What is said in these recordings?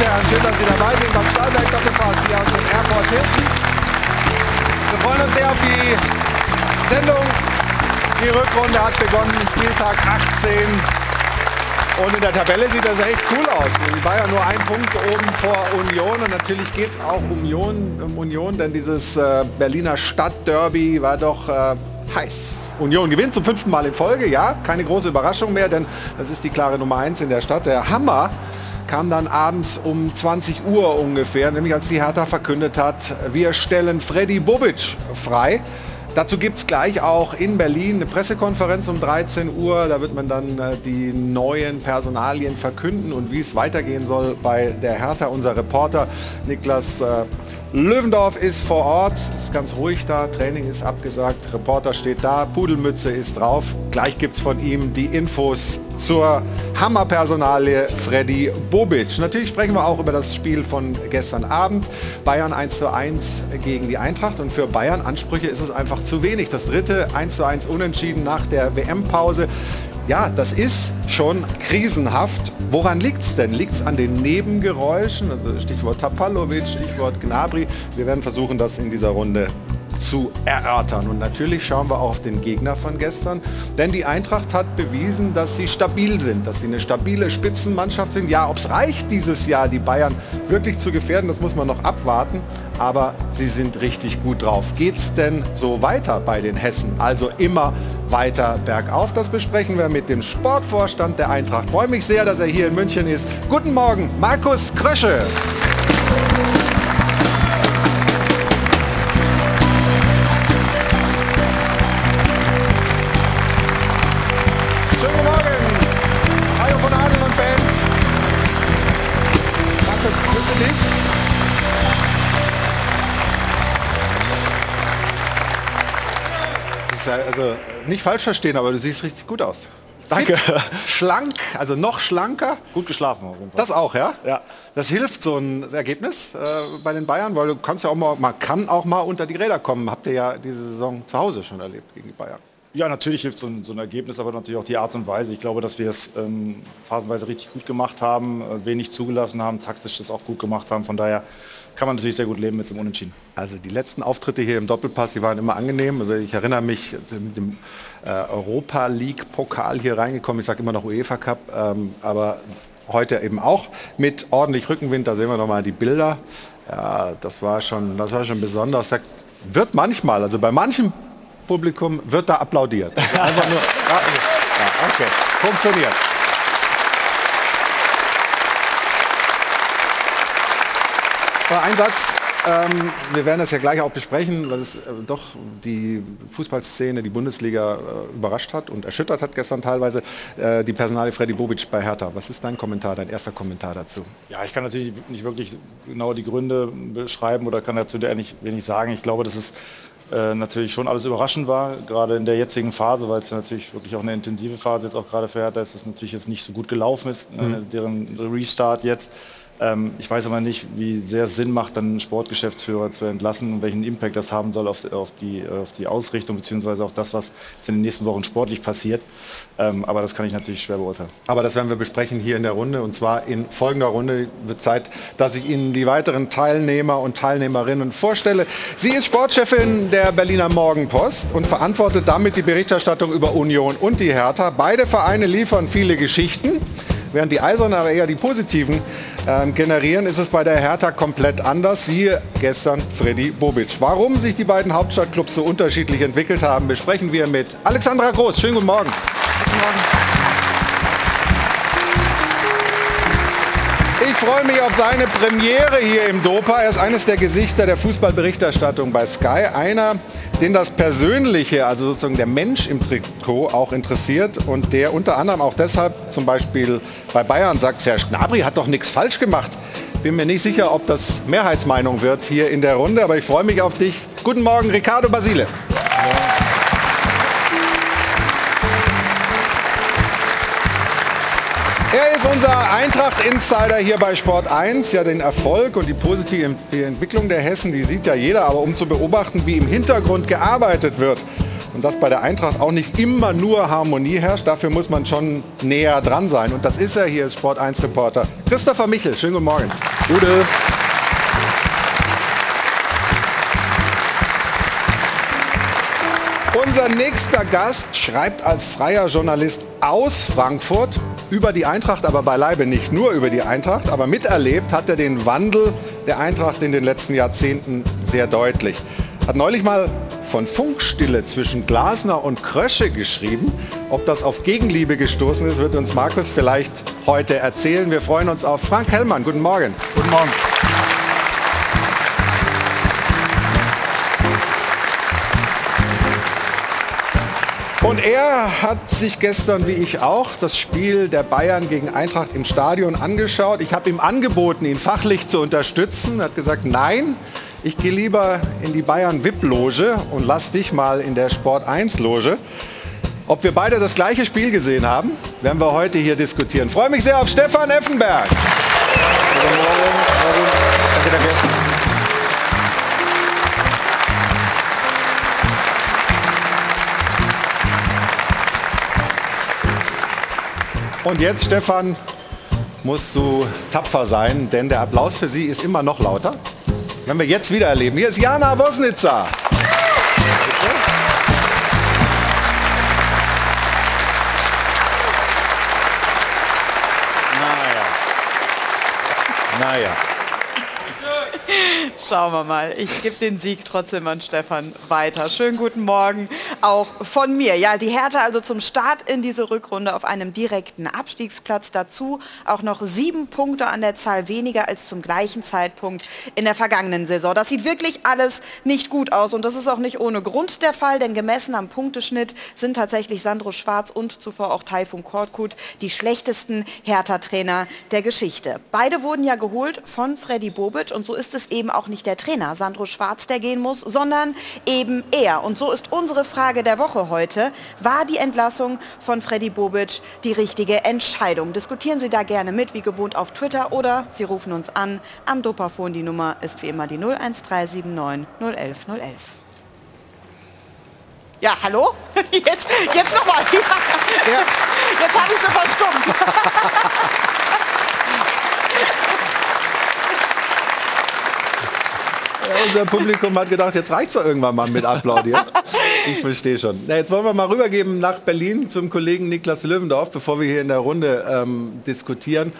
und Herren, schön, dass Sie dabei sind beim Stahlberg Doppelpass hier aus dem Airport Hilton. Wir freuen uns sehr auf die Sendung. Die Rückrunde hat begonnen, Spieltag 18. Und in der Tabelle sieht das echt cool aus. Die Bayern nur ein Punkt oben vor Union. Und natürlich geht es auch um Union, um Union, denn dieses äh, Berliner Stadtderby war doch äh, heiß. Union gewinnt zum fünften Mal in Folge, ja, keine große Überraschung mehr, denn das ist die klare Nummer eins in der Stadt. Der Hammer kam dann abends um 20 Uhr ungefähr, nämlich als die Hertha verkündet hat, wir stellen Freddy Bobic frei. Dazu gibt es gleich auch in Berlin eine Pressekonferenz um 13 Uhr. Da wird man dann äh, die neuen Personalien verkünden und wie es weitergehen soll bei der Hertha. Unser Reporter Niklas äh, Löwendorf ist vor Ort, ist ganz ruhig da, Training ist abgesagt, Reporter steht da, Pudelmütze ist drauf. Gleich gibt es von ihm die Infos zur Hammerpersonalie Freddy Bobic. Natürlich sprechen wir auch über das Spiel von gestern Abend. Bayern 1 zu 1 gegen die Eintracht und für Bayern Ansprüche ist es einfach zu wenig. Das dritte 1 zu 1 Unentschieden nach der WM-Pause. Ja, das ist schon krisenhaft. Woran liegt es denn? Liegt es an den Nebengeräuschen? Also Stichwort Tapalovic, Stichwort Gnabry. Wir werden versuchen, das in dieser Runde zu erörtern. Und natürlich schauen wir auch auf den Gegner von gestern, denn die Eintracht hat bewiesen, dass sie stabil sind, dass sie eine stabile Spitzenmannschaft sind. Ja, ob es reicht dieses Jahr, die Bayern wirklich zu gefährden, das muss man noch abwarten, aber sie sind richtig gut drauf. Geht es denn so weiter bei den Hessen? Also immer weiter bergauf. Das besprechen wir mit dem Sportvorstand der Eintracht. Freue mich sehr, dass er hier in München ist. Guten Morgen, Markus Krösche. Also nicht falsch verstehen, aber du siehst richtig gut aus. Danke. Fit, schlank, also noch schlanker. Gut geschlafen auf jeden Fall. Das auch, ja? Ja. Das hilft so ein Ergebnis äh, bei den Bayern, weil du kannst ja auch mal, man kann auch mal unter die Räder kommen. Habt ihr ja diese Saison zu Hause schon erlebt gegen die Bayern. Ja, natürlich hilft so ein, so ein, Ergebnis, aber natürlich auch die Art und Weise. Ich glaube, dass wir es ähm, phasenweise richtig gut gemacht haben, äh, wenig zugelassen haben, taktisch das auch gut gemacht haben. Von daher kann man natürlich sehr gut leben mit dem Unentschieden. Also die letzten Auftritte hier im Doppelpass, die waren immer angenehm. Also ich erinnere mich mit dem äh, Europa League Pokal hier reingekommen. Ich sage immer noch UEFA Cup, ähm, aber heute eben auch mit ordentlich Rückenwind. Da sehen wir noch mal die Bilder. Ja, das war schon, das war schon besonders. Da wird manchmal, also bei manchem Publikum wird da applaudiert. Also einfach nur, ja, okay, funktioniert. Ein Satz, ähm, wir werden das ja gleich auch besprechen, weil es äh, doch die Fußballszene, die Bundesliga äh, überrascht hat und erschüttert hat gestern teilweise. Äh, die Personale Freddy Bobic bei Hertha. Was ist dein Kommentar, dein erster Kommentar dazu? Ja, ich kann natürlich nicht wirklich genau die Gründe beschreiben oder kann dazu nicht wenig sagen. Ich glaube, dass es äh, natürlich schon alles überraschend war, gerade in der jetzigen Phase, weil es ja natürlich wirklich auch eine intensive Phase jetzt auch gerade für Hertha ist, dass es natürlich jetzt nicht so gut gelaufen ist, mhm. äh, deren Restart jetzt. Ähm, ich weiß aber nicht, wie sehr es Sinn macht, dann einen Sportgeschäftsführer zu entlassen und welchen Impact das haben soll auf, auf, die, auf die Ausrichtung beziehungsweise auf das, was in den nächsten Wochen sportlich passiert. Ähm, aber das kann ich natürlich schwer beurteilen. Aber das werden wir besprechen hier in der Runde und zwar in folgender Runde wird Zeit, dass ich Ihnen die weiteren Teilnehmer und Teilnehmerinnen vorstelle. Sie ist Sportchefin der Berliner Morgenpost und verantwortet damit die Berichterstattung über Union und die Hertha. Beide Vereine liefern viele Geschichten. Während die Eisernen aber eher die positiven äh, generieren, ist es bei der Hertha komplett anders. Siehe gestern Freddy Bobic. Warum sich die beiden Hauptstadtclubs so unterschiedlich entwickelt haben, besprechen wir mit Alexandra Groß. Schönen guten Morgen. Guten Morgen. Ich freue mich auf seine Premiere hier im Dopa. Er ist eines der Gesichter der Fußballberichterstattung bei Sky. Einer, den das Persönliche, also sozusagen der Mensch im Trikot auch interessiert und der unter anderem auch deshalb zum Beispiel bei Bayern sagt, Herr Gnabry hat doch nichts falsch gemacht. Bin mir nicht sicher, ob das Mehrheitsmeinung wird hier in der Runde, aber ich freue mich auf dich. Guten Morgen, Ricardo Basile. Er ist unser Eintracht-Insider hier bei Sport 1. Ja, den Erfolg und die positive Entwicklung der Hessen, die sieht ja jeder. Aber um zu beobachten, wie im Hintergrund gearbeitet wird, und dass bei der Eintracht auch nicht immer nur Harmonie herrscht. Dafür muss man schon näher dran sein. Und das ist er hier, ist Sport 1 Reporter Christopher Michel. Schönen guten Morgen. Gute. Unser nächster Gast schreibt als freier Journalist aus Frankfurt über die Eintracht, aber beileibe nicht nur über die Eintracht, aber miterlebt hat er den Wandel der Eintracht in den letzten Jahrzehnten sehr deutlich. Hat neulich mal von Funkstille zwischen Glasner und Krösche geschrieben. Ob das auf Gegenliebe gestoßen ist, wird uns Markus vielleicht heute erzählen. Wir freuen uns auf Frank Hellmann. Guten Morgen. Guten Morgen. Und er hat sich gestern, wie ich auch, das Spiel der Bayern gegen Eintracht im Stadion angeschaut. Ich habe ihm angeboten, ihn fachlich zu unterstützen. Er hat gesagt, nein, ich gehe lieber in die Bayern VIP-Loge und lass dich mal in der Sport 1-Loge. Ob wir beide das gleiche Spiel gesehen haben, werden wir heute hier diskutieren. Ich freue mich sehr auf Stefan Effenberg. Guten Morgen. Und jetzt, Stefan, musst du tapfer sein, denn der Applaus für sie ist immer noch lauter. Wenn wir jetzt wieder erleben. Hier ist Jana Wosnitzer. Naja. Naja. Schauen wir mal. Ich gebe den Sieg trotzdem an Stefan weiter. Schönen guten Morgen auch von mir. Ja, die Hertha also zum Start in diese Rückrunde auf einem direkten Abstiegsplatz. Dazu auch noch sieben Punkte an der Zahl weniger als zum gleichen Zeitpunkt in der vergangenen Saison. Das sieht wirklich alles nicht gut aus und das ist auch nicht ohne Grund der Fall, denn gemessen am Punkteschnitt sind tatsächlich Sandro Schwarz und zuvor auch Taifun Kortkut die schlechtesten Hertha-Trainer der Geschichte. Beide wurden ja geholt von Freddy Bobic und so ist es eben auch nicht der Trainer Sandro Schwarz, der gehen muss, sondern eben er. Und so ist unsere Frage der Woche heute. War die Entlassung von Freddy Bobic die richtige Entscheidung? Diskutieren Sie da gerne mit, wie gewohnt auf Twitter oder Sie rufen uns an am Dopafon. Die Nummer ist wie immer die 01379 011 011. Ja, hallo? Jetzt, jetzt nochmal. Ja. Jetzt habe ich so verstummt. Ja, unser Publikum hat gedacht, jetzt reicht es doch irgendwann mal mit Applaudieren. Ich verstehe schon. Na, jetzt wollen wir mal rübergeben nach Berlin zum Kollegen Niklas Löwendorf, bevor wir hier in der Runde ähm, diskutieren.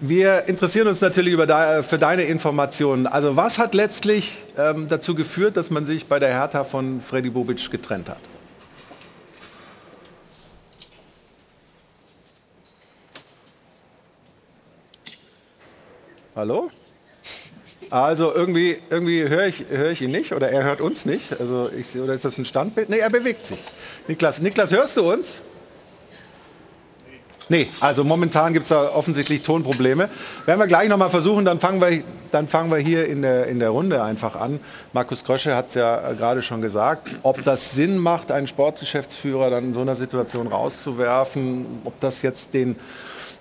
Wir interessieren uns natürlich über de, für deine Informationen. Also was hat letztlich ähm, dazu geführt, dass man sich bei der Hertha von Freddy Bobic getrennt hat? Hallo? Also irgendwie, irgendwie höre ich, hör ich ihn nicht oder er hört uns nicht. Also ich, oder ist das ein Standbild? Nee, er bewegt sich. Niklas, Niklas, hörst du uns? Nee, also momentan gibt es da offensichtlich Tonprobleme. Werden wir gleich nochmal versuchen, dann fangen wir, dann fangen wir hier in der, in der Runde einfach an. Markus Krösche hat es ja gerade schon gesagt, ob das Sinn macht, einen Sportgeschäftsführer dann in so einer Situation rauszuwerfen, ob das jetzt den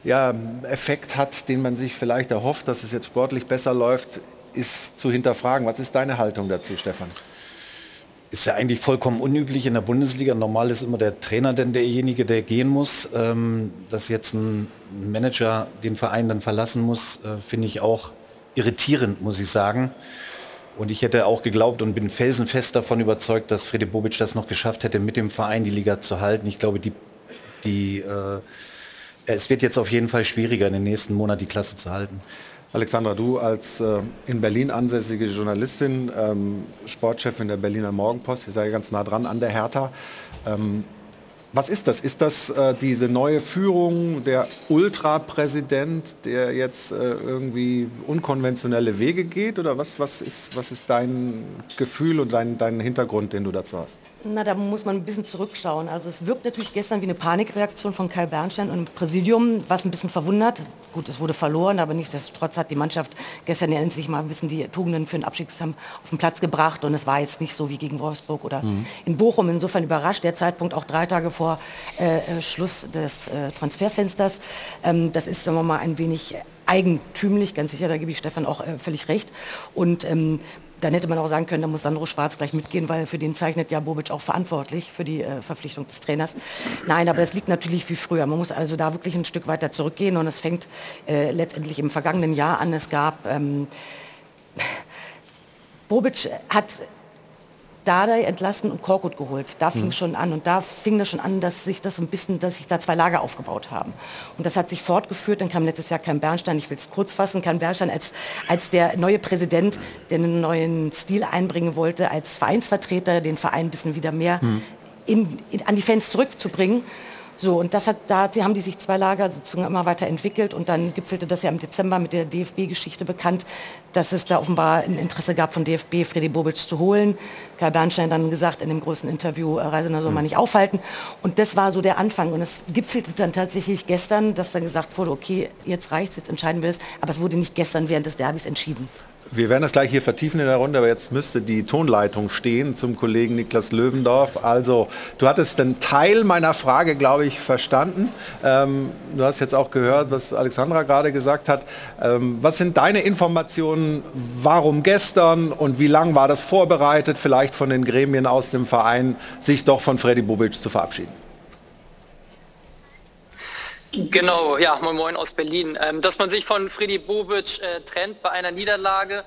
ja, Effekt hat, den man sich vielleicht erhofft, dass es jetzt sportlich besser läuft, ist zu hinterfragen. Was ist deine Haltung dazu, Stefan? Ist ja eigentlich vollkommen unüblich in der Bundesliga. Normal ist immer der Trainer denn derjenige, der gehen muss. Ähm, dass jetzt ein Manager den Verein dann verlassen muss, äh, finde ich auch irritierend, muss ich sagen. Und ich hätte auch geglaubt und bin felsenfest davon überzeugt, dass Frede Bobic das noch geschafft hätte, mit dem Verein die Liga zu halten. Ich glaube, die, die, äh, es wird jetzt auf jeden Fall schwieriger, in den nächsten Monaten die Klasse zu halten. Alexandra, du als äh, in Berlin ansässige Journalistin, ähm, Sportchefin der Berliner Morgenpost, ihr seid ganz nah dran an der Hertha. Ähm, was ist das? Ist das äh, diese neue Führung, der Ultrapräsident, der jetzt äh, irgendwie unkonventionelle Wege geht? Oder was, was, ist, was ist dein Gefühl und dein, dein Hintergrund, den du dazu hast? Na, da muss man ein bisschen zurückschauen. Also es wirkt natürlich gestern wie eine Panikreaktion von Kai Bernstein und dem Präsidium, was ein bisschen verwundert. Gut, es wurde verloren, aber nichtsdestotrotz hat die Mannschaft gestern ja endlich mal ein bisschen die Tugenden für den Abstiegskampf auf den Platz gebracht und es war jetzt nicht so wie gegen Wolfsburg oder mhm. in Bochum. Insofern überrascht der Zeitpunkt auch drei Tage vor äh, äh Schluss des äh, Transferfensters. Ähm, das ist, sagen wir mal, ein wenig eigentümlich, ganz sicher, da gebe ich Stefan auch äh, völlig recht. Und ähm, dann hätte man auch sagen können, da muss Sandro Schwarz gleich mitgehen, weil für den zeichnet ja Bobic auch verantwortlich für die äh, Verpflichtung des Trainers. Nein, aber das liegt natürlich wie früher. Man muss also da wirklich ein Stück weiter zurückgehen und es fängt äh, letztendlich im vergangenen Jahr an. Es gab ähm, Bobic hat Dardai entlassen und Korkut geholt. Da fing mhm. schon an und da fing das schon an, dass sich das ein bisschen, dass sich da zwei Lager aufgebaut haben. Und das hat sich fortgeführt. Dann kam letztes Jahr Kai Bernstein. Ich will es kurz fassen. Kai Bernstein als als der neue Präsident, der einen neuen Stil einbringen wollte, als Vereinsvertreter den Verein ein bisschen wieder mehr mhm. in, in, an die Fans zurückzubringen. So, und das hat, da haben die sich zwei Lager sozusagen immer weiter entwickelt und dann gipfelte das ja im Dezember mit der DFB-Geschichte bekannt, dass es da offenbar ein Interesse gab von DFB, Freddy Bobic zu holen. Kai Bernstein dann gesagt in dem großen Interview, äh, Reisender soll man nicht aufhalten. Und das war so der Anfang. Und es gipfelte dann tatsächlich gestern, dass dann gesagt wurde, okay, jetzt reicht's, jetzt entscheiden wir es. Aber es wurde nicht gestern während des Derbys entschieden. Wir werden das gleich hier vertiefen in der Runde, aber jetzt müsste die Tonleitung stehen zum Kollegen Niklas Löwendorf. Also, du hattest den Teil meiner Frage, glaube ich, verstanden. Ähm, du hast jetzt auch gehört, was Alexandra gerade gesagt hat. Ähm, was sind deine Informationen? Warum gestern und wie lange war das vorbereitet, vielleicht von den Gremien aus dem Verein, sich doch von Freddy Bubic zu verabschieden? Genau, ja, moin moin aus Berlin. Ähm, dass man sich von Freddy Bobic äh, trennt bei einer Niederlage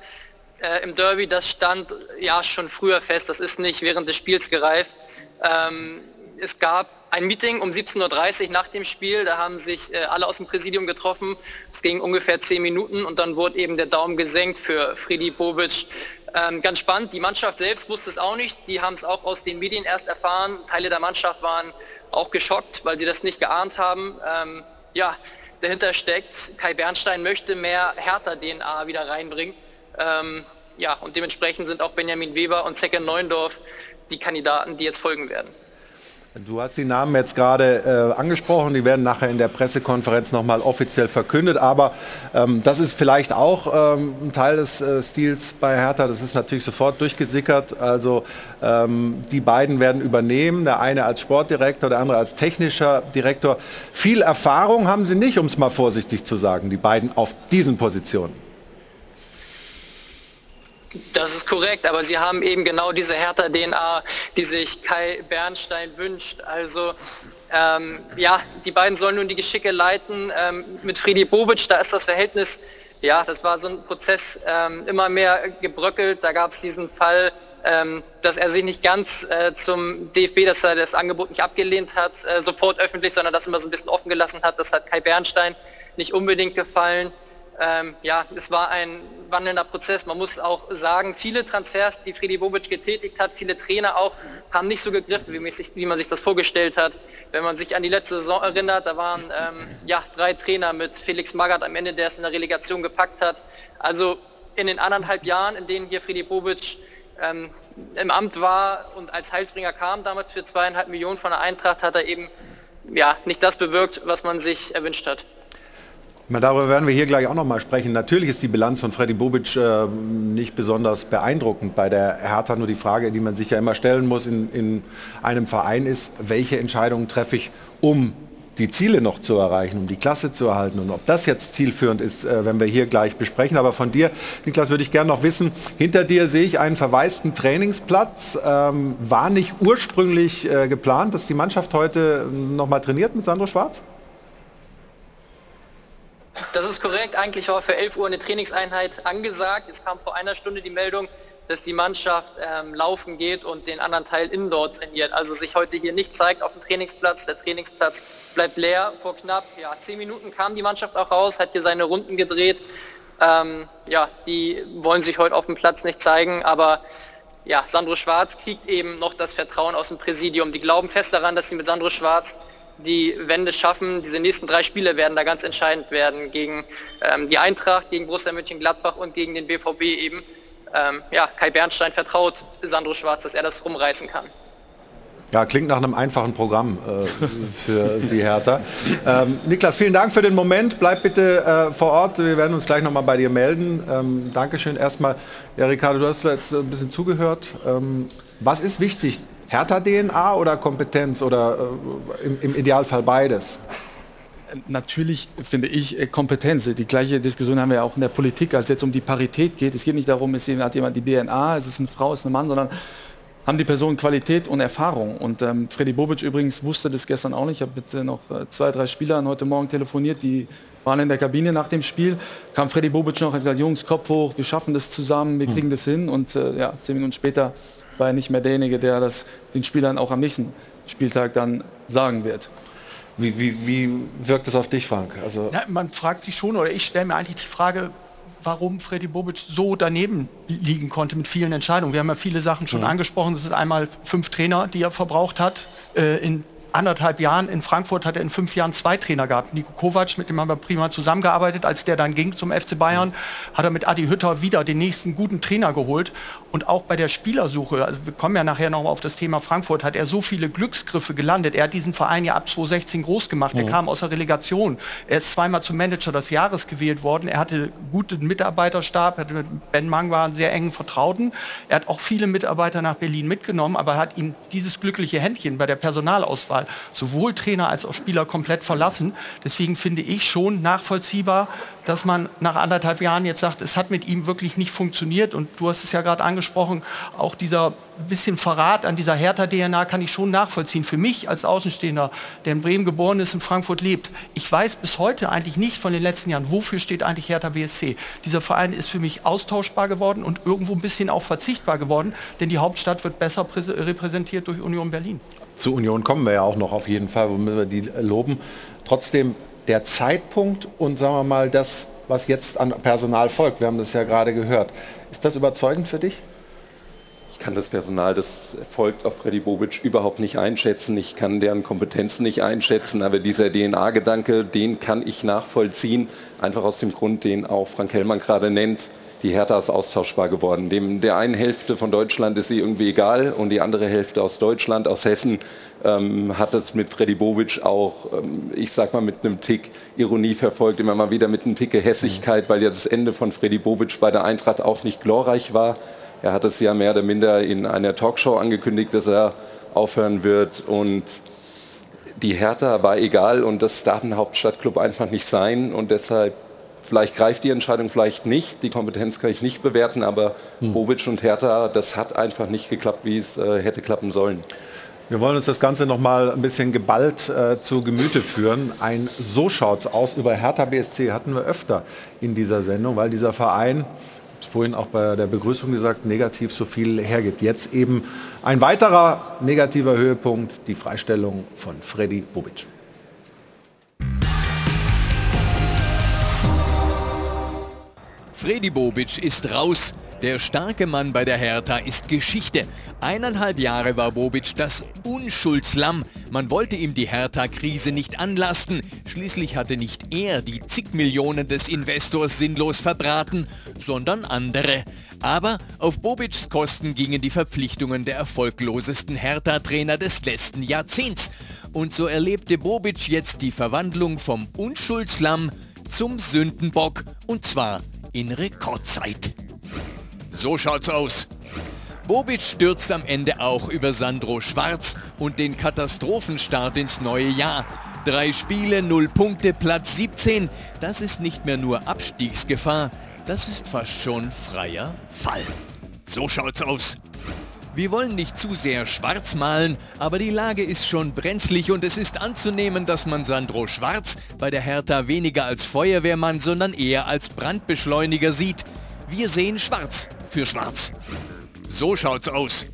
äh, im Derby, das stand ja schon früher fest. Das ist nicht während des Spiels gereift. Ähm, es gab ein Meeting um 17.30 Uhr nach dem Spiel. Da haben sich äh, alle aus dem Präsidium getroffen. Es ging ungefähr zehn Minuten und dann wurde eben der Daumen gesenkt für Freddy Bobic. Ähm, ganz spannend, die Mannschaft selbst wusste es auch nicht. Die haben es auch aus den Medien erst erfahren. Teile der Mannschaft waren auch geschockt, weil sie das nicht geahnt haben. Ähm, ja, dahinter steckt, Kai Bernstein möchte mehr Hertha-DNA wieder reinbringen. Ähm, ja, und dementsprechend sind auch Benjamin Weber und Zecke Neundorf die Kandidaten, die jetzt folgen werden. Du hast die Namen jetzt gerade äh, angesprochen, die werden nachher in der Pressekonferenz nochmal offiziell verkündet, aber ähm, das ist vielleicht auch ähm, ein Teil des äh, Stils bei Hertha, das ist natürlich sofort durchgesickert, also ähm, die beiden werden übernehmen, der eine als Sportdirektor, der andere als technischer Direktor. Viel Erfahrung haben sie nicht, um es mal vorsichtig zu sagen, die beiden auf diesen Positionen. Das ist korrekt, aber sie haben eben genau diese Hertha-DNA, die sich Kai Bernstein wünscht. Also ähm, ja, die beiden sollen nun die Geschicke leiten. Ähm, mit Friedi Bobic, da ist das Verhältnis, ja, das war so ein Prozess ähm, immer mehr gebröckelt. Da gab es diesen Fall, ähm, dass er sich nicht ganz äh, zum DFB, dass er das Angebot nicht abgelehnt hat, äh, sofort öffentlich, sondern das immer so ein bisschen offen gelassen hat. Das hat Kai Bernstein nicht unbedingt gefallen ähm, ja, es war ein wandelnder Prozess. Man muss auch sagen, viele Transfers, die Freddy Bobic getätigt hat, viele Trainer auch, haben nicht so gegriffen, wie man sich, wie man sich das vorgestellt hat. Wenn man sich an die letzte Saison erinnert, da waren ähm, ja, drei Trainer mit Felix Magath am Ende, der es in der Relegation gepackt hat. Also in den anderthalb Jahren, in denen hier Freddy Bobic ähm, im Amt war und als Heilsbringer kam, damals für zweieinhalb Millionen von der Eintracht, hat er eben ja, nicht das bewirkt, was man sich erwünscht hat. Darüber werden wir hier gleich auch noch mal sprechen. Natürlich ist die Bilanz von Freddy Bobic äh, nicht besonders beeindruckend bei der Hertha. Nur die Frage, die man sich ja immer stellen muss in, in einem Verein ist, welche Entscheidungen treffe ich, um die Ziele noch zu erreichen, um die Klasse zu erhalten. Und ob das jetzt zielführend ist, äh, wenn wir hier gleich besprechen. Aber von dir, Niklas, würde ich gerne noch wissen, hinter dir sehe ich einen verwaisten Trainingsplatz. Ähm, war nicht ursprünglich äh, geplant, dass die Mannschaft heute noch mal trainiert mit Sandro Schwarz? Das ist korrekt. Eigentlich war für 11 Uhr eine Trainingseinheit angesagt. Es kam vor einer Stunde die Meldung, dass die Mannschaft ähm, laufen geht und den anderen Teil indoor trainiert. Also sich heute hier nicht zeigt auf dem Trainingsplatz. Der Trainingsplatz bleibt leer. Vor knapp ja, 10 Minuten kam die Mannschaft auch raus, hat hier seine Runden gedreht. Ähm, ja, die wollen sich heute auf dem Platz nicht zeigen, aber ja, Sandro Schwarz kriegt eben noch das Vertrauen aus dem Präsidium. Die glauben fest daran, dass sie mit Sandro Schwarz die Wende schaffen. Diese nächsten drei Spiele werden da ganz entscheidend werden gegen ähm, die Eintracht, gegen Borussia Mönchengladbach und gegen den BVB eben. Ähm, ja, Kai Bernstein vertraut Sandro Schwarz, dass er das rumreißen kann. Ja, klingt nach einem einfachen Programm äh, für die Hertha. Ähm, Niklas, vielen Dank für den Moment. Bleib bitte äh, vor Ort. Wir werden uns gleich noch mal bei dir melden. Ähm, Dankeschön erstmal. Ja, Ricardo, du hast jetzt ein bisschen zugehört. Ähm, was ist wichtig Hertha-DNA oder Kompetenz oder äh, im, im, Idealfall beides? natürlich finde ich äh, Kompetenz. Die gleiche Diskussion haben wir ja auch in der Politik, als es jetzt um die Parität geht. Es geht nicht darum, ist, hat jemand die DNA, ist es eine Frau, ist es ein Mann, sondern haben die Personen Qualität und Erfahrung. Und ähm, Freddy Bobic übrigens wusste das gestern auch nicht. Ich habe mit äh, noch äh, zwei, drei Spielern heute Morgen telefoniert, die waren in der Kabine nach dem Spiel. Kam Freddy Bobic noch und gesagt, Jungs, Kopf hoch, wir schaffen das zusammen, wir hm. kriegen das hin. Und äh, ja, zehn Minuten später war er nicht mehr derjenige, der das den Spielern auch am nächsten Spieltag dann sagen wird. Wie, wie, wie wirkt es auf dich, Frank? Also ja, man fragt sich schon, oder ich stelle mir eigentlich die Frage, warum Freddy Bobic so daneben liegen konnte mit vielen Entscheidungen. Wir haben ja viele Sachen schon mhm. angesprochen. Das ist einmal fünf Trainer, die er verbraucht hat äh, in anderthalb Jahren in Frankfurt hat er in fünf Jahren zwei Trainer gehabt. Nico Kovac, mit dem haben wir prima zusammengearbeitet. Als der dann ging zum FC Bayern, hat er mit Adi Hütter wieder den nächsten guten Trainer geholt. Und auch bei der Spielersuche, also wir kommen ja nachher noch auf das Thema Frankfurt, hat er so viele Glücksgriffe gelandet. Er hat diesen Verein ja ab 2016 groß gemacht. Er kam aus der Relegation. Er ist zweimal zum Manager des Jahres gewählt worden. Er hatte guten Mitarbeiterstab, er hatte mit Ben Mangwa einen sehr engen Vertrauten. Er hat auch viele Mitarbeiter nach Berlin mitgenommen, aber hat ihm dieses glückliche Händchen bei der Personalauswahl sowohl Trainer als auch Spieler komplett verlassen. Deswegen finde ich schon nachvollziehbar, dass man nach anderthalb Jahren jetzt sagt, es hat mit ihm wirklich nicht funktioniert. Und du hast es ja gerade angesprochen, auch dieser bisschen Verrat an dieser Hertha-DNA kann ich schon nachvollziehen. Für mich als Außenstehender, der in Bremen geboren ist, in Frankfurt lebt, ich weiß bis heute eigentlich nicht von den letzten Jahren, wofür steht eigentlich Hertha BSC. Dieser Verein ist für mich austauschbar geworden und irgendwo ein bisschen auch verzichtbar geworden, denn die Hauptstadt wird besser repräsentiert durch Union Berlin. Zu Union kommen wir ja auch noch auf jeden Fall, womit wir die loben. Trotzdem der Zeitpunkt und sagen wir mal das, was jetzt an Personal folgt, wir haben das ja gerade gehört, ist das überzeugend für dich? Ich kann das Personal, das folgt auf Freddy Bobic überhaupt nicht einschätzen. Ich kann deren Kompetenzen nicht einschätzen, aber dieser DNA-Gedanke, den kann ich nachvollziehen, einfach aus dem Grund, den auch Frank Hellmann gerade nennt. Die Hertha ist austauschbar geworden. Dem, der einen Hälfte von Deutschland ist sie irgendwie egal und die andere Hälfte aus Deutschland, aus Hessen, ähm, hat es mit Freddy Bobic auch, ähm, ich sag mal, mit einem Tick Ironie verfolgt, immer mal wieder mit einem Tick Hässigkeit, weil ja das Ende von Freddy Bobic bei der Eintracht auch nicht glorreich war. Er hat es ja mehr oder minder in einer Talkshow angekündigt, dass er aufhören wird und die Hertha war egal und das darf ein Hauptstadtclub einfach nicht sein und deshalb Vielleicht greift die Entscheidung, vielleicht nicht. Die Kompetenz kann ich nicht bewerten, aber hm. Bobic und Hertha, das hat einfach nicht geklappt, wie es äh, hätte klappen sollen. Wir wollen uns das Ganze noch mal ein bisschen geballt äh, zu Gemüte führen. Ein So schaut's aus über Hertha BSC hatten wir öfter in dieser Sendung, weil dieser Verein, vorhin auch bei der Begrüßung gesagt, negativ so viel hergibt. Jetzt eben ein weiterer negativer Höhepunkt, die Freistellung von Freddy Bobic. Freddy Bobic ist raus. Der starke Mann bei der Hertha ist Geschichte. Eineinhalb Jahre war Bobic das Unschuldslamm. Man wollte ihm die Hertha-Krise nicht anlasten. Schließlich hatte nicht er die zig Millionen des Investors sinnlos verbraten, sondern andere. Aber auf Bobics Kosten gingen die Verpflichtungen der erfolglosesten Hertha-Trainer des letzten Jahrzehnts. Und so erlebte Bobic jetzt die Verwandlung vom Unschuldslamm zum Sündenbock. Und zwar in Rekordzeit. So schaut's aus. Bobic stürzt am Ende auch über Sandro Schwarz und den Katastrophenstart ins neue Jahr. Drei Spiele, null Punkte, Platz 17. Das ist nicht mehr nur Abstiegsgefahr, das ist fast schon freier Fall. So schaut's aus. Wir wollen nicht zu sehr schwarz malen, aber die Lage ist schon brenzlig und es ist anzunehmen, dass man Sandro Schwarz bei der Hertha weniger als Feuerwehrmann, sondern eher als Brandbeschleuniger sieht. Wir sehen schwarz für schwarz. So schaut's aus.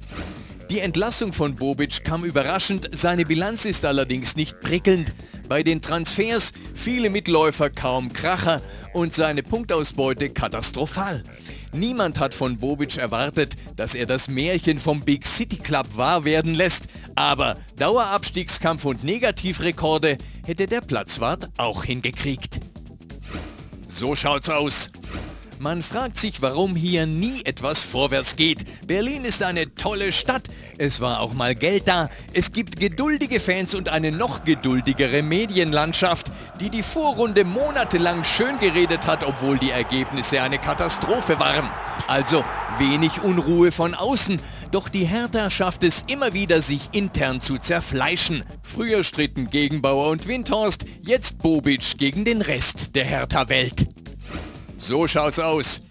Die Entlassung von Bobic kam überraschend, seine Bilanz ist allerdings nicht prickelnd. Bei den Transfers viele Mitläufer kaum Kracher und seine Punktausbeute katastrophal. Niemand hat von Bobic erwartet, dass er das Märchen vom Big City Club wahr werden lässt, aber Dauerabstiegskampf und Negativrekorde hätte der Platzwart auch hingekriegt. So schaut's aus. Man fragt sich, warum hier nie etwas vorwärts geht. Berlin ist eine tolle Stadt. Es war auch mal Geld da. Es gibt geduldige Fans und eine noch geduldigere Medienlandschaft, die die Vorrunde monatelang schön geredet hat, obwohl die Ergebnisse eine Katastrophe waren. Also wenig Unruhe von außen. Doch die Hertha schafft es immer wieder, sich intern zu zerfleischen. Früher stritten Gegenbauer und Windhorst, jetzt Bobic gegen den Rest der Hertha-Welt. So schaut's aus.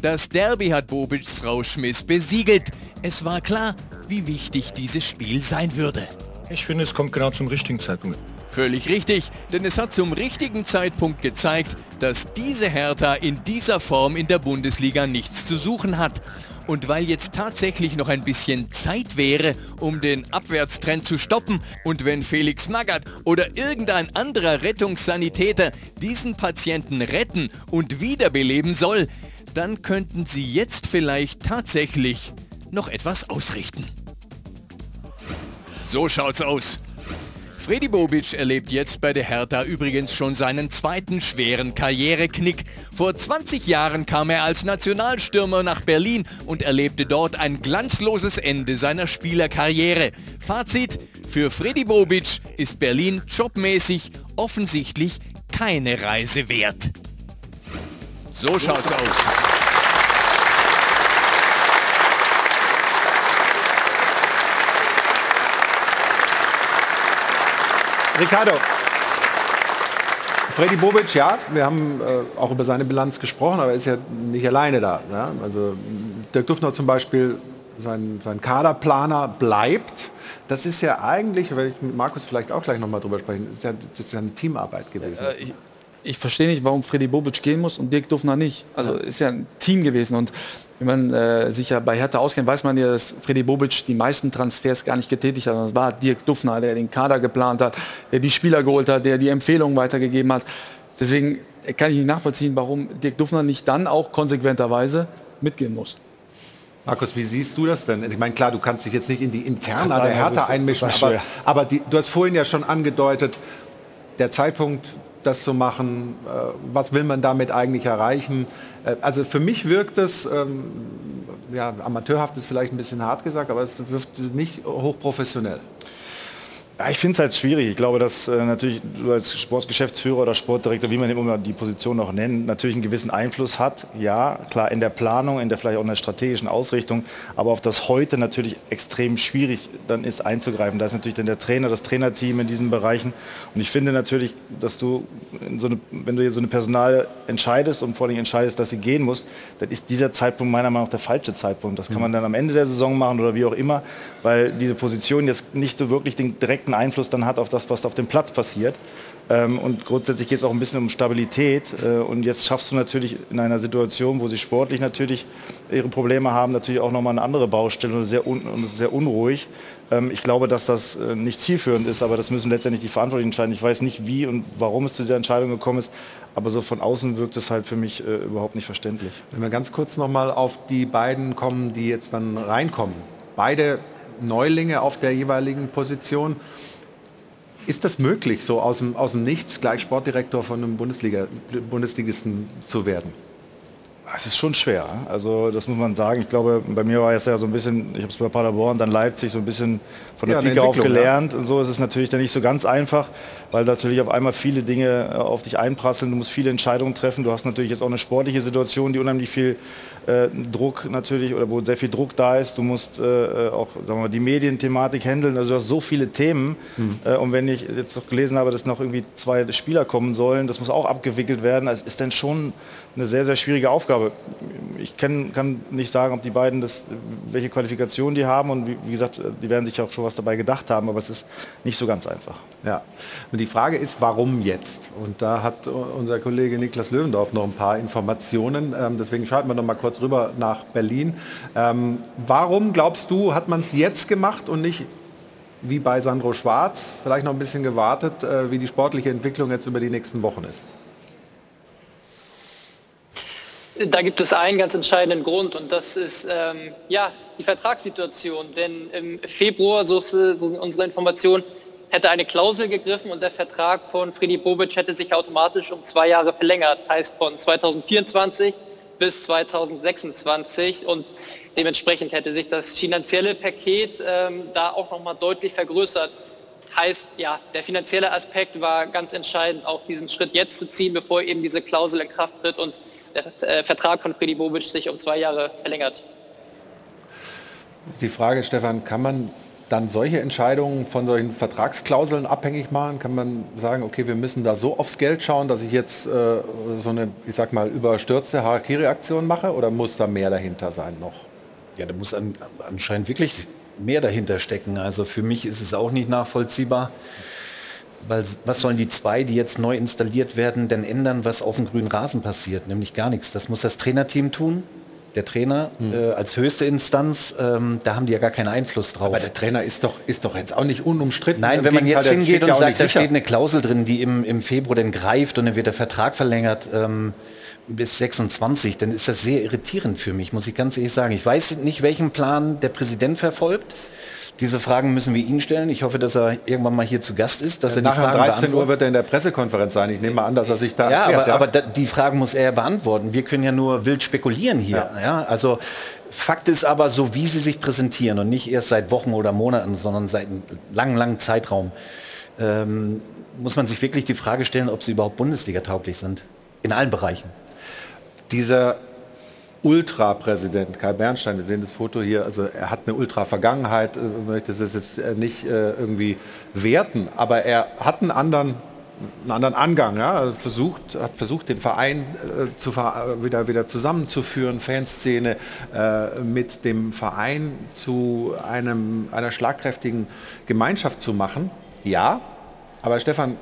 Das Derby hat Bobics Rauschmiss besiegelt. Es war klar, wie wichtig dieses Spiel sein würde. Ich finde, es kommt genau zum richtigen Zeitpunkt. Völlig richtig, denn es hat zum richtigen Zeitpunkt gezeigt, dass diese Hertha in dieser Form in der Bundesliga nichts zu suchen hat. Und weil jetzt tatsächlich noch ein bisschen Zeit wäre, um den Abwärtstrend zu stoppen und wenn Felix Magath oder irgendein anderer Rettungssanitäter diesen Patienten retten und wiederbeleben soll, dann könnten sie jetzt vielleicht tatsächlich noch etwas ausrichten. So schaut's aus. Freddy Bobic erlebt jetzt bei der Hertha übrigens schon seinen zweiten schweren Karriereknick. Vor 20 Jahren kam er als Nationalstürmer nach Berlin und erlebte dort ein glanzloses Ende seiner Spielerkarriere. Fazit, für Freddy Bobic ist Berlin jobmäßig offensichtlich keine Reise wert. So schaut's aus. Ricardo. Freddy Bobic, ja, wir haben äh, auch über seine Bilanz gesprochen, aber er ist ja nicht alleine da. Ja? Also Dirk Duffner zum Beispiel, sein, sein Kaderplaner bleibt. Das ist ja eigentlich, weil ich mit Markus vielleicht auch gleich nochmal drüber sprechen, ist ja, das ist ja eine Teamarbeit gewesen. Äh, ich, ich verstehe nicht, warum Freddy Bobic gehen muss und Dirk Duffner nicht. Also ist ja ein Team gewesen und wenn man äh, sich ja bei Hertha auskennt, weiß man ja, dass Freddy Bobic die meisten Transfers gar nicht getätigt hat. Das war Dirk Duffner, der den Kader geplant hat, der die Spieler geholt hat, der die Empfehlungen weitergegeben hat. Deswegen kann ich nicht nachvollziehen, warum Dirk Duffner nicht dann auch konsequenterweise mitgehen muss. Markus, wie siehst du das denn? Ich meine, klar, du kannst dich jetzt nicht in die Interna der Hertha einmischen, aber, aber die, du hast vorhin ja schon angedeutet, der Zeitpunkt das zu machen? Äh, was will man damit eigentlich erreichen? Äh, also für mich wirkt es, ähm, ja, amateurhaft ist vielleicht ein bisschen hart gesagt, aber es wirkt nicht hochprofessionell. Ja, ich finde es halt schwierig. Ich glaube, dass äh, natürlich du als Sportgeschäftsführer oder Sportdirektor, wie man immer die Position auch nennt, natürlich einen gewissen Einfluss hat. Ja, klar, in der Planung, in der vielleicht auch in der strategischen Ausrichtung, aber auf das heute natürlich extrem schwierig dann ist einzugreifen. Da ist natürlich dann der Trainer, das Trainerteam in diesen Bereichen. Und ich finde natürlich, dass du, so eine, wenn du hier so eine Personal entscheidest und vor allem entscheidest, dass sie gehen muss, dann ist dieser Zeitpunkt meiner Meinung nach der falsche Zeitpunkt. Das kann man dann am Ende der Saison machen oder wie auch immer, weil diese Position jetzt nicht so wirklich den direkten direkten Einfluss dann hat auf das, was auf dem Platz passiert. Ähm, und grundsätzlich geht es auch ein bisschen um Stabilität. Äh, und jetzt schaffst du natürlich in einer Situation, wo sie sportlich natürlich ihre Probleme haben, natürlich auch nochmal eine andere Baustelle und sehr, un und sehr unruhig. Ähm, ich glaube, dass das äh, nicht zielführend ist, aber das müssen letztendlich die Verantwortlichen entscheiden. Ich weiß nicht, wie und warum es zu dieser Entscheidung gekommen ist, aber so von außen wirkt es halt für mich äh, überhaupt nicht verständlich. Wenn wir ganz kurz nochmal auf die beiden kommen, die jetzt dann reinkommen. Beide Neulinge auf der jeweiligen Position. Ist das möglich, so aus dem, aus dem Nichts gleich Sportdirektor von einem Bundesliga, Bundesligisten zu werden? Es ist schon schwer. Also das muss man sagen. Ich glaube, bei mir war es ja so ein bisschen, ich habe es bei Paderborn, dann Leipzig so ein bisschen von der ja, Pike auf gelernt. Ja. Und so ist es natürlich dann nicht so ganz einfach, weil natürlich auf einmal viele Dinge äh, auf dich einprasseln. Du musst viele Entscheidungen treffen. Du hast natürlich jetzt auch eine sportliche Situation, die unheimlich viel äh, Druck natürlich oder wo sehr viel Druck da ist. Du musst äh, auch sagen wir mal, die Medienthematik handeln. Also du hast so viele Themen. Mhm. Äh, und wenn ich jetzt noch gelesen habe, dass noch irgendwie zwei Spieler kommen sollen, das muss auch abgewickelt werden. Es ist dann schon eine sehr, sehr schwierige Aufgabe. Ich kenn, kann nicht sagen, ob die beiden das, welche Qualifikation die haben und wie, wie, gesagt, die werden sich auch schon was dabei gedacht haben, aber es ist nicht so ganz einfach. Ja, und die Frage ist, warum jetzt? Und da hat unser Kollege Niklas Löwendorf noch ein paar Informationen, ähm, deswegen schalten wir noch mal kurz rüber nach Berlin. Ähm, warum glaubst du, hat man es jetzt gemacht und nicht wie bei Sandro Schwarz, vielleicht noch ein bisschen gewartet, äh, wie die sportliche Entwicklung jetzt über die nächsten Wochen ist? Da gibt es einen ganz entscheidenden Grund und das ist ähm, ja, die Vertragssituation. Denn im Februar, so, so sind unsere Informationen, hätte eine Klausel gegriffen und der Vertrag von Freddy Bobic hätte sich automatisch um zwei Jahre verlängert, heißt von 2024 bis 2026 und dementsprechend hätte sich das finanzielle Paket ähm, da auch nochmal deutlich vergrößert. Heißt, ja, der finanzielle Aspekt war ganz entscheidend, auch diesen Schritt jetzt zu ziehen, bevor eben diese Klausel in Kraft tritt und der äh, Vertrag von Freddy Bobic sich um zwei Jahre verlängert. Die Frage, Stefan, kann man dann solche Entscheidungen von solchen Vertragsklauseln abhängig machen? Kann man sagen, okay, wir müssen da so aufs Geld schauen, dass ich jetzt äh, so eine, ich sag mal, überstürzte Harakiri-Aktion mache oder muss da mehr dahinter sein noch? Ja, da muss an, anscheinend wirklich mehr dahinter stecken. Also für mich ist es auch nicht nachvollziehbar. Weil was sollen die zwei, die jetzt neu installiert werden, denn ändern, was auf dem grünen Rasen passiert? Nämlich gar nichts. Das muss das Trainerteam tun. Der Trainer mhm. äh, als höchste Instanz, ähm, da haben die ja gar keinen Einfluss drauf. Aber der Trainer ist doch, ist doch jetzt auch nicht unumstritten. Nein, wenn man jetzt hingeht und sagt, da steht eine Klausel drin, die im, im Februar dann greift und dann wird der Vertrag verlängert ähm, bis 26, dann ist das sehr irritierend für mich, muss ich ganz ehrlich sagen. Ich weiß nicht, welchen Plan der Präsident verfolgt. Diese Fragen müssen wir Ihnen stellen. Ich hoffe, dass er irgendwann mal hier zu Gast ist. Dass ja, er nachher 13 Uhr wird er in der Pressekonferenz sein. Ich nehme mal an, dass er sich da ja, erklärt, aber, ja? aber da, die Fragen muss er beantworten. Wir können ja nur wild spekulieren hier. Ja. ja. Also Fakt ist aber, so wie sie sich präsentieren und nicht erst seit Wochen oder Monaten, sondern seit einem langen, langen Zeitraum, ähm, muss man sich wirklich die Frage stellen, ob sie überhaupt Bundesliga tauglich sind. In allen Bereichen. Dieser Ultra-Präsident Kai Bernstein, wir sehen das Foto hier, also er hat eine Ultra-Vergangenheit, ich möchte das jetzt äh, nicht äh, irgendwie werten, aber er hat einen anderen, einen anderen Angang, ja, versucht, hat versucht, den Verein äh, zu, wieder, wieder zusammenzuführen, Fanszene äh, mit dem Verein zu einem, einer schlagkräftigen Gemeinschaft zu machen. Ja, aber Stefan,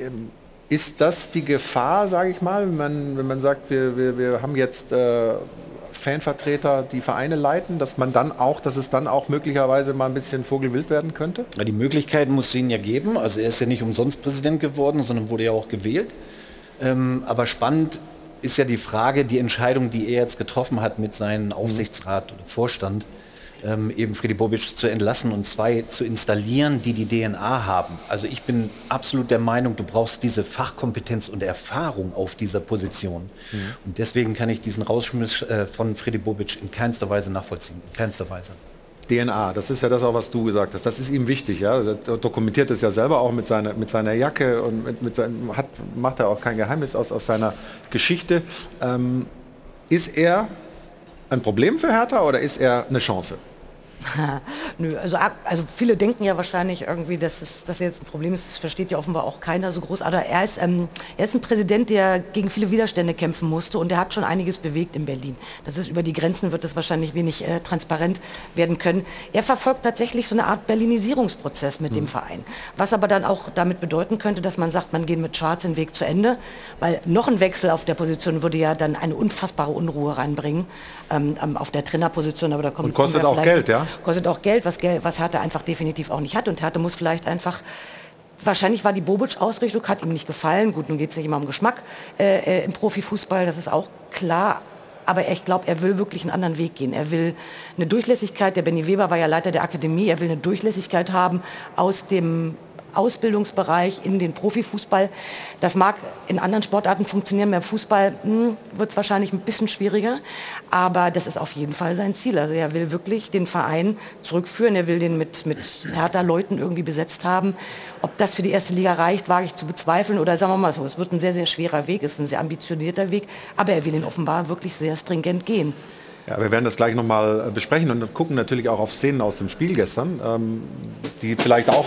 ähm, ist das die Gefahr, sage ich mal, wenn man, wenn man sagt, wir, wir, wir haben jetzt äh, Fanvertreter, die Vereine leiten, dass man dann auch, dass es dann auch möglicherweise mal ein bisschen vogelwild werden könnte? Ja, die Möglichkeiten muss es ihnen ja geben. Also er ist ja nicht umsonst Präsident geworden, sondern wurde ja auch gewählt. Ähm, aber spannend ist ja die Frage, die Entscheidung, die er jetzt getroffen hat mit seinem Aufsichtsrat oder Vorstand, ähm, eben Friedi Bobic zu entlassen und zwei zu installieren, die die DNA haben. Also ich bin absolut der Meinung, du brauchst diese Fachkompetenz und Erfahrung auf dieser Position. Mhm. Und deswegen kann ich diesen Rausschmiss äh, von Friedi Bobic in keinster Weise nachvollziehen. In keinster Weise. DNA, das ist ja das auch, was du gesagt hast. Das ist ihm wichtig. Ja? Er dokumentiert es ja selber auch mit seiner, mit seiner Jacke und mit, mit seinem, hat, macht er auch kein Geheimnis aus, aus seiner Geschichte. Ähm, ist er ein Problem für Hertha oder ist er eine Chance? Nö, also, also viele denken ja wahrscheinlich irgendwie, dass es dass jetzt ein Problem ist. Das versteht ja offenbar auch keiner so groß. Aber er ist, ähm, er ist ein Präsident, der gegen viele Widerstände kämpfen musste und der hat schon einiges bewegt in Berlin. Das ist über die Grenzen wird es wahrscheinlich wenig äh, transparent werden können. Er verfolgt tatsächlich so eine Art Berlinisierungsprozess mit mhm. dem Verein. Was aber dann auch damit bedeuten könnte, dass man sagt, man geht mit Schwarz den Weg zu Ende, weil noch ein Wechsel auf der Position würde ja dann eine unfassbare Unruhe reinbringen ähm, auf der Trainerposition. Aber da kommt und kostet auch Geld, ja? Kostet auch Geld, was, was Hertha einfach definitiv auch nicht hat. Und Hertha muss vielleicht einfach Wahrscheinlich war die Bobic-Ausrichtung, hat ihm nicht gefallen. Gut, nun geht es nicht immer um Geschmack äh, äh, im Profifußball, das ist auch klar. Aber ich glaube, er will wirklich einen anderen Weg gehen. Er will eine Durchlässigkeit, der Benny Weber war ja Leiter der Akademie, er will eine Durchlässigkeit haben aus dem Ausbildungsbereich in den Profifußball. Das mag in anderen Sportarten funktionieren, beim Fußball hm, wird es wahrscheinlich ein bisschen schwieriger, aber das ist auf jeden Fall sein Ziel. Also er will wirklich den Verein zurückführen, er will den mit, mit härter Leuten irgendwie besetzt haben. Ob das für die erste Liga reicht, wage ich zu bezweifeln oder sagen wir mal so, es wird ein sehr, sehr schwerer Weg, es ist ein sehr ambitionierter Weg, aber er will ihn offenbar wirklich sehr stringent gehen. Ja, wir werden das gleich nochmal besprechen und gucken natürlich auch auf Szenen aus dem Spiel gestern, ähm, die vielleicht auch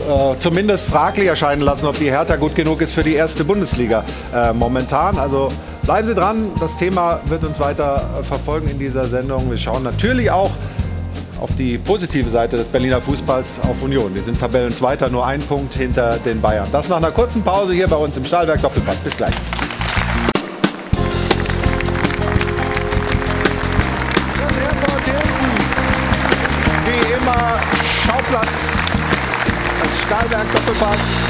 äh, zumindest fraglich erscheinen lassen, ob die Hertha gut genug ist für die erste Bundesliga äh, momentan. Also bleiben Sie dran, das Thema wird uns weiter äh, verfolgen in dieser Sendung. Wir schauen natürlich auch auf die positive Seite des Berliner Fußballs auf Union. Wir sind Tabellenzweiter, nur ein Punkt hinter den Bayern. Das nach einer kurzen Pause hier bei uns im Stahlwerk Doppelpass. Bis gleich. Stahlberg Doppelpass.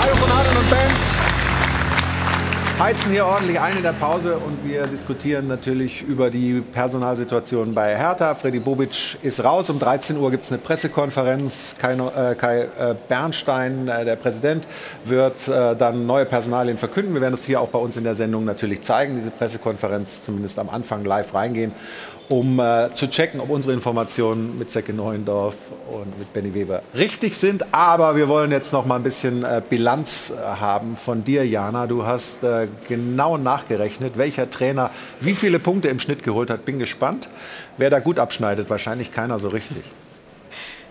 Hallo von Adel und Band. Heizen hier ordentlich ein in der Pause und wir diskutieren natürlich über die Personalsituation bei Hertha. Freddy Bobic ist raus. Um 13 Uhr gibt es eine Pressekonferenz. Kai, äh, Kai äh, Bernstein, äh, der Präsident, wird äh, dann neue Personalien verkünden. Wir werden es hier auch bei uns in der Sendung natürlich zeigen, diese Pressekonferenz zumindest am Anfang live reingehen um äh, zu checken, ob unsere Informationen mit Zecke Neuendorf und mit Benny Weber richtig sind. Aber wir wollen jetzt noch mal ein bisschen äh, Bilanz äh, haben von dir, Jana. Du hast äh, genau nachgerechnet, welcher Trainer wie viele Punkte im Schnitt geholt hat. Bin gespannt, wer da gut abschneidet. Wahrscheinlich keiner so richtig.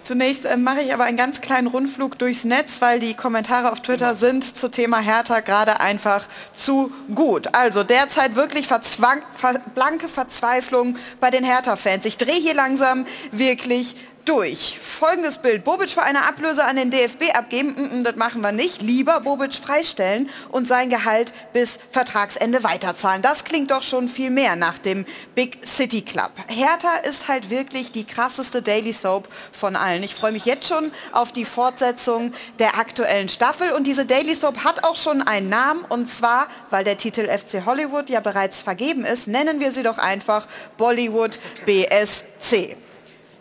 Zunächst äh, mache ich aber einen ganz kleinen Rundflug durchs Netz, weil die Kommentare auf Twitter sind zu Thema Hertha gerade einfach zu gut. Also derzeit wirklich verzwang, ver, blanke Verzweiflung bei den Hertha-Fans. Ich drehe hier langsam wirklich durch. Folgendes Bild. Bobic für eine Ablöse an den DFB abgeben, mm, mm, das machen wir nicht. Lieber Bobic freistellen und sein Gehalt bis Vertragsende weiterzahlen. Das klingt doch schon viel mehr nach dem Big City Club. Hertha ist halt wirklich die krasseste Daily Soap von allen. Ich freue mich jetzt schon auf die Fortsetzung der aktuellen Staffel und diese Daily Soap hat auch schon einen Namen und zwar, weil der Titel FC Hollywood ja bereits vergeben ist, nennen wir sie doch einfach Bollywood BSC.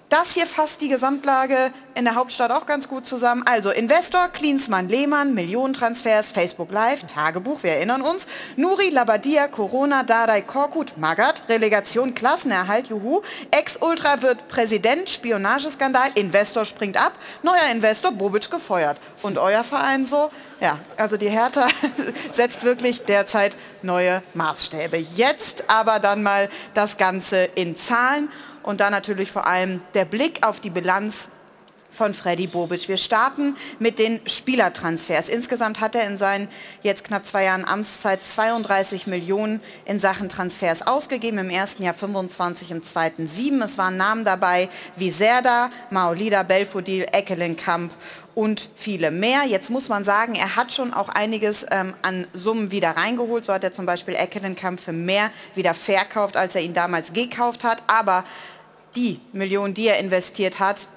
Das hier fasst die Gesamtlage in der Hauptstadt auch ganz gut zusammen. Also Investor, Klinsmann, Lehmann, Millionentransfers, Facebook Live, Tagebuch, wir erinnern uns. Nuri, Labadia, Corona, Dardai, Korkut, Magath, Relegation, Klassenerhalt, Juhu. Ex-Ultra wird Präsident, Spionageskandal, Investor springt ab, neuer Investor, Bobic gefeuert. Und euer Verein so? Ja, also die Hertha setzt wirklich derzeit neue Maßstäbe. Jetzt aber dann mal das Ganze in Zahlen und dann natürlich vor allem der Blick auf die Bilanz von Freddy Bobic. Wir starten mit den Spielertransfers. Insgesamt hat er in seinen jetzt knapp zwei Jahren Amtszeit 32 Millionen in Sachen Transfers ausgegeben. Im ersten Jahr 25, im zweiten 7. Es waren Namen dabei wie Serda, Maolida, Belfodil, Eckelenkamp und viele mehr. Jetzt muss man sagen, er hat schon auch einiges ähm, an Summen wieder reingeholt. So hat er zum Beispiel Eckelenkamp für mehr wieder verkauft, als er ihn damals gekauft hat. Aber die Millionen, die er investiert hat,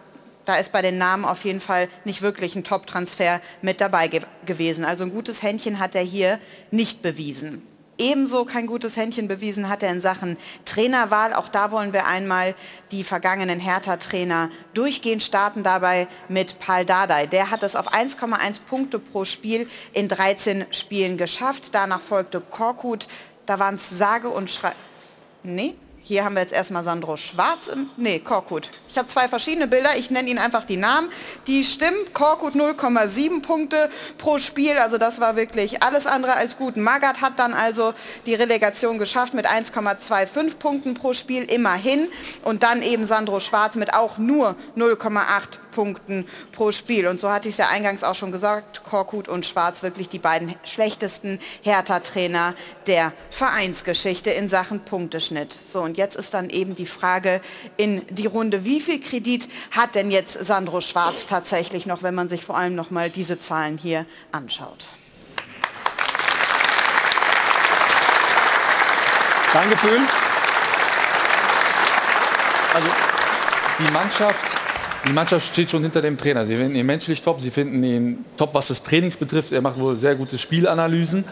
da ist bei den Namen auf jeden Fall nicht wirklich ein Top-Transfer mit dabei ge gewesen. Also ein gutes Händchen hat er hier nicht bewiesen. Ebenso kein gutes Händchen bewiesen hat er in Sachen Trainerwahl. Auch da wollen wir einmal die vergangenen Hertha-Trainer durchgehen, starten dabei mit Paul Dardai. Der hat es auf 1,1 Punkte pro Spiel in 13 Spielen geschafft. Danach folgte Korkut, da waren es sage und schreibe... Nee, hier haben wir jetzt erstmal Sandro Schwarz im, nee, Korkut. Ich habe zwei verschiedene Bilder, ich nenne Ihnen einfach die Namen. Die stimmen, Korkut 0,7 Punkte pro Spiel, also das war wirklich alles andere als gut. Magath hat dann also die Relegation geschafft mit 1,25 Punkten pro Spiel, immerhin. Und dann eben Sandro Schwarz mit auch nur 0,8 Punkten pro Spiel. Und so hatte ich es ja eingangs auch schon gesagt, Korkut und Schwarz wirklich die beiden schlechtesten Hertha-Trainer der Vereinsgeschichte in Sachen Punkteschnitt. So, und jetzt ist dann eben die Frage in die Runde, wie viel Kredit hat denn jetzt Sandro Schwarz tatsächlich noch, wenn man sich vor allem noch mal diese Zahlen hier anschaut. Dein Gefühl? Also die Mannschaft die Mannschaft steht schon hinter dem Trainer. Sie finden ihn menschlich top, sie finden ihn top, was das Trainings betrifft. Er macht wohl sehr gute Spielanalysen.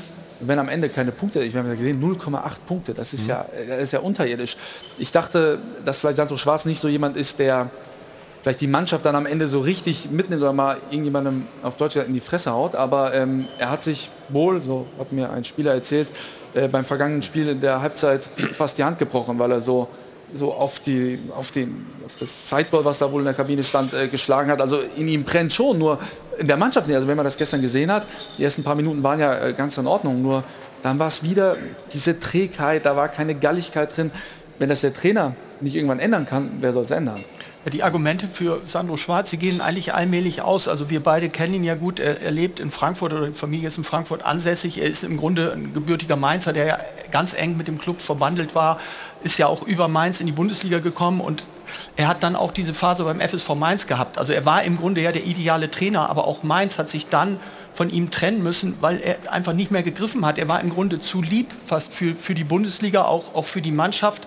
Wenn am Ende keine Punkte, ich habe ja gesehen, 0,8 Punkte, das ist, mhm. ja, das ist ja unterirdisch. Ich dachte, dass vielleicht Sandro Schwarz nicht so jemand ist, der vielleicht die Mannschaft dann am Ende so richtig mitnimmt oder mal irgendjemandem auf Deutsch in die Fresse haut. Aber ähm, er hat sich wohl, so hat mir ein Spieler erzählt, äh, beim vergangenen Spiel in der Halbzeit fast die Hand gebrochen, weil er so so auf, die, auf, den, auf das Sideboard, was da wohl in der Kabine stand, äh, geschlagen hat. Also in ihm brennt schon, nur in der Mannschaft nicht. Also wenn man das gestern gesehen hat, die ersten paar Minuten waren ja äh, ganz in Ordnung, nur dann war es wieder diese Trägheit, da war keine Galligkeit drin. Wenn das der Trainer nicht irgendwann ändern kann, wer soll es ändern? Die Argumente für Sandro Schwarz, die gehen eigentlich allmählich aus. Also wir beide kennen ihn ja gut. Er, er, lebt in Frankfurt oder die Familie ist in Frankfurt ansässig. Er ist im Grunde ein gebürtiger Mainzer, der ja ganz eng mit dem Club verbandelt war. Ist ja auch über Mainz in die Bundesliga gekommen und er hat dann auch diese Phase beim FSV Mainz gehabt. Also er war im Grunde ja der ideale Trainer, aber auch Mainz hat sich dann von ihm trennen müssen, weil er einfach nicht mehr gegriffen hat. Er war im Grunde zu lieb fast für, für die Bundesliga, auch, auch für die Mannschaft.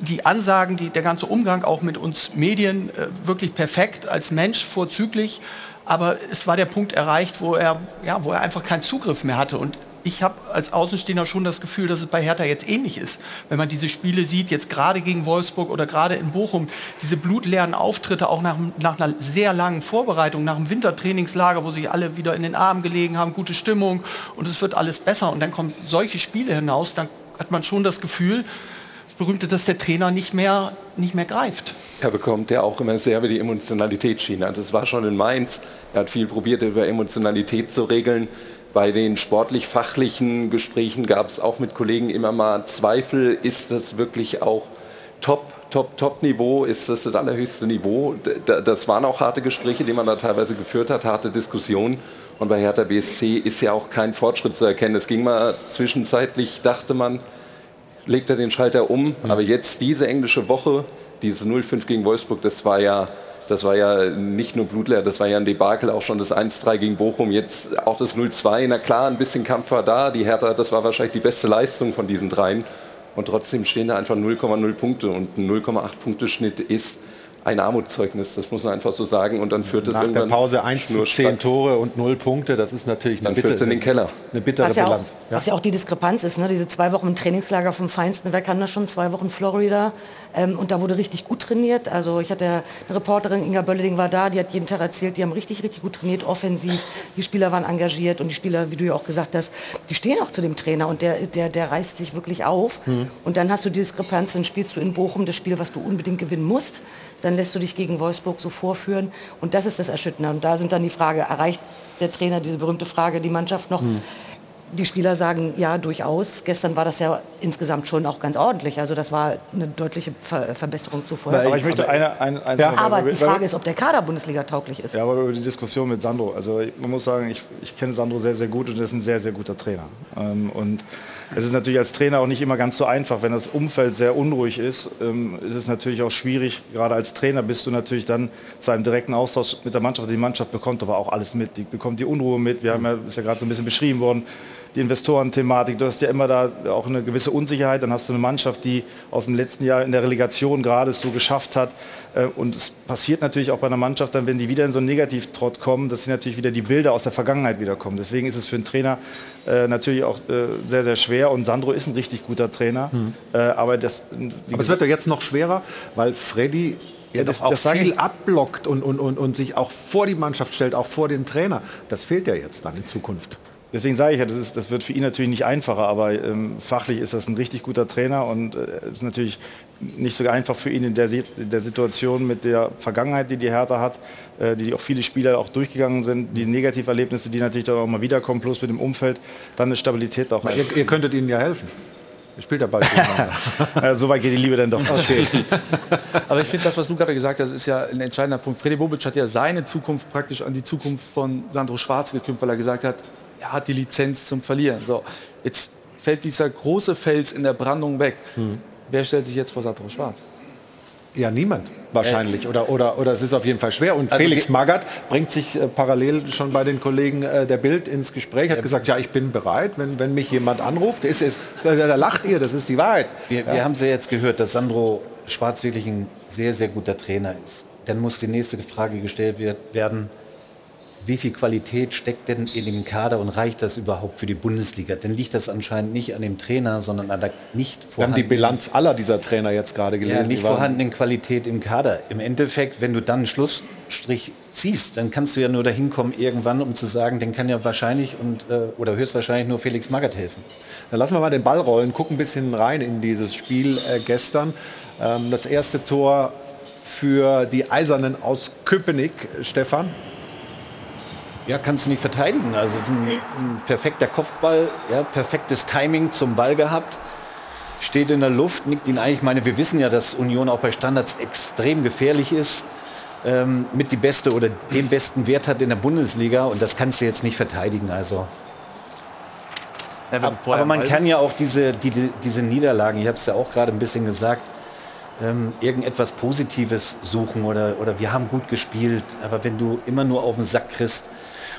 Die Ansagen, die, der ganze Umgang auch mit uns Medien äh, wirklich perfekt, als Mensch vorzüglich. Aber es war der Punkt erreicht, wo er, ja, wo er einfach keinen Zugriff mehr hatte. Und ich habe als Außenstehender schon das Gefühl, dass es bei Hertha jetzt ähnlich ist. Wenn man diese Spiele sieht, jetzt gerade gegen Wolfsburg oder gerade in Bochum, diese blutleeren Auftritte auch nach, nach einer sehr langen Vorbereitung, nach einem Wintertrainingslager, wo sich alle wieder in den Armen gelegen haben, gute Stimmung und es wird alles besser und dann kommen solche Spiele hinaus, dann hat man schon das Gefühl, berühmte, dass der Trainer nicht mehr, nicht mehr greift. Er bekommt ja auch immer sehr über die Emotionalitätsschiene. Das war schon in Mainz. Er hat viel probiert, über Emotionalität zu regeln. Bei den sportlich-fachlichen Gesprächen gab es auch mit Kollegen immer mal Zweifel, ist das wirklich auch top, top, top Niveau, ist das das allerhöchste Niveau? Das waren auch harte Gespräche, die man da teilweise geführt hat, harte Diskussionen. Und bei Hertha BSC ist ja auch kein Fortschritt zu erkennen. Es ging mal zwischenzeitlich, dachte man, legt er den Schalter um. Aber jetzt diese englische Woche, dieses 0-5 gegen Wolfsburg, das war ja, das war ja nicht nur blutleer, das war ja ein Debakel, auch schon das 1-3 gegen Bochum, jetzt auch das 0-2. Na klar, ein bisschen Kampf war da. Die Hertha, das war wahrscheinlich die beste Leistung von diesen dreien. Und trotzdem stehen da einfach 0,0 Punkte und ein 0,8 Punkte Schnitt ist ein Armutszeugnis, das muss man einfach so sagen. Und dann führt es Nach der Pause 1 zu 10 schnurstracks. Tore und 0 Punkte, das ist natürlich eine, Dann führt's in den Keller. eine bittere Was ja, auch, Bilanz. Ja. was ja auch die Diskrepanz ist, ne? diese zwei Wochen im Trainingslager vom Feinsten, wer kann das schon, zwei Wochen Florida ähm, und da wurde richtig gut trainiert. Also ich hatte eine Reporterin, Inga Bölleding war da, die hat jeden Tag erzählt, die haben richtig, richtig gut trainiert, offensiv, die Spieler waren engagiert und die Spieler, wie du ja auch gesagt hast, die stehen auch zu dem Trainer und der, der, der reißt sich wirklich auf Mhm. und dann hast du die Diskrepanz, dann spielst du in Bochum das Spiel, was du unbedingt gewinnen musst, dann lässt du dich gegen Wolfsburg so vorführen und das ist das Erschütternde und da sind dann die Frage, erreicht der Trainer diese berühmte Frage, die Mannschaft noch Mhm. die Spieler sagen ja durchaus. Gestern war das ja insgesamt schon auch ganz ordentlich. Also das war eine deutliche Ver Verbesserung zu vorher. Aber ich möchte eine, eine, eins Ja. Aber die Frage ist, ob der Kader Bundesliga tauglich ist. Ja, aber über die Diskussion mit Sandro. Also man muss sagen, ich, ich kenne Sandro sehr, sehr gut und er ist ein sehr, sehr guter Trainer. Ähm, und es ist natürlich als Trainer auch nicht immer ganz so einfach, wenn das Umfeld sehr unruhig ist. Ähm, ist es natürlich auch schwierig. Gerade als Trainer bist du natürlich dann zu einem direkten Austausch mit der Mannschaft. Die Mannschaft bekommt aber auch alles mit. Die bekommt die Unruhe mit. Wir haben ja, ist ja gerade so ein bisschen beschrieben worden die Investorenthematik, du hast ja immer da auch eine gewisse Unsicherheit, dann hast du eine Mannschaft, die aus dem letzten Jahr in der Relegation gerade es so geschafft hat Äh, und es passiert natürlich auch bei einer Mannschaft dann, wenn die wieder in so einen Negativtrott kommen, dass sie natürlich wieder die Bilder aus der Vergangenheit wiederkommen. Deswegen ist es für einen Trainer äh, natürlich auch äh, sehr, sehr schwer und Sandro ist ein richtig guter Trainer, äh, aber das... Aber es wird ja jetzt noch schwerer, weil Freddy ja, das- auch das viel ich- abblockt und, und, und, und sich auch vor die Mannschaft stellt, auch vor den Trainer. Das fehlt ja jetzt dann in Zukunft. Deswegen sage ich ja, das, ist, das wird für ihn natürlich nicht einfacher, aber ähm, fachlich ist das ein richtig guter Trainer und äh, es ist natürlich nicht so einfach für ihn in der, in der Situation mit der Vergangenheit, die die Hertha hat, äh, die auch viele Spieler auch durchgegangen sind, die Negativerlebnisse, die natürlich dann auch mal wiederkommen, plus mit dem Umfeld, dann eine Stabilität auch. Ihr, ihr könntet ihnen ja helfen. Ihr spielt ja bald so weit geht die Liebe dann doch. Okay. Aber ich finde, das, was du gerade gesagt hast, ist ja ein entscheidender Punkt. Freddy Bobic hat ja seine Zukunft praktisch an die Zukunft von Sandro Schwarz geknüpft, weil er gesagt hat, er hat die Lizenz zum Verlieren. So, jetzt fällt dieser große Fels in der Brandung weg. Wer stellt sich jetzt vor Sandro Schwarz? Ja, niemand wahrscheinlich. Oder, oder, oder es ist auf jeden Fall schwer. Und Also Felix Magath bringt sich äh, parallel schon bei den Kollegen äh, der Bild ins Gespräch, hat gesagt, ja, ich bin bereit, wenn, wenn mich jemand anruft. Ist, ist, da, da lacht ihr, das ist die Wahrheit. Wir, wir haben sie jetzt gehört, dass Sandro Schwarz wirklich ein sehr, sehr guter Trainer ist. Dann muss die nächste Frage gestellt wird- werden, wie viel Qualität steckt denn in dem Kader und reicht das überhaupt für die Bundesliga? Denn liegt das anscheinend nicht an dem Trainer, sondern an der nicht Wir haben die vorhandenen, Bilanz aller dieser Trainer jetzt gerade gelesen. ja, nicht vorhandenen Qualität im Kader. Im Endeffekt, wenn du dann einen Schlussstrich ziehst, dann kannst du ja nur dahin kommen irgendwann, um zu sagen, dann kann ja wahrscheinlich und äh, oder höchstwahrscheinlich nur Felix Magath helfen. Dann lassen wir mal den Ball rollen, gucken ein bisschen rein in dieses Spiel äh, gestern. Ähm, das erste Tor für die Eisernen aus Köpenick, Stefan. Ja, kannst du nicht verteidigen. Also es ist ein, ein perfekter Kopfball, ja, perfektes Timing zum Ball gehabt. Steht in der Luft, nickt ihn eigentlich. Ich meine, wir wissen ja, dass Union auch bei Standards extrem gefährlich ist. Ähm, mit die beste oder den besten Wert hat in der Bundesliga und das kannst du jetzt nicht verteidigen. Also. Aber man kann ja auch diese, die, die, diese Niederlagen, ich habe es ja auch gerade ein bisschen gesagt, ähm, irgendetwas Positives suchen oder, oder wir haben gut gespielt. Aber wenn du immer nur auf den Sack kriegst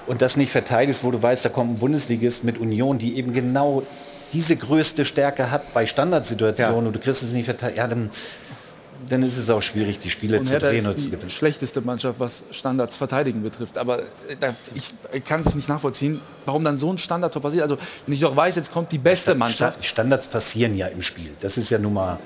und das nicht verteidigst, wo du weißt, da kommt ein Bundesligist mit Union, die eben genau diese größte Stärke hat bei Standardsituationen Ja. und du kriegst es nicht verteidigt, ja, dann, dann ist es auch schwierig, die Spiele Und zu drehen ist oder zu die gewinnen. schlechteste Mannschaft, was Standards verteidigen betrifft. Aber äh, ich äh, kann es nicht nachvollziehen, warum dann so ein Standardtor passiert. Also wenn ich doch weiß, jetzt kommt die beste Mannschaft. Standards passieren ja im Spiel. Das ist ja nun mal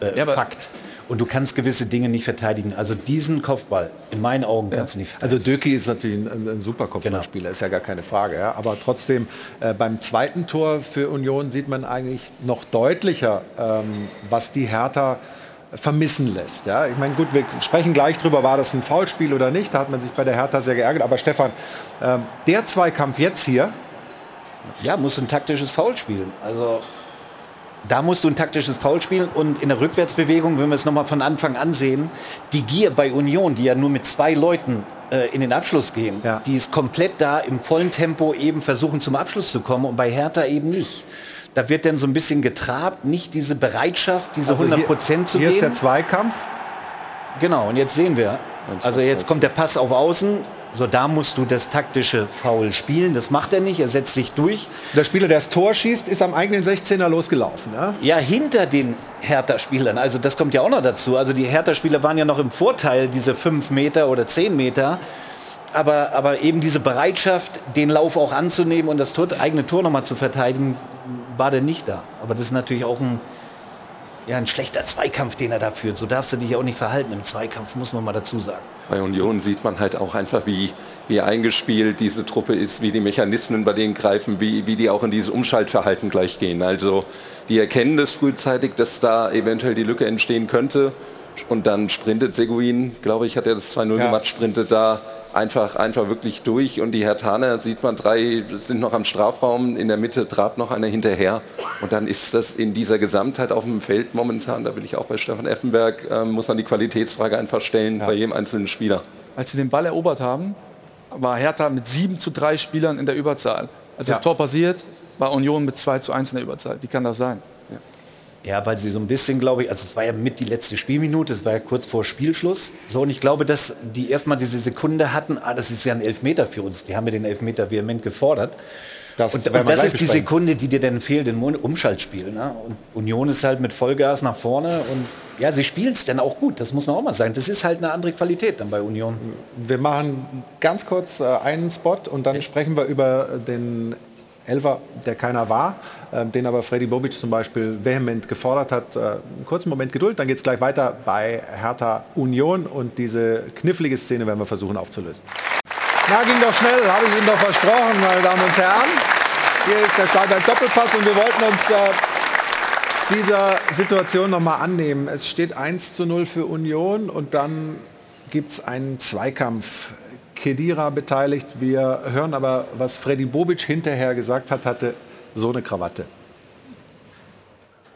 äh, Ja, Fakt. Und du kannst gewisse Dinge nicht verteidigen. Also diesen Kopfball, in meinen Augen kannst du nicht Also Döki ist natürlich ein, ein, super Kopfballspieler, ist ja gar keine Frage. Ja. Aber trotzdem, äh, beim zweiten Tor für Union sieht man eigentlich noch deutlicher, ähm, was die Hertha vermissen lässt. Ja. Ich meine, gut, wir sprechen gleich drüber, war das ein Foulspiel oder nicht. Da hat man sich bei der Hertha sehr geärgert. Aber Stefan, ähm, der Zweikampf jetzt hier, Ja, musst du ein taktisches Foul spielen. Also da musst du ein taktisches Foul spielen und in der Rückwärtsbewegung, wenn wir es nochmal von Anfang an sehen, die Gier bei Union, die ja nur mit zwei Leuten äh, in den Abschluss gehen, Ja. die ist komplett da im vollen Tempo eben versuchen zum Abschluss zu kommen und bei Hertha eben nicht. Da wird dann so ein bisschen getrabt, nicht diese Bereitschaft, diese Also 100 Prozent zu Hier ist der geben. Zweikampf. Genau, und jetzt sehen wir, also jetzt kommt der Pass auf Außen, so da musst du das taktische Foul spielen, das macht er nicht, er setzt sich durch. Der Spieler, der das Tor schießt, ist am eigenen 16er losgelaufen. Ja? Ja, hinter den Hertha-Spielern. Also das kommt ja auch noch dazu. Also die Hertha-Spieler waren ja noch im Vorteil, diese 5 Meter oder 10 Meter. Aber, aber eben diese Bereitschaft, den Lauf auch anzunehmen und das Tor, eigene Tor nochmal zu verteidigen, war denn nicht da. Aber das ist natürlich auch ein, ja, ein schlechter Zweikampf, den er da führt. So darfst du dich auch nicht verhalten im Zweikampf, muss man mal dazu sagen. Bei Union sieht man halt auch einfach, wie, wie eingespielt diese Truppe ist, wie die Mechanismen bei denen greifen, wie, wie die auch in dieses Umschaltverhalten gleich gehen. Also die erkennen das frühzeitig, dass da eventuell die Lücke entstehen könnte. Und dann sprintet Seguin, glaube ich, hat er das 2-0 Ja. gemacht, sprintet da einfach, einfach wirklich durch. Und die Hertaner sieht man, drei sind noch am Strafraum, in der Mitte trabt noch einer hinterher. Und dann ist das in dieser Gesamtheit auf dem Feld momentan, da bin ich auch bei Stefan Effenberg, ähm, muss man die Qualitätsfrage einfach stellen bei jedem einzelnen Spieler. Als sie den Ball erobert haben, war Hertha mit 7 zu 3 Spielern in der Überzahl. Als Ja. das Tor passiert, war Union mit 2 zu 1 in der Überzahl. Wie kann das sein? Ja, weil sie so ein bisschen, glaube ich, also es war ja mit die letzte Spielminute, es war ja kurz vor Spielschluss. So, und ich glaube, dass die erstmal diese Sekunde hatten, ah, das ist ja ein Elfmeter für uns. Die haben ja den Elfmeter vehement gefordert. Das und, und das ist die besprechen. Sekunde, die dir dann fehlt im Umschaltspiel. Ne? Und Union ist halt mit Vollgas nach vorne und ja, sie spielen es dann auch gut, das muss man auch mal sagen. Das ist halt eine andere Qualität dann bei Union. Wir machen ganz kurz äh, einen Spot und dann sprechen wir über den Elfer, der keiner war, ähm, den aber Freddy Bobic zum Beispiel vehement gefordert hat. Äh, einen kurzen Moment Geduld, dann geht es gleich weiter bei Hertha Union und diese knifflige Szene werden wir versuchen aufzulösen. Na, ging doch schnell, habe ich Ihnen doch versprochen, meine Damen und Herren. Hier ist der Startball Doppelpass und wir wollten uns äh, dieser Situation nochmal annehmen. Es steht 1 zu 0 für Union und dann gibt es einen Zweikampf. Kedira beteiligt. Wir hören aber, was Freddy Bobic hinterher gesagt hat, hatte so eine Krawatte.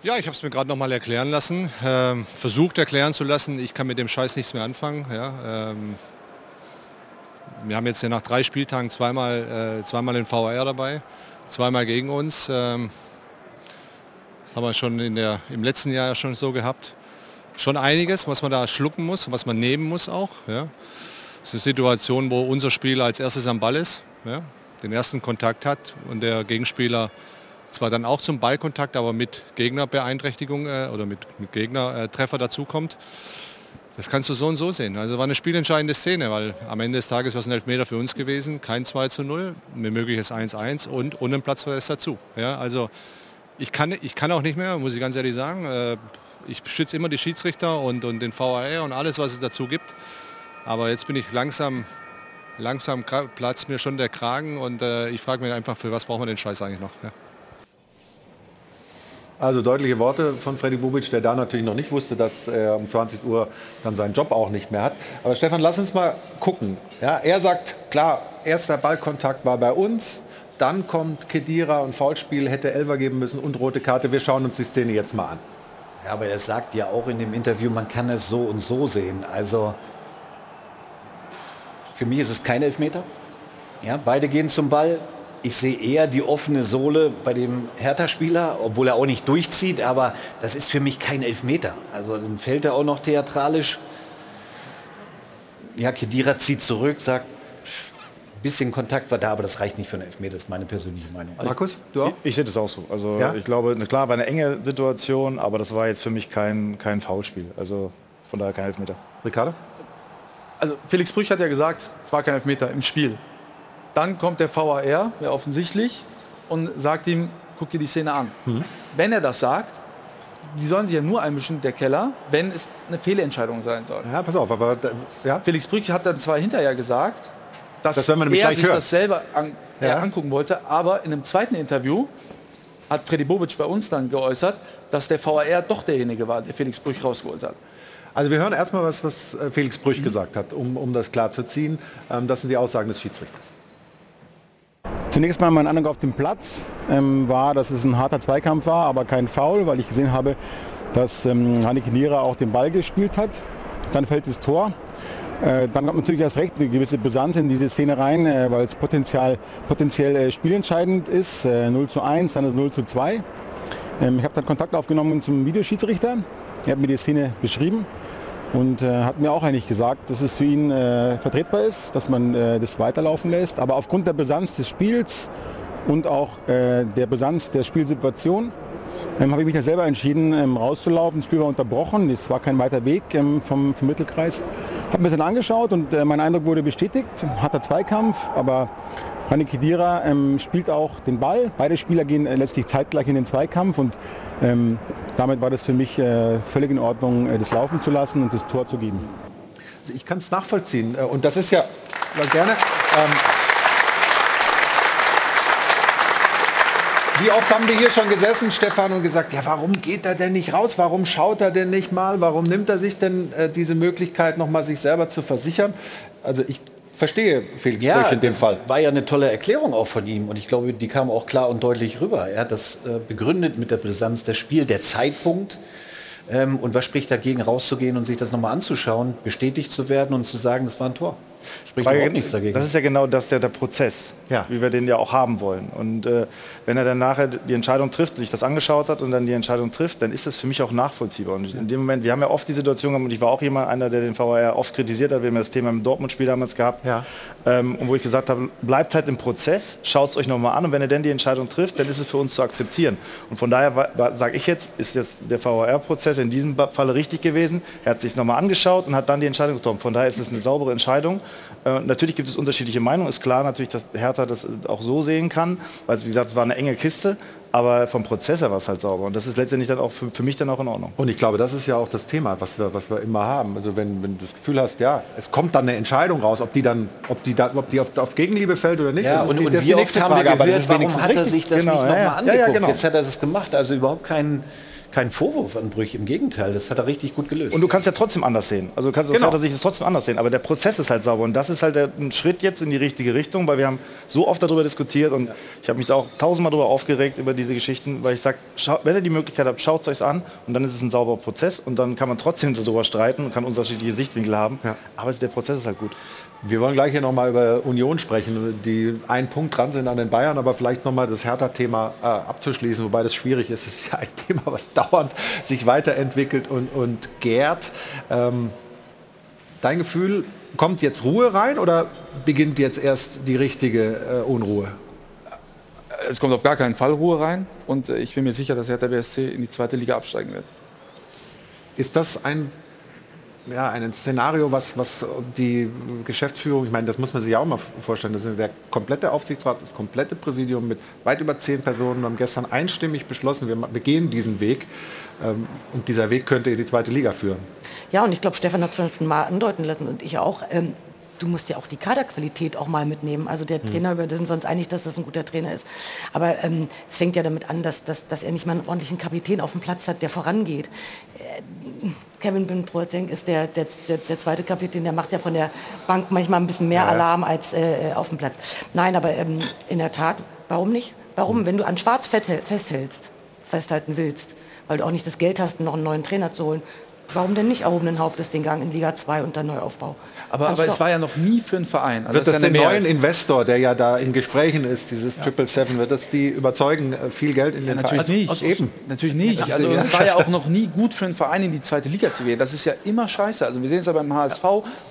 Ja, ich habe es mir gerade noch mal erklären lassen, ähm, versucht erklären zu lassen. Ich kann mit dem Scheiß nichts mehr anfangen. Ja, ähm, wir haben jetzt ja nach drei Spieltagen zweimal, äh, zweimal den VAR dabei, zweimal gegen uns. Ähm, haben wir schon in der, im letzten Jahr ja schon so gehabt. Schon einiges, was man da schlucken muss, was man nehmen muss auch. Ja. Es ist eine Situation, wo unser Spieler als erstes am Ball ist, ja, den ersten Kontakt hat und der Gegenspieler zwar dann auch zum Ballkontakt, aber mit Gegnerbeeinträchtigung äh, oder mit, mit Gegnertreffer dazukommt. Das kannst du so und so sehen. Also war eine spielentscheidende Szene, weil am Ende des Tages war es ein Elfmeter für uns gewesen, kein 2 zu 0, ein mögliches 1-1 und, ein Platzverweis dazu. Ja, also ich kann, ich kann auch nicht mehr, muss ich ganz ehrlich sagen. Äh, ich schütze immer die Schiedsrichter und, und den VAR und alles, was es dazu gibt. Aber jetzt bin ich langsam, langsam platzt mir schon der Kragen und äh, ich frage mich einfach, für was brauchen wir den Scheiß eigentlich noch? Ja. Also deutliche Worte von Freddy Bubic, der da natürlich noch nicht wusste, dass er um 20 Uhr dann seinen Job auch nicht mehr hat. Aber Stefan, lass uns mal gucken. Ja, er sagt, klar, erster Ballkontakt war bei uns. Dann kommt Kedira und Foulspiel, hätte Elfer geben müssen und rote Karte. Wir schauen uns die Szene jetzt mal an. Ja, aber er sagt ja auch in dem Interview, man kann es so und so sehen. Also für mich ist es kein Elfmeter. Ja, beide gehen zum Ball. Ich sehe eher die offene Sohle bei dem Hertha-Spieler, obwohl er auch nicht durchzieht, aber das ist für mich kein Elfmeter. Also dann fällt er auch noch theatralisch. Ja, Kedira zieht zurück, sagt, ein bisschen Kontakt war da, aber das reicht nicht für einen Elfmeter, das ist meine persönliche Meinung. Markus, du auch? Ich, ich sehe das auch so. Also Ja? ich glaube, klar, war eine enge Situation, aber das war jetzt für mich kein, kein Foulspiel. Also von daher kein Elfmeter. Ricardo? Also Felix Brüch hat ja gesagt, es war kein Elfmeter im Spiel. Dann kommt der VAR, ja offensichtlich, und sagt ihm, guck dir die Szene an. Wenn er das sagt, die sollen sich ja nur einmischen, der Keller, wenn es eine Fehlentscheidung sein soll. Ja, pass auf, aber ja. Felix Brüch hat dann zwar hinterher gesagt, dass Das er sich hören. das selber an, äh, Ja. angucken wollte, aber in einem zweiten Interview hat Freddy Bobic bei uns dann geäußert, dass der VAR doch derjenige war, der Felix Brüch rausgeholt hat. Also wir hören erstmal was, was äh, Felix Brüch gesagt hat, um, um das klar zu. Ähm, das sind die Aussagen des Schiedsrichters. Zunächst mal mein Eindruck auf dem Platz ähm, war, dass es ein harter Zweikampf war, aber kein Foul, weil ich gesehen habe, dass ähm, Hannik Niera auch den Ball gespielt hat. Dann fällt das Tor. Äh, dann kommt natürlich erst recht eine gewisse Brisanz in diese Szene rein, äh, weil es potenziell, potenziell spielentscheidend ist. 0 zu 1, dann ist 0 zu 2. Ähm, ich habe dann Kontakt aufgenommen zum Videoschiedsrichter. Er hat mir die Szene beschrieben und äh, hat mir auch eigentlich gesagt, dass es für ihn äh, vertretbar ist, dass man äh, das weiterlaufen lässt. Aber aufgrund der Brisanz des Spiels und auch der Brisanz der Spielsituation ähm, habe ich mich ja selber entschieden, ähm, rauszulaufen. Das Spiel war unterbrochen, es war kein weiter Weg ähm, vom, vom Mittelkreis. Habe mir das dann angeschaut und äh, mein Eindruck wurde bestätigt. Harter Zweikampf, aber Hani Kidira ähm, spielt auch den Ball. Beide Spieler gehen äh, letztlich zeitgleich in den Zweikampf und ähm, damit war das für mich äh, völlig in Ordnung, äh, das laufen zu lassen und das Tor zu geben. Also ich kann es nachvollziehen äh, und das ist ja gerne. Ähm, Wie oft haben wir hier schon gesessen, Stefan, und gesagt, ja, warum geht er denn nicht raus? Warum schaut er denn nicht mal? Warum nimmt er sich denn äh, diese Möglichkeit, noch mal sich selber zu versichern? Also ich verstehe Felix ja, Brüch in dem Fall. War ja eine tolle Erklärung auch von ihm und ich glaube, die kam auch klar und deutlich rüber. Er hat das äh, begründet mit der Brisanz des Spiels, der Zeitpunkt. Ähm, und was spricht dagegen, rauszugehen und sich das nochmal anzuschauen, bestätigt zu werden und zu sagen, das war ein Tor? Spricht überhaupt nichts dagegen. Das ist ja genau das, der, der Prozess, ja. wie wir den ja auch haben wollen. Und äh, wenn er dann nachher die Entscheidung trifft, sich das angeschaut hat und dann die Entscheidung trifft, dann ist das für mich auch nachvollziehbar. Und in dem Moment, wir haben ja oft die Situation gehabt, und ich war auch jemand, einer, der den VAR oft kritisiert hat, wir haben ja das Thema im Dortmund-Spiel damals gehabt, ja. ähm, und wo ich gesagt habe, bleibt halt im Prozess, schaut es euch nochmal an und wenn er dann die Entscheidung trifft, dann ist es für uns zu akzeptieren. Und von daher sage ich jetzt, ist jetzt der VAR-Prozess in diesem Falle richtig gewesen. Er hat sich nochmal angeschaut und hat dann die Entscheidung getroffen. Von daher ist es eine saubere Entscheidung. Äh, natürlich gibt es unterschiedliche Meinungen. Ist klar natürlich, dass Hertha das auch so sehen kann, weil wie gesagt, es war eine enge Kiste. Aber vom Prozess her war es halt sauber. Und das ist letztendlich dann auch für, für, mich dann auch in Ordnung. Und ich glaube, das ist ja auch das Thema, was wir, was wir immer haben. Also wenn, wenn du das Gefühl hast, ja, es kommt dann eine Entscheidung raus, ob die dann, ob die, da, ob die auf, auf Gegenliebe fällt oder nicht. Ja, das und, ist, und das ist die nächste Frage. Aber das ist warum hat er sich das genau, nicht nochmal ja, angeguckt? Ja, ja, genau. Jetzt hat er es gemacht. Also überhaupt kein kein Vorwurf an Brüch, im Gegenteil, das hat er richtig gut gelöst. Und du kannst ja trotzdem anders sehen. Also du kannst aus genau. Sicht trotzdem anders sehen, aber der Prozess ist halt sauber und das ist halt der, ein Schritt jetzt in die richtige Richtung, weil wir haben so oft darüber diskutiert und ich habe mich da auch tausendmal darüber aufgeregt über diese Geschichten, weil ich sage, wenn ihr die Möglichkeit habt, schaut es euch an und dann ist es ein sauberer Prozess und dann kann man trotzdem darüber streiten und kann unterschiedliche Sichtwinkel haben, ja. aber der Prozess ist halt gut. Wir wollen gleich hier nochmal über Union sprechen, die einen Punkt dran sind an den Bayern, aber vielleicht nochmal das Hertha-Thema äh, abzuschließen, wobei das schwierig ist. Es ist ja ein Thema, was dauernd sich weiterentwickelt und, und gärt. Ähm, dein Gefühl, kommt jetzt Ruhe rein oder beginnt jetzt erst die richtige äh, Unruhe? Es kommt auf gar keinen Fall Ruhe rein und äh, ich bin mir sicher, dass Hertha BSC in die zweite Liga absteigen wird. Ist das ein ja, ein Szenario, was, was die Geschäftsführung, ich meine, das muss man sich ja auch mal vorstellen, das ist der komplette Aufsichtsrat, das komplette Präsidium mit weit über zehn Personen wir haben gestern einstimmig beschlossen, wir, wir gehen diesen Weg ähm, und dieser Weg könnte in die zweite Liga führen. Ja, und ich glaube, Stefan hat es schon mal andeuten lassen und ich auch. Ähm, du musst ja auch die Kaderqualität auch mal mitnehmen. Also der hm. Trainer, über den sind wir uns einig, dass das ein guter Trainer ist. Aber ähm, es fängt ja damit an, dass, dass, dass er nicht mal einen ordentlichen Kapitän auf dem Platz hat, der vorangeht. Äh, Kevin Bin Boateng ist der, der, der, der, zweite Kapitän, der macht ja von der Bank manchmal ein bisschen mehr ja, Alarm als äh, auf dem Platz. Nein, aber ähm, in der Tat, warum nicht? Warum, hm. wenn du an Schwarz festhältst, festhalten willst, weil du auch nicht das Geld hast, noch einen neuen Trainer zu holen, Warum denn nicht erhobenen Hauptes den Gang in Liga 2 und der Neuaufbau? Aber, aber es war ja noch nie für einen Verein. Also wird das, das den neuen Investor, der ja da in Gesprächen ist, dieses Triple Seven, wird das die überzeugen, äh, viel Geld in ja, den natürlich Verein? Nicht. Also, eben. Natürlich nicht. Also es war ja auch noch nie gut für einen Verein in die zweite Liga zu gehen. Das ist ja immer scheiße. Also wir sehen es ja beim HSV,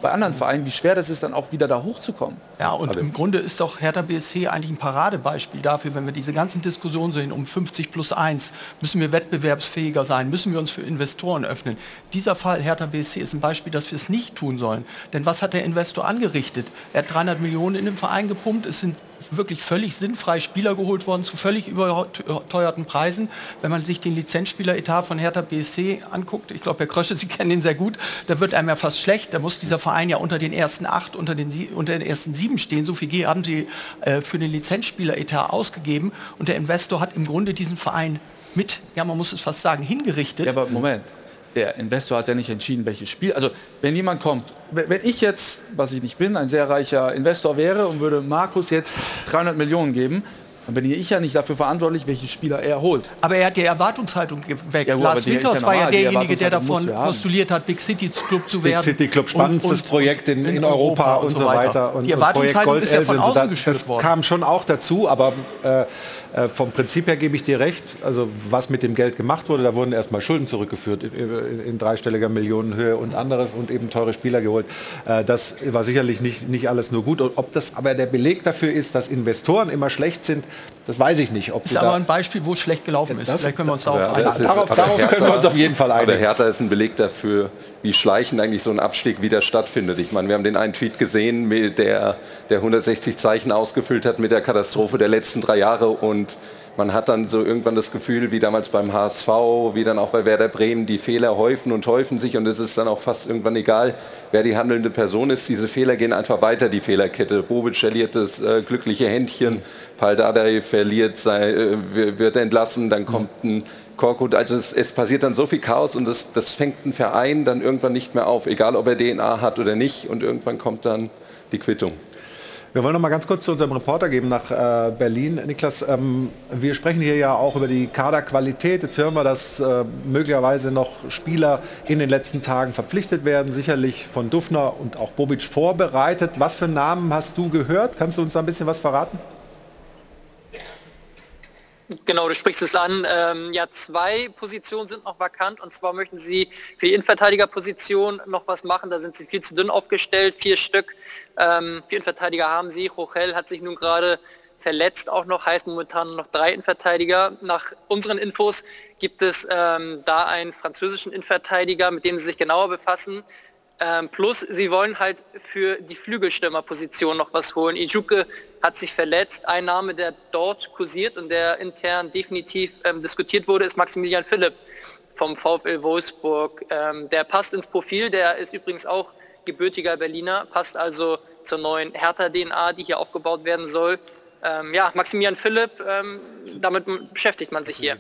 bei anderen Vereinen, wie schwer das ist, dann auch wieder da hochzukommen. Ja, und also. im Grunde ist doch Hertha BSC eigentlich ein Paradebeispiel dafür, wenn wir diese ganzen Diskussionen sehen um 50 plus 1, müssen wir wettbewerbsfähiger sein, müssen wir uns für Investoren öffnen. Dieser Fall Hertha BSC ist ein Beispiel, dass wir es nicht tun sollen. Denn was hat der Investor angerichtet? Er hat 300 Millionen in den Verein gepumpt. Es sind wirklich völlig sinnfrei Spieler geholt worden zu völlig überteuerten Preisen. Wenn man sich den Lizenzspieleretat von Hertha BSC anguckt, ich glaube, Herr Krösche, Sie kennen ihn sehr gut, da wird einem ja fast schlecht. Da muss dieser Verein ja unter den ersten acht, unter den, unter den ersten sieben stehen. So viel haben Sie äh, für den Lizenzspieleretat ausgegeben. Und der Investor hat im Grunde diesen Verein mit, ja man muss es fast sagen, hingerichtet. Ja, aber Moment der Investor hat ja nicht entschieden, welches Spiel. Also wenn jemand kommt, wenn ich jetzt, was ich nicht bin, ein sehr reicher Investor wäre und würde Markus jetzt 300 Millionen geben, dann bin ich ja nicht dafür verantwortlich, welche Spieler er holt. Aber er hat die Erwartungshaltung geweckt. Ja, gut, Lars ist ja Winters war ja derjenige, der Erwartungshaltung davon postuliert hat, Big City Club zu Big werden. City Club, spannendstes Und- und- Projekt in, in, Europa, und so weiter. Und, die und Projekt Erwartungshaltung ist ja von außen Das- Das worden. kam schon auch dazu, aber äh, äh, vom Prinzip her gebe ich dir recht. Also was mit dem Geld gemacht wurde, da wurden erstmal Schulden zurückgeführt in, in, dreistelliger Millionenhöhe und anderes und eben teure Spieler geholt. Äh, das war sicherlich nicht, nicht alles nur gut. Und ob das aber der Beleg dafür ist, dass Investoren immer schlecht sind, das weiß ich nicht. Ob Ist aber da- ein Beispiel, wo es schlecht gelaufen ist. Das- Vielleicht können wir uns darauf Aber einigen. Darauf- darauf Hertha- können wir uns auf jeden Fall einigen. Aber Hertha ist ein Beleg dafür, wie schleichend eigentlich so ein Abstieg wieder stattfindet. Ich meine, wir haben den einen Tweet gesehen, der, der 160 Zeichen ausgefüllt hat mit der Katastrophe der letzten drei Jahre und man hat dann so irgendwann das Gefühl, wie damals beim HSV, wie dann auch bei Werder Bremen, die Fehler häufen und häufen sich und es ist dann auch fast irgendwann egal, wer die handelnde Person ist. Diese Fehler gehen einfach weiter, die Fehlerkette. Bobic verliert das äh, glückliche Händchen, Pal Dardai verliert, sei, äh, wird entlassen, dann kommt ein Korkut, also es, es passiert dann so viel Chaos und das, das fängt ein Verein dann irgendwann nicht mehr auf, egal ob er DNA hat oder nicht und irgendwann kommt dann die Quittung. Wir wollen noch mal ganz kurz zu unserem Reporter geben nach äh, Berlin. Niklas, ähm, wir sprechen hier ja auch über die Kaderqualität. Jetzt hören wir, dass äh, möglicherweise noch Spieler in den letzten Tagen verpflichtet werden, sicherlich von Dufner und auch Bobic vorbereitet. Was für Namen hast du gehört? Kannst du uns da ein bisschen was verraten? Genau, du sprichst es an. Ähm, ja, zwei Positionen sind noch vakant und zwar möchten sie für die Innenverteidigerposition noch was machen. Da sind sie viel zu dünn aufgestellt, vier Stück. Ähm, vier Innenverteidiger haben sie. Rochel hat sich nun gerade verletzt, auch noch heißt momentan noch drei Innenverteidiger. Nach unseren Infos gibt es ähm, da einen französischen Innenverteidiger, mit dem sie sich genauer befassen. Ähm, plus, sie wollen halt für die Flügelstürmerposition noch was holen. Ijuke hat sich verletzt. Ein Name, der dort kursiert und der intern definitiv ähm, diskutiert wurde, ist Maximilian Philipp vom VfL Wolfsburg. Ähm, der passt ins Profil, der ist übrigens auch gebürtiger Berliner, passt also zur neuen Hertha-DNA, die hier aufgebaut werden soll. Ähm, ja, Maximilian Philipp, ähm, damit beschäftigt man sich hier.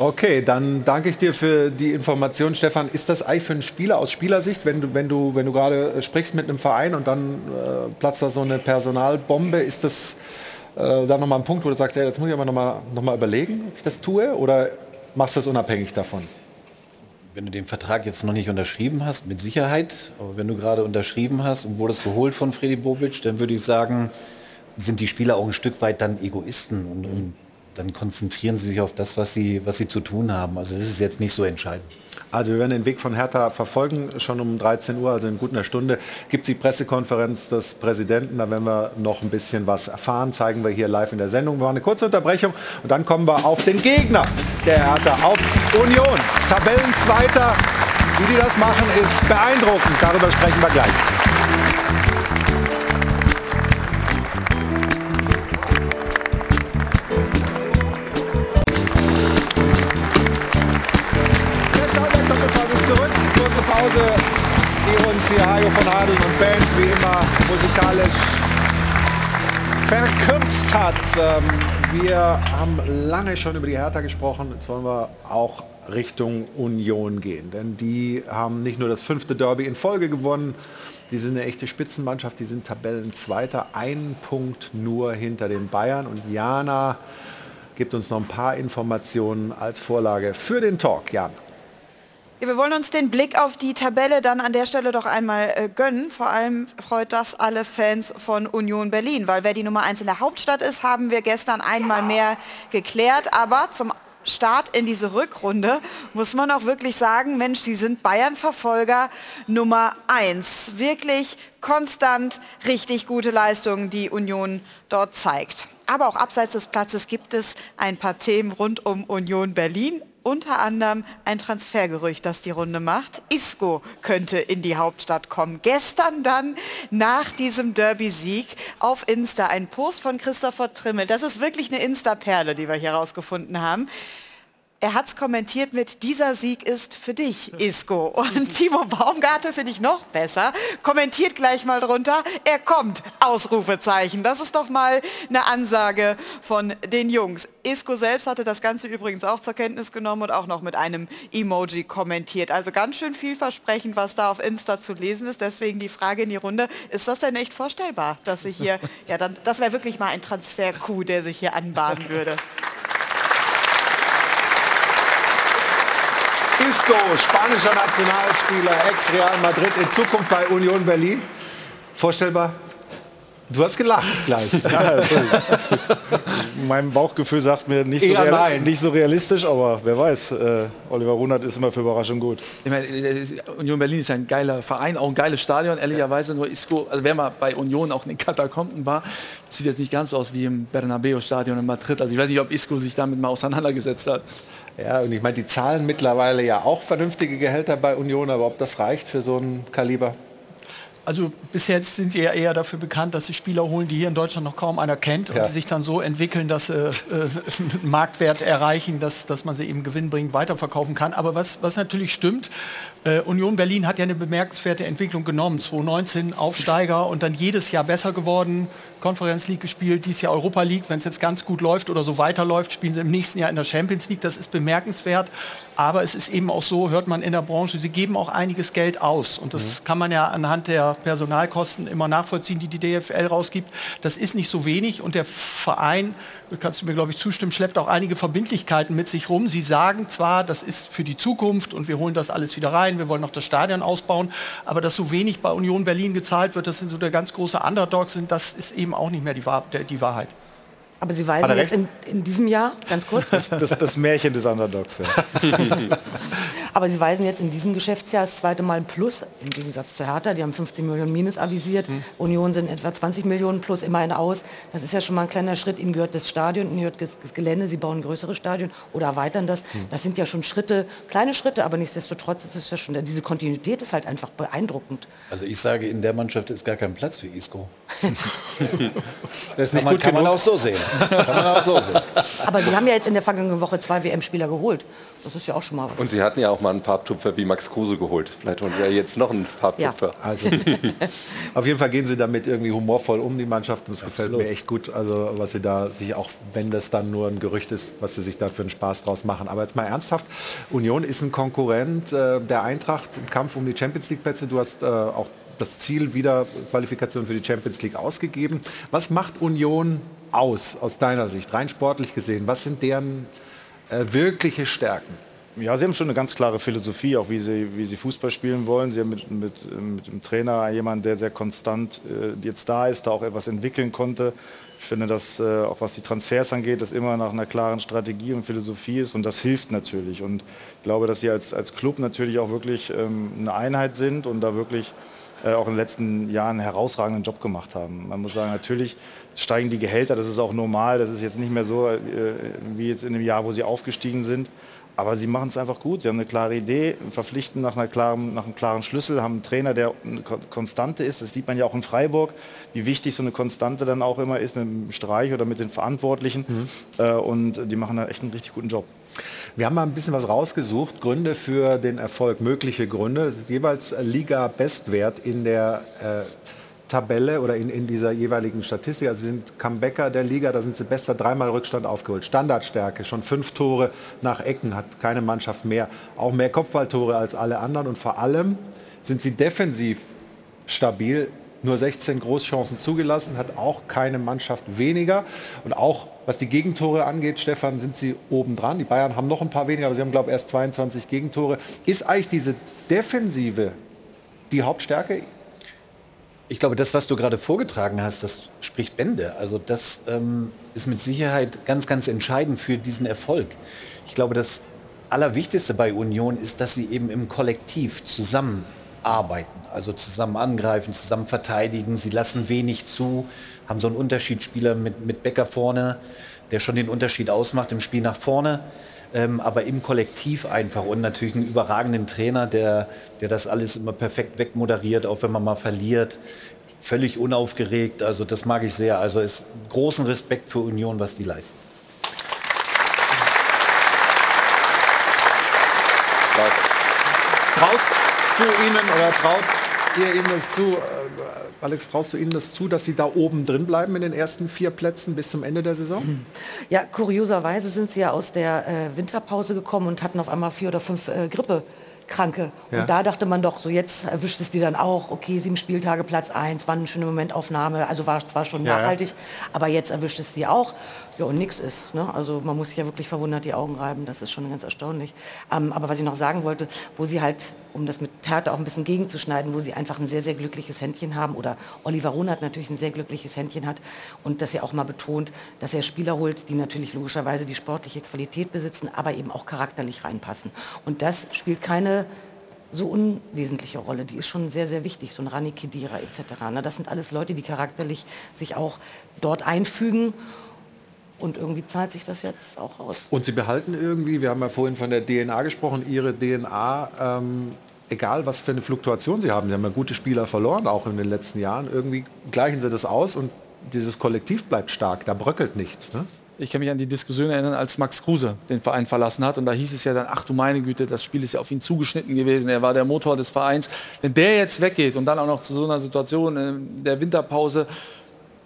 Okay, dann danke ich dir für die Information, Stefan. Ist das eigentlich für einen Spieler aus Spielersicht, wenn du, wenn du, wenn du gerade äh, sprichst mit einem Verein und dann äh, platzt da so eine Personalbombe, ist das äh, dann nochmal ein Punkt, wo du sagst, ey, jetzt muss ich aber nochmal noch mal überlegen, ob ich das tue? Oder machst du das unabhängig davon? Wenn du den Vertrag jetzt noch nicht unterschrieben hast, mit Sicherheit, aber wenn du gerade unterschrieben hast und wurdest geholt von Freddy Bobic, dann würde ich sagen, sind die Spieler auch ein Stück weit dann Egoisten und, und dann konzentrieren sie sich auf das, was sie, was sie zu tun haben. Also das ist jetzt nicht so entscheidend. Also wir werden den Weg von Hertha verfolgen. Schon um 13 Uhr, also in gut einer Stunde, gibt es die Pressekonferenz des Präsidenten. Da werden wir noch ein bisschen was erfahren. Zeigen wir hier live in der Sendung. Wir machen eine kurze Unterbrechung und dann kommen wir auf den Gegner der Hertha, auf Union. Tabellenzweiter. Wie die das machen, ist beeindruckend. Darüber sprechen wir gleich. Hier Hajo von Adel und Band wie immer musikalisch verkürzt hat. Ähm, wir haben lange schon über die Hertha gesprochen. Jetzt wollen wir auch Richtung Union gehen. Denn die haben nicht nur das fünfte Derby in Folge gewonnen, die sind eine echte Spitzenmannschaft, die sind Tabellenzweiter, einen Punkt nur hinter den Bayern. Und Jana gibt uns noch ein paar Informationen als Vorlage für den Talk. Jana. Ja, wir wollen uns den Blick auf die Tabelle dann an der Stelle doch einmal äh, gönnen. Vor allem freut das alle Fans von Union Berlin, weil wer die Nummer 1 in der Hauptstadt ist, haben wir gestern einmal mehr geklärt. Aber zum Start in diese Rückrunde muss man auch wirklich sagen, Mensch, sie sind Bayern-Verfolger Nummer 1. Wirklich konstant richtig gute Leistungen, die Union dort zeigt. Aber auch abseits des Platzes gibt es ein paar Themen rund um Union Berlin. Unter anderem ein Transfergerücht, das die Runde macht. Isco könnte in die Hauptstadt kommen. Gestern dann nach diesem Derby-Sieg auf Insta ein Post von Christopher Trimmel. Das ist wirklich eine Insta-Perle, die wir hier rausgefunden haben. Er hat es kommentiert mit, dieser Sieg ist für dich, Isco. Und Timo Baumgartel finde ich noch besser. Kommentiert gleich mal drunter, er kommt, Ausrufezeichen. Das ist doch mal eine Ansage von den Jungs. Isco selbst hatte das Ganze übrigens auch zur Kenntnis genommen und auch noch mit einem Emoji kommentiert. Also ganz schön vielversprechend, was da auf Insta zu lesen ist. Deswegen die Frage in die Runde, ist das denn echt vorstellbar, dass sich hier, ja, dann, das wäre wirklich mal ein Transfer-Coup, der sich hier anbahnen würde. Isco, spanischer Nationalspieler, Ex-Real Madrid, in Zukunft bei Union Berlin. Vorstellbar? Du hast gelacht gleich. Ja, mein Bauchgefühl sagt mir nicht so, real, nein. nicht so realistisch, aber wer weiß. Äh, Oliver Runert ist immer für Überraschung gut. Ich meine, äh, Union Berlin ist ein geiler Verein, auch ein geiles Stadion, ehrlicherweise. Nur Isco, also wer mal bei Union auch in den Katakomben war, sieht jetzt nicht ganz so aus wie im Bernabeu-Stadion in Madrid. Also ich weiß nicht, ob Isco sich damit mal auseinandergesetzt hat. Ja, und ich meine, die zahlen mittlerweile ja auch vernünftige Gehälter bei Union, aber ob das reicht für so ein Kaliber? Also bis jetzt sind sie ja eher dafür bekannt, dass sie Spieler holen, die hier in Deutschland noch kaum einer kennt und Ja. die sich dann so entwickeln, dass sie äh, einen Marktwert erreichen, dass, dass man sie eben gewinnbringend weiterverkaufen kann. Aber was, was natürlich stimmt, äh, Union Berlin hat ja eine bemerkenswerte Entwicklung genommen. 2019 Aufsteiger und dann jedes Jahr besser geworden, Conference League gespielt, dieses Jahr Europa League. Wenn es jetzt ganz gut läuft oder so weiterläuft, spielen sie im nächsten Jahr in der Champions League. Das ist bemerkenswert. Aber es ist eben auch so, hört man in der Branche, sie geben auch einiges Geld aus. Und das kann man ja anhand der Personalkosten immer nachvollziehen, die die DFL rausgibt. Das ist nicht so wenig und der Verein, kannst du mir glaube ich zustimmen, schleppt auch einige Verbindlichkeiten mit sich rum. Sie sagen zwar, das ist für die Zukunft und wir holen das alles wieder rein, wir wollen noch das Stadion ausbauen, aber dass so wenig bei Union Berlin gezahlt wird, das sind so der ganz große Underdogs sind, das ist eben auch nicht mehr die, Wahr die Wahrheit. Aber Sie weisen jetzt in, in diesem Jahr, ganz kurz, Das, das, das Märchen des Underdogs. Ja. aber Sie weisen jetzt in diesem Geschäftsjahr das zweite Mal ein Plus, im Gegensatz zu Hertha, die haben 15 Millionen Minus avisiert, Union sind etwa 20 Millionen plus immerhin aus. Das ist ja schon mal ein kleiner Schritt. Ihnen gehört das Stadion, Ihnen gehört das, Gelände, Sie bauen ein größeres Stadion oder erweitern das. Das sind ja schon Schritte, kleine Schritte, aber nichtsdestotrotz ist es ja schon, diese Kontinuität ist halt einfach beeindruckend. Also ich sage, in der Mannschaft ist gar kein Platz für Isco. Das ist Kann nicht man, gut kann man genug. auch so sehen. Kann man auch so sehen. Aber Sie haben ja jetzt in der vergangenen Woche zwei WM-Spieler geholt. Das ist ja auch schon mal was. Und sie hatten ja auch mal einen Farbtupfer wie Max Kruse geholt. Vielleicht holen wir ja jetzt noch einen Farbtupfer. Also, auf jeden Fall gehen sie damit irgendwie humorvoll um, die Mannschaft. Und das gefällt mir echt gut. Also, was sie da sich auch, wenn das dann nur ein Gerücht ist, was sie sich da für einen Spaß draus machen. Aber jetzt mal ernsthaft. Union ist ein Konkurrent äh, der Eintracht im Kampf um die Champions League Plätze. Du hast äh, auch das Ziel wieder Qualifikation für die Champions League ausgegeben. Was macht Union aus, aus deiner Sicht, rein sportlich gesehen? Was sind deren äh, wirkliche Stärken? Ja, sie haben schon eine ganz klare Philosophie, auch wie sie, wie sie Fußball spielen wollen. Sie haben mit, mit, mit dem Trainer jemanden, der sehr konstant äh, jetzt da ist, da auch etwas entwickeln konnte. Ich finde, dass äh, auch was die Transfers angeht, das immer nach einer klaren Strategie und Philosophie ist und das hilft natürlich. Und ich glaube, dass sie als, als Club natürlich auch wirklich ähm, eine Einheit sind und da wirklich äh, auch in den letzten Jahren einen herausragenden Job gemacht haben. Man muss sagen, natürlich steigen die Gehälter, das ist auch normal, das ist jetzt nicht mehr so äh, wie jetzt in dem Jahr, wo sie aufgestiegen sind. Aber sie machen es einfach gut. Sie haben eine klare Idee, verpflichten nach, einer klaren, nach einem klaren Schlüssel, haben einen Trainer, der eine Ko- Konstante ist. Das sieht man ja auch in Freiburg, wie wichtig so eine Konstante dann auch immer ist mit dem Streich oder mit den Verantwortlichen. Äh, und die machen da echt einen richtig guten Job. Wir haben mal ein bisschen was rausgesucht, Gründe für den Erfolg, mögliche Gründe. Es ist jeweils Liga-Bestwert in der äh, Tabelle oder in, in dieser jeweiligen Statistik. Also sie sind Comebacker der Liga, da sind sie bester, dreimal Rückstand aufgeholt. Standardstärke, schon fünf Tore nach Ecken, hat keine Mannschaft mehr. Auch mehr Kopfballtore als alle anderen und vor allem sind sie defensiv stabil. Nur 16 Großchancen zugelassen, hat auch keine Mannschaft weniger. Und auch was die Gegentore angeht, Stefan, sind sie oben dran. Die Bayern haben noch ein paar weniger, aber sie haben, glaube ich, erst 22 Gegentore. Ist eigentlich diese Defensive die Hauptstärke? Ich glaube, das, was du gerade vorgetragen hast, das spricht Bände. Also das ähm, ist mit Sicherheit ganz, ganz entscheidend für diesen Erfolg. Ich glaube, das Allerwichtigste bei Union ist, dass sie eben im Kollektiv zusammenarbeiten. Also zusammen angreifen, zusammen verteidigen. Sie lassen wenig zu, haben so einen Unterschiedsspieler mit, mit Becker vorne, der schon den Unterschied ausmacht im Spiel nach vorne. Ähm, aber im Kollektiv einfach und natürlich einen überragenden Trainer, der, der das alles immer perfekt wegmoderiert, auch wenn man mal verliert. Völlig unaufgeregt, also das mag ich sehr. Also ist großen Respekt für Union, was die leisten. Traust du ihnen oder traut ihr ihnen das zu, äh, Alex, traust du ihnen das zu, dass sie da oben drin bleiben in den ersten vier Plätzen bis zum Ende der Saison? Ja, kurioserweise sind sie ja aus der äh, Winterpause gekommen und hatten auf einmal vier oder fünf äh, Grippe. Kranke. Ja. Und da dachte man doch, so jetzt erwischt es die dann auch, okay, sieben Spieltage, Platz eins, war eine schöne Momentaufnahme, also war zwar schon Ja, ja. nachhaltig, aber jetzt erwischt es sie auch. Ja, und nichts ist. Ne? Also man muss sich ja wirklich verwundert die Augen reiben, das ist schon ganz erstaunlich. Ähm, aber was ich noch sagen wollte, wo sie halt, um das mit Härte auch ein bisschen gegenzuschneiden, wo sie einfach ein sehr, sehr glückliches Händchen haben, oder Oliver Runert natürlich ein sehr glückliches Händchen hat und dass er auch mal betont, dass er Spieler holt, die natürlich logischerweise die sportliche Qualität besitzen, aber eben auch charakterlich reinpassen. Und das spielt keine so unwesentliche Rolle. Die ist schon sehr, sehr wichtig, so ein Rani Kedira etc. Ne? Das sind alles Leute, die charakterlich sich auch dort einfügen und irgendwie zahlt sich das jetzt auch aus. Und sie behalten irgendwie, wir haben ja vorhin von der DNA gesprochen, ihre DNA, ähm, egal was für eine Fluktuation sie haben, sie haben ja gute Spieler verloren, auch in den letzten Jahren, irgendwie gleichen sie das aus und dieses Kollektiv bleibt stark, da bröckelt nichts. Ne? Ich kann mich an die Diskussion erinnern, als Max Kruse den Verein verlassen hat. Und da hieß es ja dann, ach du meine Güte, das Spiel ist ja auf ihn zugeschnitten gewesen. Er war der Motor des Vereins. Wenn der jetzt weggeht und dann auch noch zu so einer Situation in der Winterpause,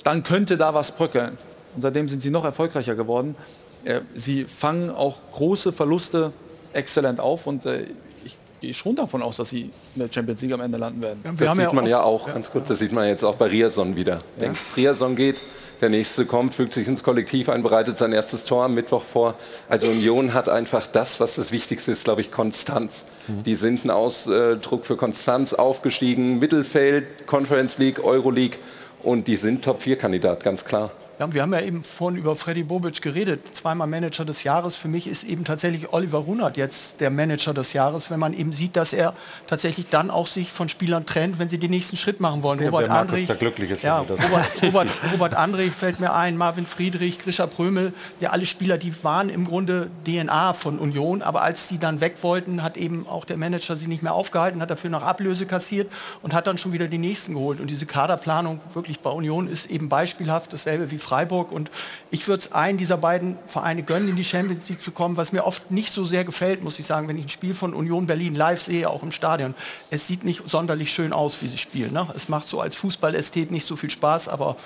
dann könnte da was bröckeln. Und seitdem sind sie noch erfolgreicher geworden. Äh, Sie fangen auch große Verluste exzellent auf und äh, ich gehe schon davon aus, dass sie in der Champions League am Ende landen werden. das sieht man ja auch, ganz kurz, das sieht man jetzt auch bei Riason wieder. Denkst, Riason geht, der nächste kommt, fügt sich ins Kollektiv ein, bereitet sein erstes Tor am Mittwoch vor. Also Union hat einfach das, was das Wichtigste ist, glaube ich, Konstanz. Die sind ein Ausdruck für Konstanz, aufgestiegen, Mittelfeld, Conference League, Euroleague und die sind Top-4-Kandidat, ganz klar. Ja, wir haben ja eben vorhin über Freddy Bobic geredet, zweimal Manager des Jahres. Für mich ist eben tatsächlich Oliver Runert jetzt der Manager des Jahres, wenn man eben sieht, dass er tatsächlich dann auch sich von Spielern trennt, wenn sie den nächsten Schritt machen wollen. Robert Andrich, ist, ja, Robert, Robert, Robert Andrich fällt mir ein, Marvin Friedrich, Grisha Prömel, ja alle Spieler, die waren im Grunde DNA von Union, aber als sie dann weg wollten, hat eben auch der Manager sie nicht mehr aufgehalten, hat dafür noch Ablöse kassiert und hat dann schon wieder die nächsten geholt. Und diese Kaderplanung wirklich bei Union ist eben beispielhaft, dasselbe wie Freiburg. Und ich würde es einen dieser beiden Vereine gönnen, in die Champions League zu kommen, was mir oft nicht so sehr gefällt, muss ich sagen, wenn ich ein Spiel von Union Berlin live sehe, auch im Stadion. Es sieht nicht sonderlich schön aus, wie sie spielen. Ne? Es macht so als Fußballästhet nicht so viel Spaß, aber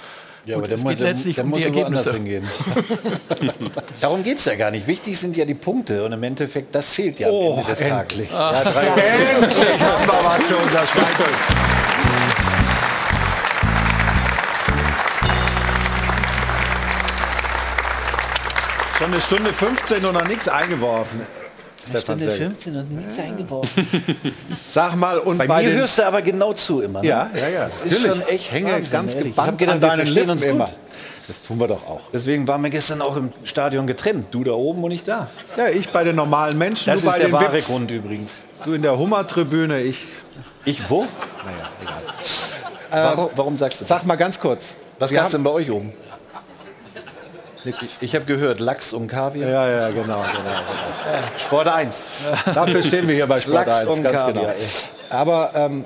Ja, Gut, aber der, geht der, letztlich der um muss die woanders Ergebnisse. hingehen. Darum geht es ja gar nicht. Wichtig sind ja die Punkte und im Endeffekt, das zählt ja am Oh, Ende des endlich. Tages. Ja, Endlich haben wir was für unser Schweikel. Schon eine Stunde 15 und noch nichts eingeworfen. Stefan Stunde Sell. 15 und nichts eingeworfen. Sag mal, und Bei, bei, mir hörst du aber genau zu immer. Ne? Ja, ja, ja. Das ist schon echt Hänge Wahnsinn, ganz ehrlich. Ich gebannt gedacht, an deinen Lippen immer. Das tun wir doch auch. Deswegen waren wir gestern auch im Stadion getrennt. Du da oben und ich da. Ja, ich bei den normalen Menschen, Das ist bei der den wahre Wips. Grund übrigens. Du in der Hummertribüne, ich. Ich wo? Naja, egal. Warum, warum sagst du das? Sag mal ganz kurz. Was gab's haben- denn bei euch oben? Ich, habe gehört, Lachs und Kaviar. Ja, ja, genau, genau. genau. Sport 1. Dafür stehen wir hier bei Sport Lachs 1, und ganz Kaviar, genau. Aber ähm,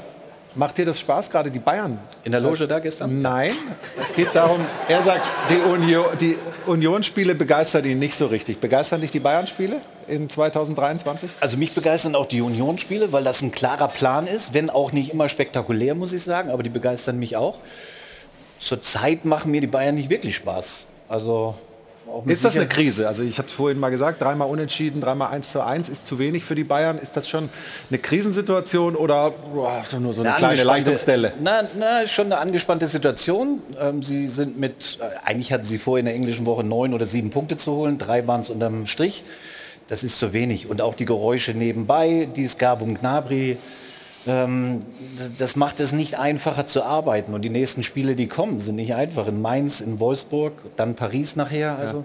macht dir das Spaß, gerade die Bayern? In der Loge da gestern? Nein, es geht darum, er sagt, die, Union, die Unionsspiele begeistern ihn nicht so richtig. Begeistern dich die Bayern-Spiele in 2023? Also mich begeistern auch die Unionsspiele, weil das ein klarer Plan ist, wenn auch nicht immer spektakulär, muss ich sagen, aber die begeistern mich auch. Zurzeit machen mir die Bayern nicht wirklich Spaß. Also Ist das eine Krise? Also ich habe es vorhin mal gesagt, dreimal unentschieden, dreimal 1 zu 1 ist zu wenig für die Bayern. Ist das schon eine Krisensituation oder boah, nur so eine, kleine angespannte- Leistungsdelle? Na, na, schon eine angespannte Situation. Ähm, sie sind mit, äh, eigentlich hatten sie vor, in der englischen Woche neun oder sieben Punkte zu holen. Drei waren es unterm Strich. Das ist zu wenig. Und auch die Geräusche nebenbei, die es gab um Gnabry, ähm, das macht es nicht einfacher zu arbeiten. Und die nächsten Spiele, die kommen, sind nicht einfach. In Mainz, in Wolfsburg, dann Paris nachher. Also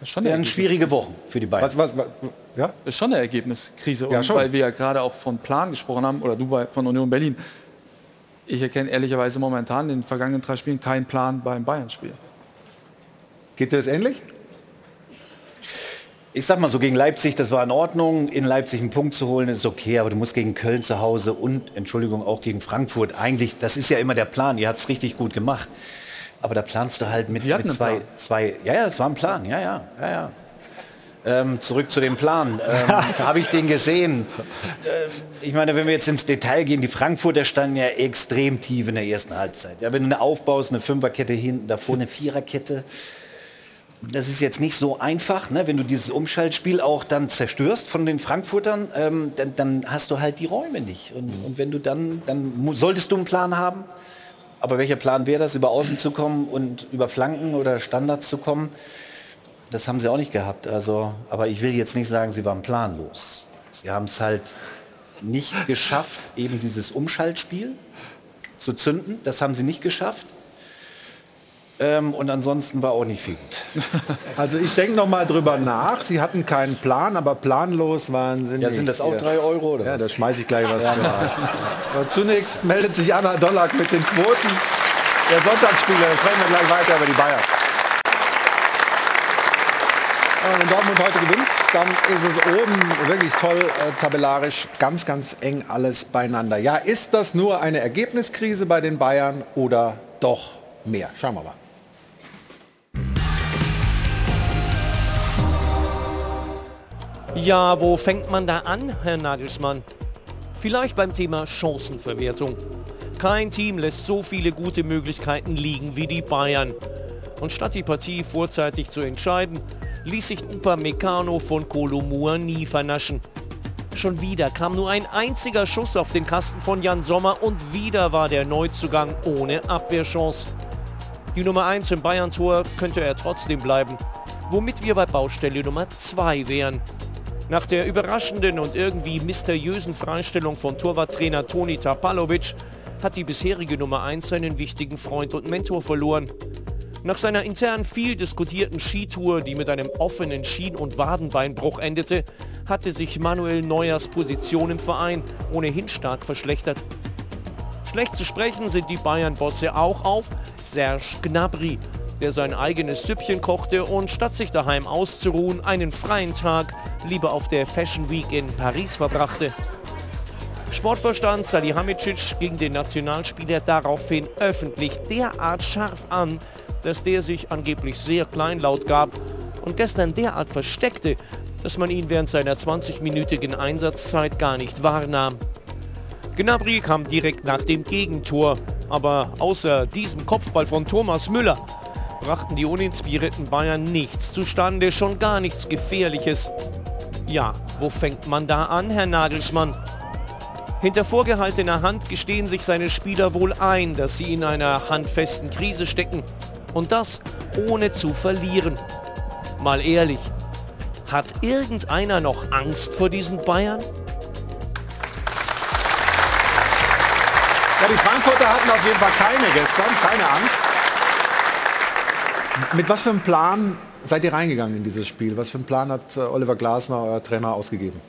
Das ist schon werden eine schwierige Wochen für die Bayern. Was, was, was, ja? Das ist schon eine Ergebniskrise. Ja, und schon. weil wir ja gerade auch von Plan gesprochen haben, oder du bei, von Union Berlin, ich erkenne ehrlicherweise momentan in den vergangenen drei Spielen keinen Plan beim Bayern-Spiel. Geht dir das ähnlich? Ich sag mal so, gegen Leipzig, das war in Ordnung. In Leipzig einen Punkt zu holen, ist okay, aber du musst gegen Köln zu Hause und, Entschuldigung, auch gegen Frankfurt. Eigentlich, das ist ja immer der Plan. Ihr habt es richtig gut gemacht. Aber da planst du halt mit, mit zwei, zwei, ja, ja, das war ein Plan, ja, ja, ja, ja. Ähm, zurück zu dem Plan. Ähm, Habe ich den gesehen? Ähm, ich meine, wenn wir jetzt ins Detail gehen, die Frankfurter standen ja extrem tief in der ersten Halbzeit. Ja, wenn du eine aufbaust, eine Fünferkette hinten, davor eine Viererkette, das ist jetzt nicht so einfach, ne? wenn du dieses Umschaltspiel auch dann zerstörst von den Frankfurtern, ähm, dann, dann, hast du halt die Räume nicht. Und, und, wenn du dann, dann solltest du einen Plan haben. Aber welcher Plan wäre das, über Außen zu kommen und über Flanken oder Standards zu kommen? Das haben sie auch nicht gehabt. Also, aber ich will jetzt nicht sagen, sie waren planlos. Sie haben es halt nicht geschafft, eben dieses Umschaltspiel zu zünden. Das haben sie nicht geschafft. Ähm, und ansonsten war auch nicht viel gut. Also ich denke noch mal drüber nach. Sie hatten keinen Plan, aber planlos waren sie Ja, nicht. sind das auch Ja. drei Euro? Oder Ja, was? da schmeiße ich gleich was. Aber Zunächst meldet sich Anna Dollack mit den Quoten der Sonntagsspiele. Dann sprechen wir gleich weiter über die Bayern. Ja, wenn Dortmund heute gewinnt, dann ist es oben wirklich toll äh, tabellarisch, ganz, ganz eng alles beieinander. Ja, ist das nur eine Ergebniskrise bei den Bayern oder doch mehr? Schauen wir mal. Ja, wo fängt man da an, Herr Nagelsmann? Vielleicht beim Thema Chancenverwertung. Kein Team lässt so viele gute Möglichkeiten liegen wie die Bayern. Und statt die Partie vorzeitig zu entscheiden, ließ sich Upamecano von Kolomua nie vernaschen. Schon wieder kam nur ein einziger Schuss auf den Kasten von Jan Sommer und wieder war der Neuzugang ohne Abwehrchance. Die Nummer 1 im Bayern-Tor könnte er trotzdem bleiben, womit wir bei Baustelle Nummer 2 wären. Nach der überraschenden und irgendwie mysteriösen Freistellung von Torwarttrainer Toni Tapalovic hat die bisherige Nummer 1 seinen wichtigen Freund und Mentor verloren. Nach seiner intern viel diskutierten Skitour, die mit einem offenen Schien- und Wadenbeinbruch endete, hatte sich Manuel Neuers Position im Verein ohnehin stark verschlechtert. Schlecht zu sprechen sind die Bayern-Bosse auch auf Serge Gnabry, der sein eigenes Süppchen kochte und statt sich daheim auszuruhen, einen freien Tag lieber auf der Fashion Week in Paris verbrachte. Sportvorstand Salihamidzic ging den Nationalspieler daraufhin öffentlich derart scharf an, dass der sich angeblich sehr kleinlaut gab und gestern derart versteckte, dass man ihn während seiner 20-minütigen Einsatzzeit gar nicht wahrnahm. Gnabry kam direkt nach dem Gegentor, aber außer diesem Kopfball von Thomas Müller brachten die uninspirierten Bayern nichts zustande, schon gar nichts Gefährliches. Ja, wo fängt man da an, Herr Nagelsmann? Hinter vorgehaltener Hand gestehen sich seine Spieler wohl ein, dass sie in einer handfesten Krise stecken. Und das ohne zu verlieren. Mal ehrlich, hat irgendeiner noch Angst vor diesen Bayern? Ja, die Frankfurter hatten auf jeden Fall keine gestern, keine Angst. Mit was für einem Plan seid ihr reingegangen in dieses Spiel? Was für einen Plan hat äh, Oliver Glasner, euer Trainer, ausgegeben?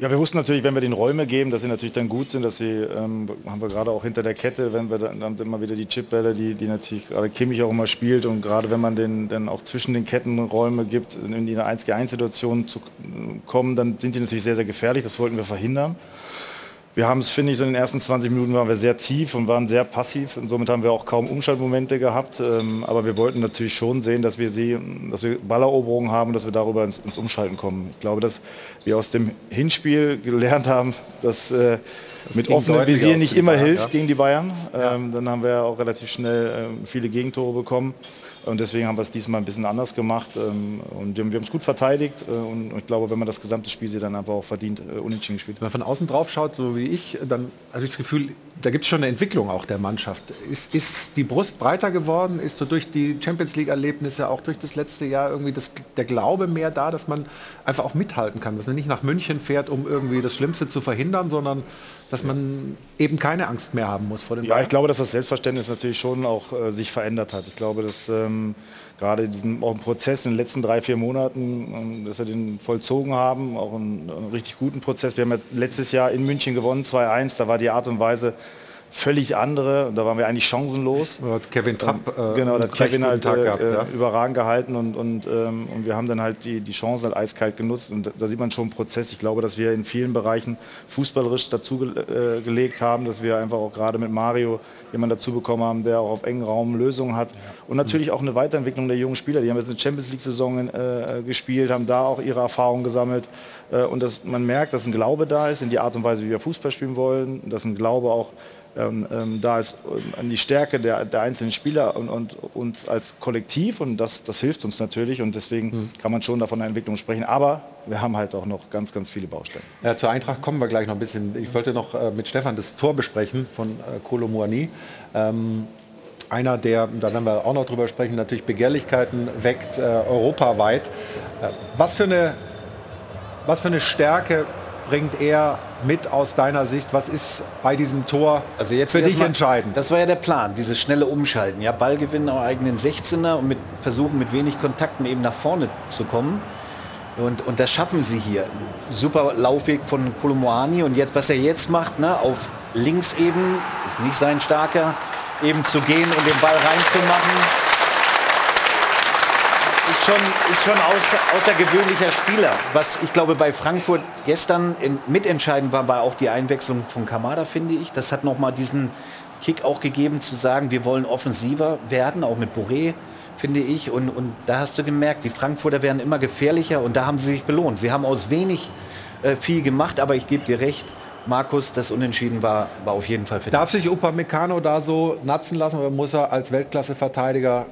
Ja, wir wussten natürlich, wenn wir den Räume geben, dass sie natürlich dann gut sind, dass sie, ähm, haben wir gerade auch hinter der Kette, wenn wir dann, dann sind immer wieder die Chipbälle, die, die natürlich gerade Kimmich auch immer spielt und gerade wenn man den dann auch zwischen den Ketten Räume gibt, in die 1 gegen 1 Situation zu äh, kommen, dann sind die natürlich sehr, sehr gefährlich, das wollten wir verhindern. Wir haben es, finde ich, so in den ersten 20 Minuten waren wir sehr tief und waren sehr passiv und somit haben wir auch kaum Umschaltmomente gehabt. Ähm, aber wir wollten natürlich schon sehen, dass wir sie, dass wir Balleroberungen haben, dass wir darüber ins, ins Umschalten kommen. Ich glaube, dass wir aus dem Hinspiel gelernt haben, dass äh, mit ging offenem Visier nicht immer Bayern, hilft ja. gegen die Bayern. Ähm, dann haben wir auch relativ schnell ähm, viele Gegentore bekommen. Und deswegen haben wir es diesmal ein bisschen anders gemacht. ähm, Und wir haben es gut verteidigt. äh, Und ich glaube, wenn man das gesamte Spiel sieht, dann einfach auch verdient äh, unentschieden gespielt. Wenn man von außen drauf schaut, so wie ich, dann habe ich das Gefühl, da gibt es schon eine Entwicklung auch der Mannschaft. Ist, ist die Brust breiter geworden? Ist so durch die Champions League-Erlebnisse, auch durch das letzte Jahr irgendwie das, der Glaube mehr da, dass man einfach auch mithalten kann? Dass man nicht nach München fährt, um irgendwie das Schlimmste zu verhindern, sondern dass man eben keine Angst mehr haben muss vor den Ja, ich glaube, dass das Selbstverständnis natürlich schon auch äh, sich verändert hat. Ich glaube, dass ähm, gerade diesen auch Prozess in den letzten drei, vier Monaten, ähm, dass wir den vollzogen haben, auch einen, einen richtig guten Prozess. Wir haben ja letztes Jahr in München gewonnen, 2-1. Da war die Art und Weise, völlig andere. Und da waren wir eigentlich chancenlos. Kevin Trapp, äh, genau, hat Kevin halt äh, gehabt, ja. überragend gehalten und, und, ähm, und wir haben dann halt die, die Chancen halt eiskalt genutzt. Und da, da sieht man schon einen Prozess. Ich glaube, dass wir in vielen Bereichen fußballerisch dazu ge äh, gelegt haben, dass wir einfach auch gerade mit Mario jemanden dazu bekommen haben, der auch auf engen Raum Lösungen hat. Und natürlich auch eine Weiterentwicklung der jungen Spieler. Die haben jetzt eine Champions League-Saison äh, gespielt, haben da auch ihre Erfahrungen gesammelt. Äh, und dass man merkt, dass ein Glaube da ist in die Art und Weise, wie wir Fußball spielen wollen, dass ein Glaube auch ähm, ähm, da ist ähm, an die Stärke der, der einzelnen Spieler und, und uns als Kollektiv und das, das hilft uns natürlich und deswegen kann man schon davon einer Entwicklung sprechen. Aber wir haben halt auch noch ganz, ganz viele Baustellen. Ja, zur Eintracht kommen wir gleich noch ein bisschen. Ich wollte noch äh, mit Stefan das Tor besprechen von äh, Kolo Muani. Ähm, einer, der, da werden wir auch noch drüber sprechen, natürlich Begehrlichkeiten weckt äh, europaweit. Äh, was, für eine, was für eine Stärke bringt er mit aus deiner Sicht? Was ist bei diesem Tor Also jetzt für dich erstmal- entscheidend? Das war ja der Plan, dieses schnelle Umschalten. Ja, Ballgewinn am eigenen 16er und mit versuchen mit wenig Kontakten eben nach vorne zu kommen. Und, und das schaffen sie hier. Super Laufweg von Kolomoani und jetzt, was er jetzt macht, ne, auf links eben, ist nicht sein starker, eben zu gehen und den Ball reinzumachen. Ist schon, ist schon außer, außergewöhnlicher Spieler. Was ich glaube bei Frankfurt gestern in, mitentscheidend war, war auch die Einwechslung von Kamada, finde ich. Das hat nochmal diesen Kick auch gegeben, zu sagen, wir wollen offensiver werden, auch mit Boré, finde ich. Und, und da hast du gemerkt, die Frankfurter werden immer gefährlicher und da haben sie sich belohnt. Sie haben aus wenig äh, viel gemacht, aber ich gebe dir recht, Markus, das Unentschieden war, war auf jeden Fall verdient. Darf sich Upamecano da so natzen lassen oder muss er als Weltklasse-Verteidiger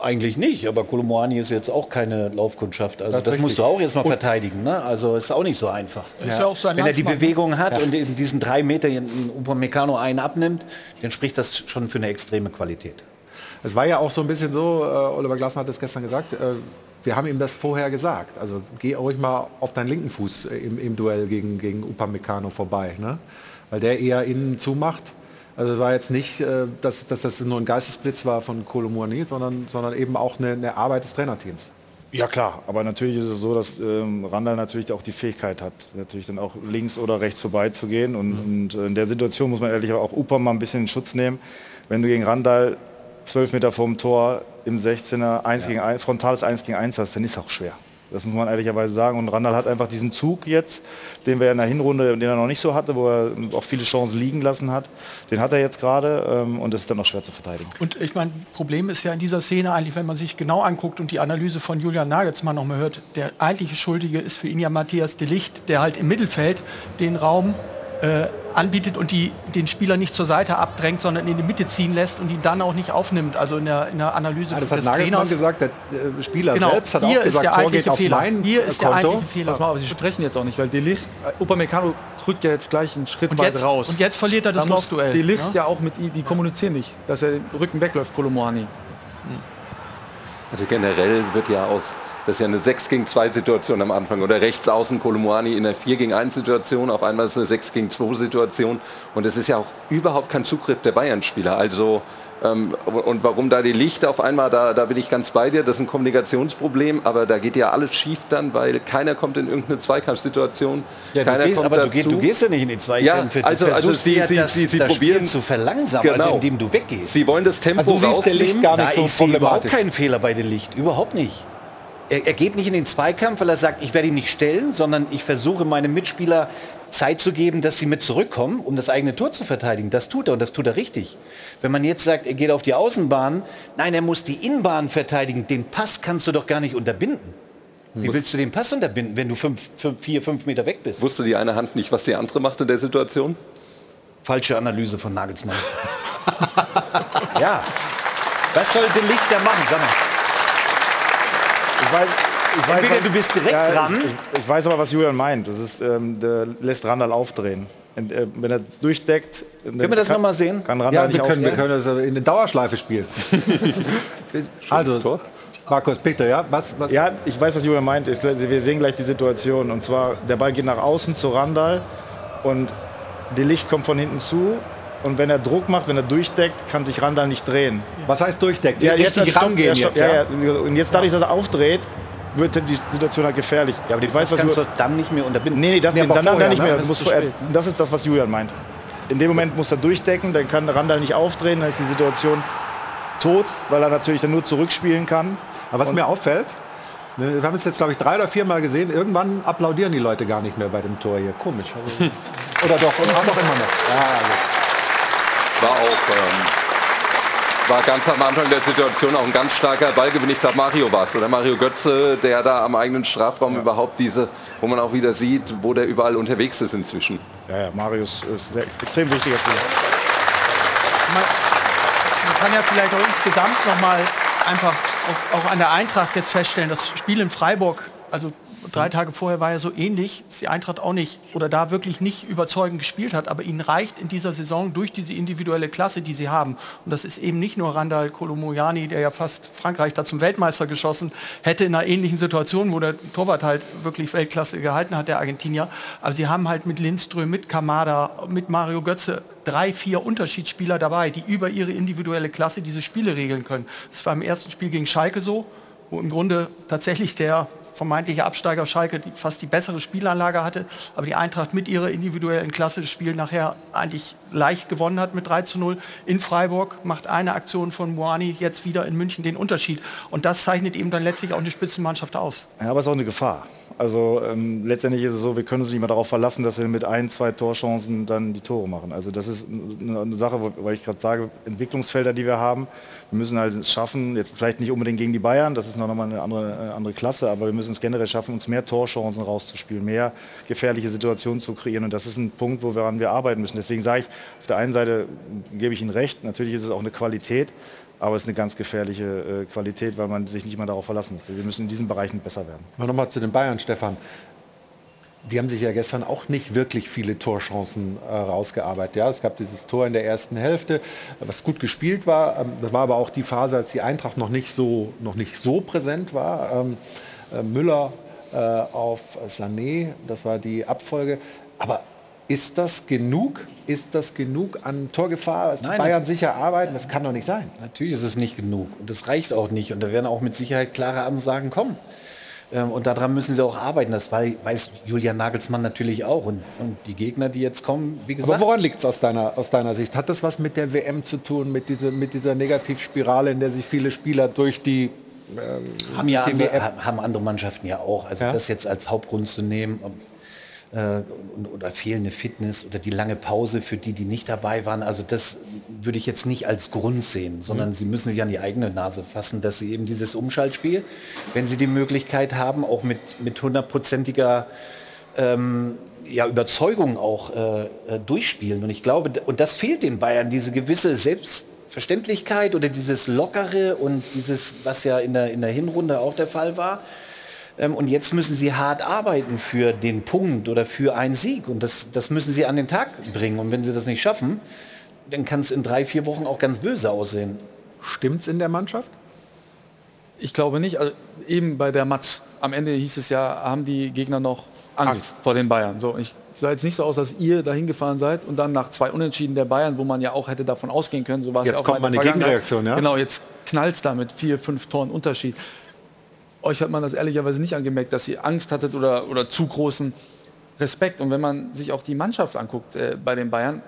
Eigentlich nicht, aber Kolomoani ist jetzt auch keine Laufkundschaft. Also Das das, musst du auch erstmal Und- verteidigen. Ne? Also ist auch nicht so einfach. Ist ja auch sein Wenn er die. Bewegung hat Ja. und in diesen drei Meter Upamecano einen abnimmt, dann spricht das schon für eine extreme Qualität. Es war ja auch so ein bisschen so, äh, Oliver Glasner hat es gestern gesagt, äh, wir haben ihm das vorher gesagt. Also geh ruhig mal auf deinen linken Fuß äh, im, im Duell gegen, gegen Upamecano vorbei. Ne? Weil der eher innen zumacht. Also es war jetzt nicht, äh, dass, dass das nur ein Geistesblitz war von Kolo Muani, sondern, sondern eben auch eine, eine Arbeit des Trainerteams. Ja klar, aber natürlich ist es so, dass ähm, Randall natürlich auch die Fähigkeit hat, natürlich dann auch links oder rechts vorbeizugehen. Und, und äh, in der Situation muss man ehrlich auch Upa mal ein bisschen in Schutz nehmen. Wenn du gegen Randall 12 Meter vorm Tor im 16er 1 gegen 1, frontales 1 gegen 1 hast, dann ist es auch schwer. Das muss man ehrlicherweise sagen. Und Randall hat einfach diesen Zug jetzt, den wir in der Hinrunde, den er noch nicht so hatte, wo er auch viele Chancen liegen lassen hat. Den hat er jetzt gerade ähm, und das ist dann noch schwer zu verteidigen. Und ich meine, Problem ist ja in dieser Szene eigentlich, wenn man sich genau anguckt und die Analyse von Julian Nagelsmann noch mal hört, der eigentliche Schuldige ist für ihn ja Matthias de Licht, der halt im Mittelfeld den Raum äh, anbietet und die, den Spieler nicht zur Seite abdrängt, sondern in die Mitte ziehen lässt und ihn dann auch nicht aufnimmt. Also in der, in der Analyse Ja, das des hat Nagelsmann Trainers. gesagt, der äh, Spieler Genau, selbst hat hier auch ist gesagt, der Tor eigentliche geht auf Fehler. mein Hier ist der Konto. eigentliche Fehler. Pass mal, aber Sie sprechen jetzt auch nicht, weil Delicht, äh, Upamecano rückt ja jetzt gleich einen Schritt Und weit jetzt- raus. und jetzt verliert er das Da Laufduell, Delicht ne? ja auch mit, ihm- die kommunizieren nicht, dass er Rücken wegläuft, Kolomoani. Also generell wird ja aus, das ist ja eine 6 gegen 2 Situation am Anfang oder rechts außen Kolomoani in einer 4 gegen 1 Situation, auf einmal ist es eine 6 gegen 2 Situation und es ist ja auch überhaupt kein Zugriff der Bayern-Spieler. Also ähm, und warum da die Lichter auf einmal, da, da bin ich ganz bei dir, das ist ein Kommunikationsproblem, aber da geht ja alles schief dann, weil keiner kommt in irgendeine Zweikampfsituation. Ja, du keiner gehst, kommt aber du, dazu. gehst, du gehst ja nicht in die Zweikämpfe. Ja, also, du also sie, ja, sie, das, sie, sie das probieren zu verlangsamen, also indem du weggehst. Sie wollen das Tempo Also du siehst den Licht rausnehmen. gar nicht Na, so ich sehe überhaupt problematisch. keinen Fehler bei den Licht, überhaupt nicht. Er, er geht nicht in den Zweikampf, weil er sagt, ich werde ihn nicht stellen, sondern ich versuche meinem Mitspieler Zeit zu geben, dass sie mit zurückkommen, um das eigene Tor zu verteidigen. Das tut er und das tut er richtig. Wenn man jetzt sagt, er geht auf die Außenbahn, nein, er muss die Innenbahn verteidigen. Den Pass kannst du doch gar nicht unterbinden. Wie willst du den Pass unterbinden, wenn du fünf, fünf, vier, fünf Meter weg bist? Wusste die eine Hand nicht, was die andere macht in der Situation? Falsche Analyse von Nagelsmann. ja. Was soll der Licht da machen? Sag mal. Ich weiß, ich weiß, Entweder du bist direkt dran. Ich, ich weiß aber, was Julian meint. Das ist, ähm, der lässt Randall aufdrehen. Und, äh, wenn er durchdeckt... Können wir das noch mal sehen? Kann Randall Ja, nicht wir können, wir können das in der Dauerschleife spielen. also, Markus, bitte, ja? Was, was? Ja, ich weiß, was Julian meint. Ich, wir sehen gleich die Situation. Und zwar, der Ball geht nach außen zu Randall und die Licht kommt von hinten zu. Und wenn er Druck macht, wenn er durchdeckt, kann sich Randall nicht drehen. Was heißt durchdeckt? Ja, jetzt stoppt- rangehen jetzt, ja, ja? ja. Und jetzt dadurch, dass er aufdreht, wird die Situation halt gefährlich. Ja, aber Das kannst du dann nicht mehr unterbinden. Nee, nee, das, Nee, dann, dann vorher, nicht ne? mehr. Das Das, ist zu vorher, das ist das, was Julian meint. in dem Moment muss er durchdecken, dann kann Randall nicht aufdrehen, dann ist die Situation tot, weil er natürlich dann nur zurückspielen kann. Aber was Und- mir auffällt, ne, wir haben es jetzt, glaube ich, drei oder vier Mal gesehen, irgendwann applaudieren die Leute gar nicht mehr bei dem Tor hier. Komisch. Oder doch, und auch noch immer noch. Ja, also. War auch ähm, war ganz am Anfang der Situation auch ein ganz starker Ballgewinn. Ich glaube, Mario war es oder Mario Götze, der da am eigenen Strafraum überhaupt diese, wo man auch wieder sieht, wo der überall unterwegs ist inzwischen. Ja, ja, Marius ist ein extrem wichtiger Spieler. Man, man kann ja vielleicht auch insgesamt noch mal einfach auch, auch an der Eintracht jetzt feststellen, das Spiel in Freiburg, also drei Tage vorher war ja so ähnlich, dass die Eintracht auch nicht oder da wirklich nicht überzeugend gespielt hat, aber ihnen reicht in dieser Saison durch diese individuelle Klasse, die sie haben. Und das ist eben nicht nur Randall Kolomoyani, der ja fast Frankreich da zum Weltmeister geschossen hätte in einer ähnlichen Situation, wo der Torwart halt wirklich Weltklasse gehalten hat, der Argentinier. Aber sie haben halt mit Lindström, mit Kamada, mit Mario Götze drei, vier Unterschiedsspieler dabei, die über ihre individuelle Klasse diese Spiele regeln können. Das war im ersten Spiel gegen Schalke so, wo im Grunde tatsächlich der vermeintliche Absteiger Schalke die, fast die bessere Spielanlage hatte, aber die Eintracht mit ihrer individuellen Klasse das Spiel nachher eigentlich leicht gewonnen hat mit 3 zu 0 in Freiburg, macht eine Aktion von Moani jetzt wieder in München den Unterschied. Und das zeichnet eben dann letztlich auch eine Spitzenmannschaft aus. Ja, aber es ist auch eine Gefahr. Also ähm, letztendlich ist es so, wir können uns nicht mehr darauf verlassen, dass wir mit ein, zwei Torchancen dann die Tore machen. Also das ist eine, Sache, wo, weil ich gerade sage, Entwicklungsfelder, die wir haben. Wir müssen halt schaffen, jetzt vielleicht nicht unbedingt gegen die Bayern, das ist noch mal eine andere, äh, andere Klasse, aber wir müssen es generell schaffen, uns mehr Torchancen rauszuspielen, mehr gefährliche Situationen zu kreieren. Und das ist ein Punkt, woran wir arbeiten müssen. Deswegen sage ich, auf der einen Seite gebe ich Ihnen recht, natürlich ist es auch eine Qualität, aber es ist eine ganz gefährliche äh, Qualität, weil man sich nicht mehr darauf verlassen muss. Wir müssen in diesen Bereichen besser werden. Mal nochmal zu den Bayern, Stefan. Die haben sich ja gestern auch nicht wirklich viele Torchancen äh, rausgearbeitet. Ja, es gab dieses Tor in der ersten Hälfte, was gut gespielt war. Ähm, das war aber auch die Phase, als die Eintracht noch nicht so, noch nicht so präsent war. Ähm, äh, Müller äh, auf Sané, das war die Abfolge. Aber ist das genug? Ist das genug an Torgefahr, dass die Nein, Bayern sicher arbeiten? Das kann doch nicht sein. Natürlich ist es nicht genug und das reicht auch nicht und da werden auch mit Sicherheit klare Ansagen kommen. Ähm, Und daran müssen sie auch arbeiten. Das wei- weiß Julian Nagelsmann natürlich auch. Und, und die Gegner, die jetzt kommen, wie gesagt. Aber woran liegt es aus deiner, aus deiner Sicht? Hat das was mit der WM zu tun, mit, diese, mit dieser Negativspirale, in der sich viele Spieler durch die, ähm, haben ja andere, haben andere Mannschaften ja auch. Also Ja? das jetzt als Hauptgrund zu nehmen äh, oder fehlende Fitness oder die lange Pause für die, die nicht dabei waren. Also das würde ich jetzt nicht als Grund sehen, sondern Mhm. sie müssen sich an die eigene Nase fassen, dass sie eben dieses Umschaltspiel, wenn sie die Möglichkeit haben, auch mit, mit hundertprozentiger ähm, ja, Überzeugung auch äh, äh, durchspielen. Und ich glaube, und das fehlt den Bayern, diese gewisse Selbstverständlichkeit oder dieses Lockere und dieses, was ja in der, in der Hinrunde auch der Fall war. Ähm, und jetzt müssen sie hart arbeiten für den Punkt oder für einen Sieg. Und das, das müssen sie an den Tag bringen. Und wenn sie das nicht schaffen, dann kann es in drei, vier Wochen auch ganz böse aussehen. Stimmt's in der Mannschaft? Ich glaube nicht. Also eben bei der Matz, am Ende hieß es ja, haben die Gegner noch Angst, Angst. vor den Bayern. So, ich sah jetzt nicht so aus, dass ihr dahin gefahren seid und dann nach zwei Unentschieden der Bayern, wo man ja auch hätte davon ausgehen können, so war es Jetzt ja auch kommt mal eine. Gegenreaktion, ja? Genau, jetzt knallt es da mit vier, fünf Toren Unterschied. Euch hat man das ehrlicherweise nicht angemerkt, dass ihr Angst hattet oder, oder zu großen Respekt. Und wenn man sich auch die Mannschaft anguckt äh, bei den Bayern,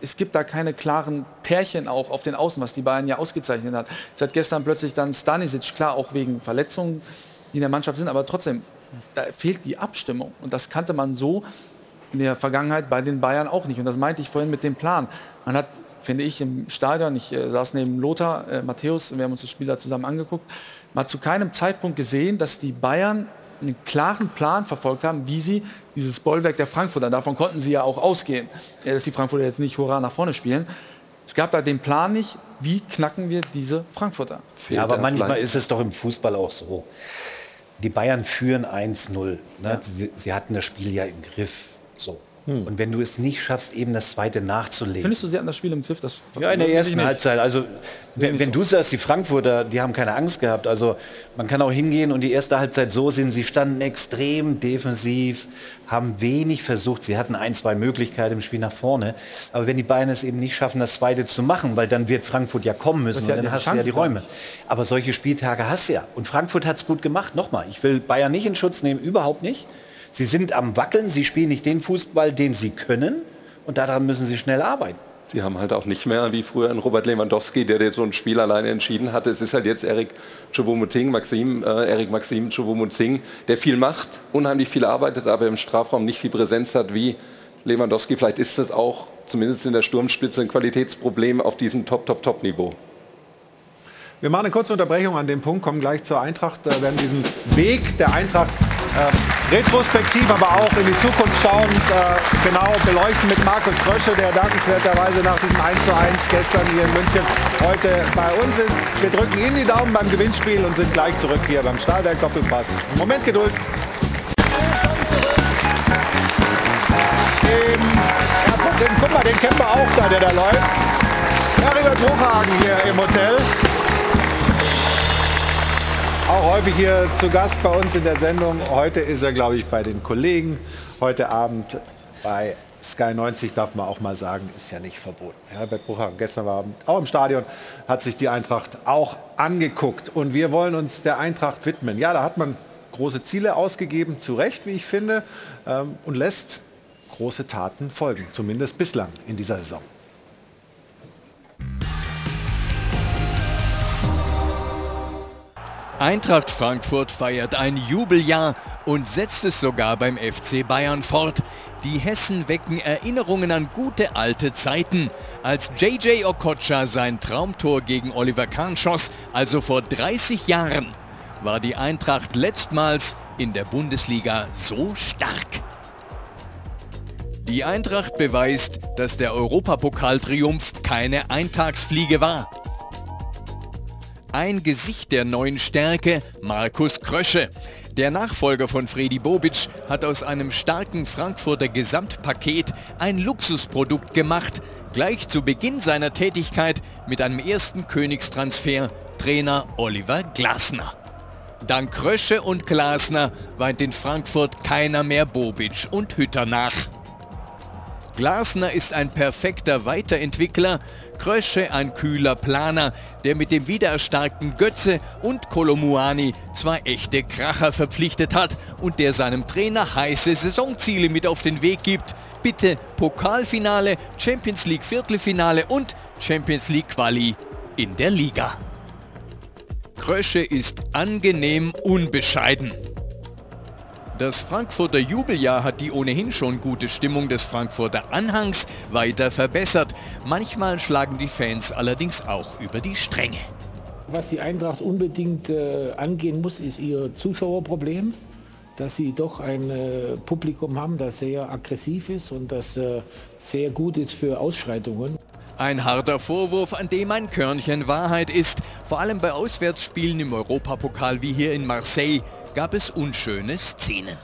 es gibt da keine klaren Pärchen auch auf den Außen, was die Bayern ja ausgezeichnet hat. Seit gestern plötzlich dann Stanisic, klar auch wegen Verletzungen, die in der Mannschaft sind, aber trotzdem, da fehlt die Abstimmung. Und das kannte man so in der Vergangenheit bei den Bayern auch nicht. Und das meinte ich vorhin mit dem Plan. Man hat, finde ich, im Stadion, ich äh, saß neben Lothar, äh, Matthäus, wir haben uns das Spiel da zusammen angeguckt, man hat zu keinem Zeitpunkt gesehen, dass die Bayern einen klaren Plan verfolgt haben, wie sie dieses Bollwerk der Frankfurter, davon konnten sie ja auch ausgehen, äh, dass die Frankfurter jetzt nicht hurra nach vorne spielen. Es gab da den Plan nicht, wie knacken wir diese Frankfurter. Ja, aber manchmal ist es doch im Fußball auch so. Die Bayern führen 1-0. Ne? Sie, sie hatten das Spiel ja im Griff. So. Und wenn du es nicht schaffst, eben das zweite nachzulegen. Findest du, sie hatten das Spiel im Griff? Das Ja, in der ersten. Halbzeit. Also wenn, wenn du sagst, die Frankfurter, die haben keine Angst gehabt. Also man kann auch hingehen und die erste Halbzeit so sehen, sie standen extrem defensiv, haben wenig versucht. Sie hatten ein, zwei Möglichkeiten im Spiel nach vorne. Aber wenn die Bayern es eben nicht schaffen, das zweite zu machen, weil dann wird Frankfurt ja kommen müssen ja und dann hast du ja Chance die Räume. Aber solche Spieltage hast du ja. Und Frankfurt hat es gut gemacht. Nochmal, ich will Bayern nicht in Schutz nehmen, überhaupt nicht. Sie sind am Wackeln, sie spielen nicht den Fußball, den sie können. Und daran müssen sie schnell arbeiten. Sie haben halt auch nicht mehr wie früher ein Robert Lewandowski, der jetzt so ein Spiel alleine entschieden hatte. Es ist halt jetzt Erik Choupo-Moting, Maxim, äh, Erik Maxim Choupo-Moting, der viel macht, unheimlich viel arbeitet, aber im Strafraum nicht die Präsenz hat wie Lewandowski. Vielleicht ist das auch zumindest in der Sturmspitze ein Qualitätsproblem auf diesem Top-Top-Top-Niveau. Wir machen eine kurze Unterbrechung an dem Punkt, kommen gleich zur Eintracht, äh, werden diesen Weg der Eintracht äh, retrospektiv, aber auch in die Zukunft schauend äh, genau beleuchten mit Markus Krösche, der dankenswerterweise nach diesem 1 zu 1 gestern hier in München heute bei uns ist. Wir drücken Ihnen die Daumen beim Gewinnspiel und sind gleich zurück hier beim Stahlwerk Doppelpass. Moment Geduld. Den, ja, den, guck mal, den kennen wir auch da, der da läuft. Heribert Bruchhagen hier im Hotel auch häufig hier zu Gast bei uns in der Sendung. Heute ist er, glaube ich, bei den Kollegen. Heute Abend bei Sky 90 darf man auch mal sagen, ist ja nicht verboten. Herbert Brucher gestern war auch im Stadion, hat sich die Eintracht auch angeguckt. Und wir wollen uns der Eintracht widmen. Ja, da hat man große Ziele ausgegeben, zu Recht, wie ich finde, ähm, und lässt große Taten folgen, zumindest bislang in dieser Saison. Eintracht Frankfurt feiert ein Jubeljahr und setzt es sogar beim FC Bayern fort. Die Hessen wecken Erinnerungen an gute alte Zeiten. Als JJ Okocha sein Traumtor gegen Oliver Kahn schoss, also vor 30 Jahren, war die Eintracht letztmals in der Bundesliga so stark. Die Eintracht beweist, dass der Europapokaltriumph keine Eintagsfliege war. Ein Gesicht der neuen Stärke, Markus Krösche. Der Nachfolger von Fredi Bobic hat aus einem starken Frankfurter Gesamtpaket ein Luxusprodukt gemacht, gleich zu Beginn seiner Tätigkeit mit einem ersten Königstransfer Trainer Oliver Glasner. Dank Krösche und Glasner weint in Frankfurt keiner mehr Bobic und Hütter nach. Glasner ist ein perfekter Weiterentwickler, Krösche ein kühler Planer, der mit dem wiedererstarkten Götze und Kolomuani zwei echte Kracher verpflichtet hat und der seinem Trainer heiße Saisonziele mit auf den Weg gibt. Bitte Pokalfinale, Champions League Viertelfinale und Champions League Quali in der Liga. Krösche ist angenehm unbescheiden. Das Frankfurter Jubeljahr hat die ohnehin schon gute Stimmung des Frankfurter Anhangs weiter verbessert. Manchmal schlagen die Fans allerdings auch über die Stränge. Was die Eintracht unbedingt äh, angehen muss, ist ihr Zuschauerproblem. Dass sie doch ein äh, Publikum haben, das sehr aggressiv ist und das äh, sehr gut ist für Ausschreitungen. Ein harter Vorwurf, an dem ein Körnchen Wahrheit ist. Vor allem bei Auswärtsspielen im Europapokal wie hier in Marseille gab es unschöne Szenen.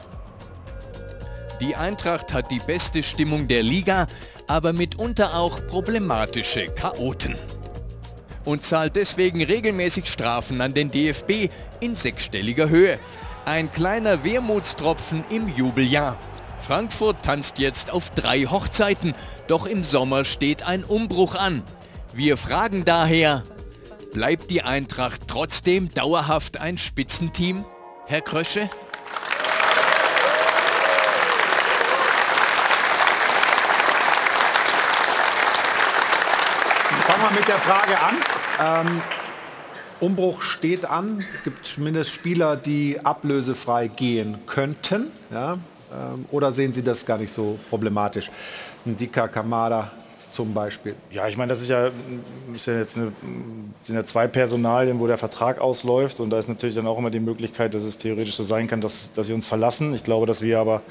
Die Eintracht hat die beste Stimmung der Liga, aber mitunter auch problematische Chaoten. Und zahlt deswegen regelmäßig Strafen an den DFB in sechsstelliger Höhe. Ein kleiner Wermutstropfen im Jubeljahr. Frankfurt tanzt jetzt auf drei Hochzeiten, doch im Sommer steht ein Umbruch an. Wir fragen daher, bleibt die Eintracht trotzdem dauerhaft ein Spitzenteam? Herr Krösche? Fangen wir mit der Frage an. Ähm, Umbruch steht an. Es gibt zumindest Spieler, die ablösefrei gehen könnten. Ja? Ähm, oder sehen Sie das gar nicht so problematisch? Ein Dika Kamada zum Beispiel. Ja, ich meine, das ist ja, ist ja jetzt eine, sind ja zwei Personalien, wo der Vertrag ausläuft und da ist natürlich dann auch immer die Möglichkeit, dass es theoretisch so sein kann, dass, dass sie uns verlassen. Ich glaube, dass wir aber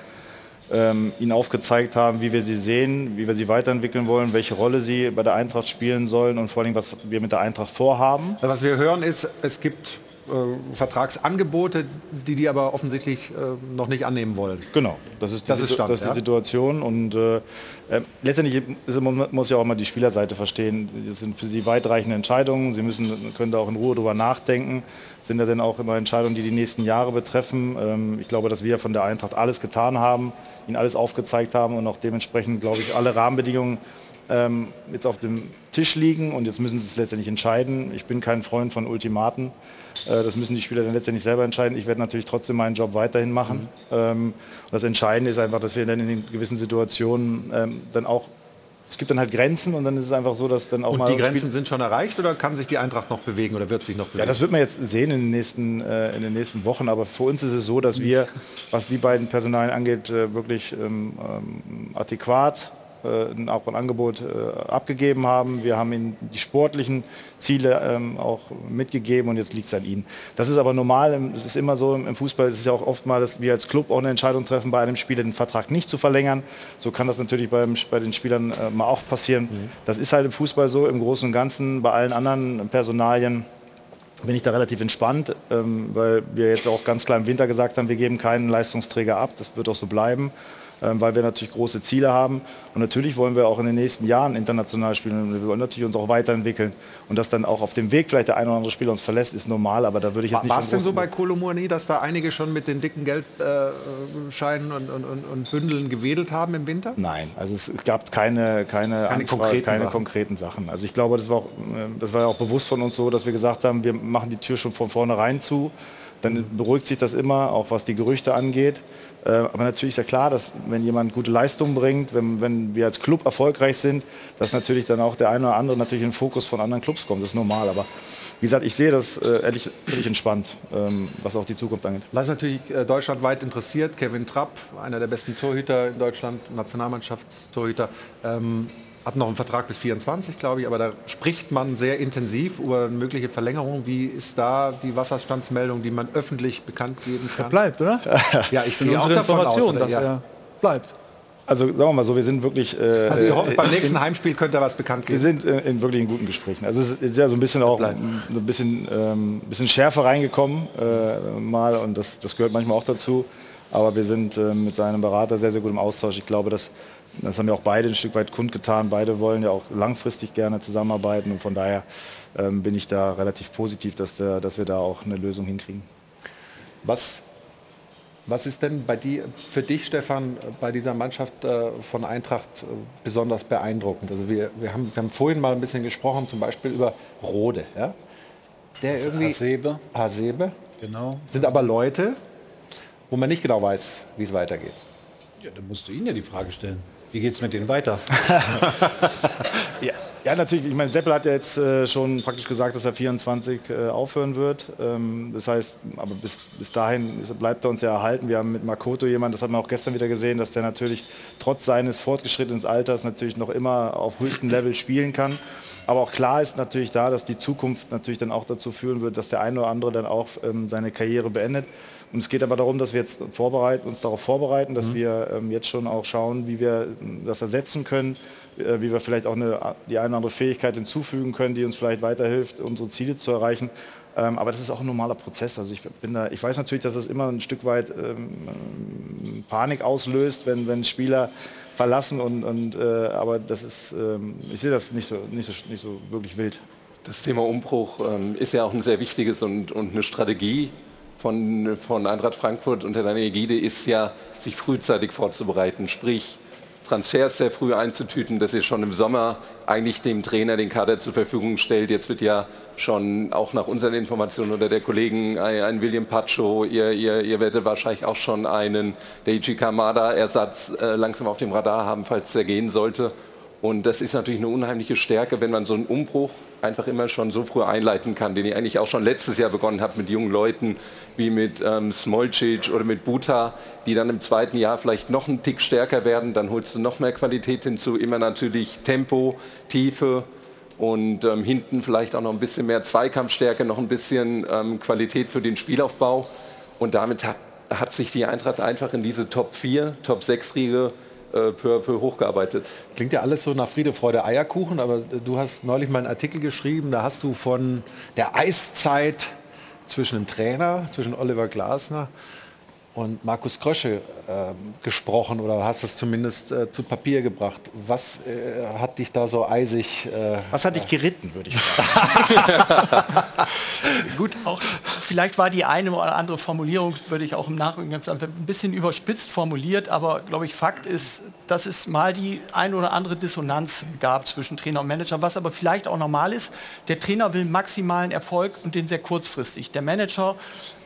ähm, ihnen aufgezeigt haben, wie wir sie sehen, wie wir sie weiterentwickeln wollen, welche Rolle sie bei der Eintracht spielen sollen und vor allem, was wir mit der Eintracht vorhaben. Was wir hören ist, es gibt äh, Vertragsangebote, die die aber offensichtlich äh, noch nicht annehmen wollen. Genau, das ist die, das ist Stand, das ist die ja? Situation und äh, äh, letztendlich ist, man muss ja auch mal die Spielerseite verstehen. Das sind für sie weitreichende Entscheidungen. Sie müssen, können da auch in Ruhe drüber nachdenken. Sind ja dann auch immer Entscheidungen, die die nächsten Jahre betreffen. Ähm, ich glaube, dass wir von der Eintracht alles getan haben, ihnen alles aufgezeigt haben und auch dementsprechend, glaube ich, alle Rahmenbedingungen ähm, jetzt auf dem Tisch liegen und jetzt müssen sie es letztendlich entscheiden. Ich bin kein Freund von Ultimaten. Äh, das müssen die Spieler dann letztendlich selber entscheiden. Ich werde natürlich trotzdem meinen Job weiterhin machen. Mhm. Ähm, das Entscheidende ist einfach, dass wir dann in den gewissen Situationen ähm, dann auch es gibt dann halt Grenzen und dann ist es einfach so, dass dann auch Und mal die ein Spiel- Grenzen sind schon erreicht oder kann sich die Eintracht noch bewegen oder wird sich noch bewegen? Ja, das wird man jetzt sehen in den nächsten, äh, in den nächsten Wochen. Aber für uns ist es so, dass wir, was die beiden Personalien angeht, äh, wirklich ähm, ähm, adäquat äh, ein- auch ein Angebot äh, abgegeben haben. Wir haben ihnen die sportlichen Ziele ähm, auch mitgegeben und jetzt liegt es an ihnen. Das ist aber normal. Es ist immer so im Fußball. Es ist ja auch oft mal, dass wir als Club auch eine Entscheidung treffen, bei einem Spieler den Vertrag nicht zu verlängern. So kann das natürlich beim, bei den Spielern äh, mal auch passieren. Das ist halt im Fußball so. Im Großen und Ganzen bei allen anderen Personalien bin ich da relativ entspannt, ähm, weil wir jetzt auch ganz klar im Winter gesagt haben, wir geben keinen Leistungsträger ab. Das wird auch so bleiben, ähm, weil wir natürlich große Ziele haben. Und natürlich wollen wir auch in den nächsten Jahren international spielen. Und wir wollen natürlich uns auch weiterentwickeln. Und dass dann auch auf dem Weg vielleicht der ein oder andere Spieler uns verlässt, ist normal. Aber da würde ich jetzt nicht War es denn so bei Kolomouani, dass da einige schon mit den dicken Geldscheinen und, und, und, Bündeln gewedelt haben im Winter? Nein, also es gab keine, keine, Keine Anfrage, konkreten keine Sachen. konkreten Sachen. Also ich glaube, das war, auch, äh, das war ja auch bewusst von uns so, dass wir gesagt haben, wir machen die Tür schon von vornherein zu. Dann beruhigt sich das immer, auch was die Gerüchte angeht. Äh, Aber natürlich ist ja klar, dass wenn jemand gute Leistungen bringt, wenn, wenn wir als Club erfolgreich sind, dass natürlich dann auch der eine oder andere natürlich in den Fokus von anderen Clubs kommt. Das ist normal. Aber wie gesagt, ich sehe das äh, ehrlich völlig entspannt, ähm, was auch die Zukunft angeht. Was natürlich äh, deutschlandweit interessiert, Kevin Trapp, einer der besten Torhüter in Deutschland, Nationalmannschaftstorhüter, ähm, hat noch einen Vertrag bis 24, glaube ich, aber da spricht man sehr intensiv über eine mögliche Verlängerung. Wie ist da die Wasserstandsmeldung, die man öffentlich bekannt geben kann? bleibt, oder? Ja, ich sind gehe auch unsere davon aus, dass Ja. er bleibt. Also sagen wir mal so, wir sind wirklich... Äh, Also ihr hofft, beim in- nächsten Heimspiel könnte er was bekannt Wir geben. sind äh, in wirklich in guten Gesprächen. Also es ist ja so ein bisschen auch so ein bisschen, ähm, bisschen Schärfe reingekommen äh, mal und das, das gehört manchmal auch dazu. Aber wir sind äh, mit seinem Berater sehr, sehr gut im Austausch. Ich glaube, das, das haben ja auch beide ein Stück weit kundgetan. Beide wollen ja auch langfristig gerne zusammenarbeiten und von daher ähm, bin ich da relativ positiv, dass, der, dass wir da auch eine Lösung hinkriegen. Was, was ist denn bei dir, für dich, Stefan, bei dieser Mannschaft äh, von Eintracht äh, besonders beeindruckend? Also wir, wir, haben, wir haben vorhin mal ein bisschen gesprochen, zum Beispiel über Rode. Ja? Der Also irgendwie, Hasebe. Hasebe. Genau. Sind aber Leute, wo man nicht genau weiß, wie es weitergeht. Ja, dann musst du ihnen ja die Frage stellen. Wie geht es mit denen weiter? Ja, ja, natürlich. Ich meine, Seppel hat ja jetzt äh, schon praktisch gesagt, dass er 24 äh, aufhören wird. Ähm, das heißt, aber bis, bis dahin bleibt er uns ja erhalten. Wir haben mit Makoto jemanden, das hat man auch gestern wieder gesehen, dass der natürlich trotz seines fortgeschrittenen Alters natürlich noch immer auf höchstem Level spielen kann. Aber auch klar ist natürlich da, dass die Zukunft natürlich dann auch dazu führen wird, dass der eine oder andere dann auch ähm, seine Karriere beendet. Und es geht aber darum, dass wir jetzt vorbereiten, uns darauf vorbereiten, dass wir ähm, jetzt schon auch schauen, wie wir ähm, das ersetzen können, äh, wie wir vielleicht auch eine, die eine oder andere Fähigkeit hinzufügen können, die uns vielleicht weiterhilft, unsere Ziele zu erreichen. Ähm, aber das ist auch ein normaler Prozess. Also ich bin da, ich weiß natürlich, dass es immer ein Stück weit ähm, Panik auslöst, wenn, wenn Spieler verlassen und, und äh, aber das ist, ähm, ich sehe das nicht so, nicht so, nicht so wirklich wild. Das Thema Umbruch ähm, ist ja auch ein sehr wichtiges und, und eine Strategie von, von Eintracht Frankfurt unter deiner Ägide ist ja, sich frühzeitig vorzubereiten, sprich Transfers sehr früh einzutüten, dass ihr schon im Sommer eigentlich dem Trainer den Kader zur Verfügung stellt. Jetzt wird ja schon auch nach unseren Informationen oder der Kollegen ein, ein William Pacho, ihr, ihr, ihr werdet wahrscheinlich auch schon einen Deichi Kamada-Ersatz äh, langsam auf dem Radar haben, falls er gehen sollte. Und das ist natürlich eine unheimliche Stärke, wenn man so einen Umbruch einfach immer schon so früh einleiten kann, den ihr eigentlich auch schon letztes Jahr begonnen habt mit jungen Leuten wie mit ähm, Smolcic oder mit Buta, die dann im zweiten Jahr vielleicht noch einen Tick stärker werden. Dann holst du noch mehr Qualität hinzu, immer natürlich Tempo, Tiefe und ähm, hinten vielleicht auch noch ein bisschen mehr Zweikampfstärke, noch ein bisschen ähm, Qualität für den Spielaufbau. Und damit hat, hat sich die Eintracht einfach in diese Top 4, Top 6 Riege äh, peu, peu hochgearbeitet. Klingt ja alles so nach Friede, Freude, Eierkuchen, aber du hast neulich mal einen Artikel geschrieben, da hast du von der Eiszeit zwischen dem Trainer, zwischen Oliver Glasner und Markus Krösche äh, gesprochen oder hast es zumindest äh, zu Papier gebracht. Was äh, hat dich da so eisig... äh, Was hat dich geritten, würde ich fragen. Gut, auch vielleicht war die eine oder andere Formulierung, würde ich auch im Nachhinein ganz einfach ein bisschen überspitzt formuliert, aber glaube ich, Fakt ist, dass es mal die ein oder andere Dissonanz gab zwischen Trainer und Manager, was aber vielleicht auch normal ist. Der Trainer will maximalen Erfolg und den sehr kurzfristig. Der Manager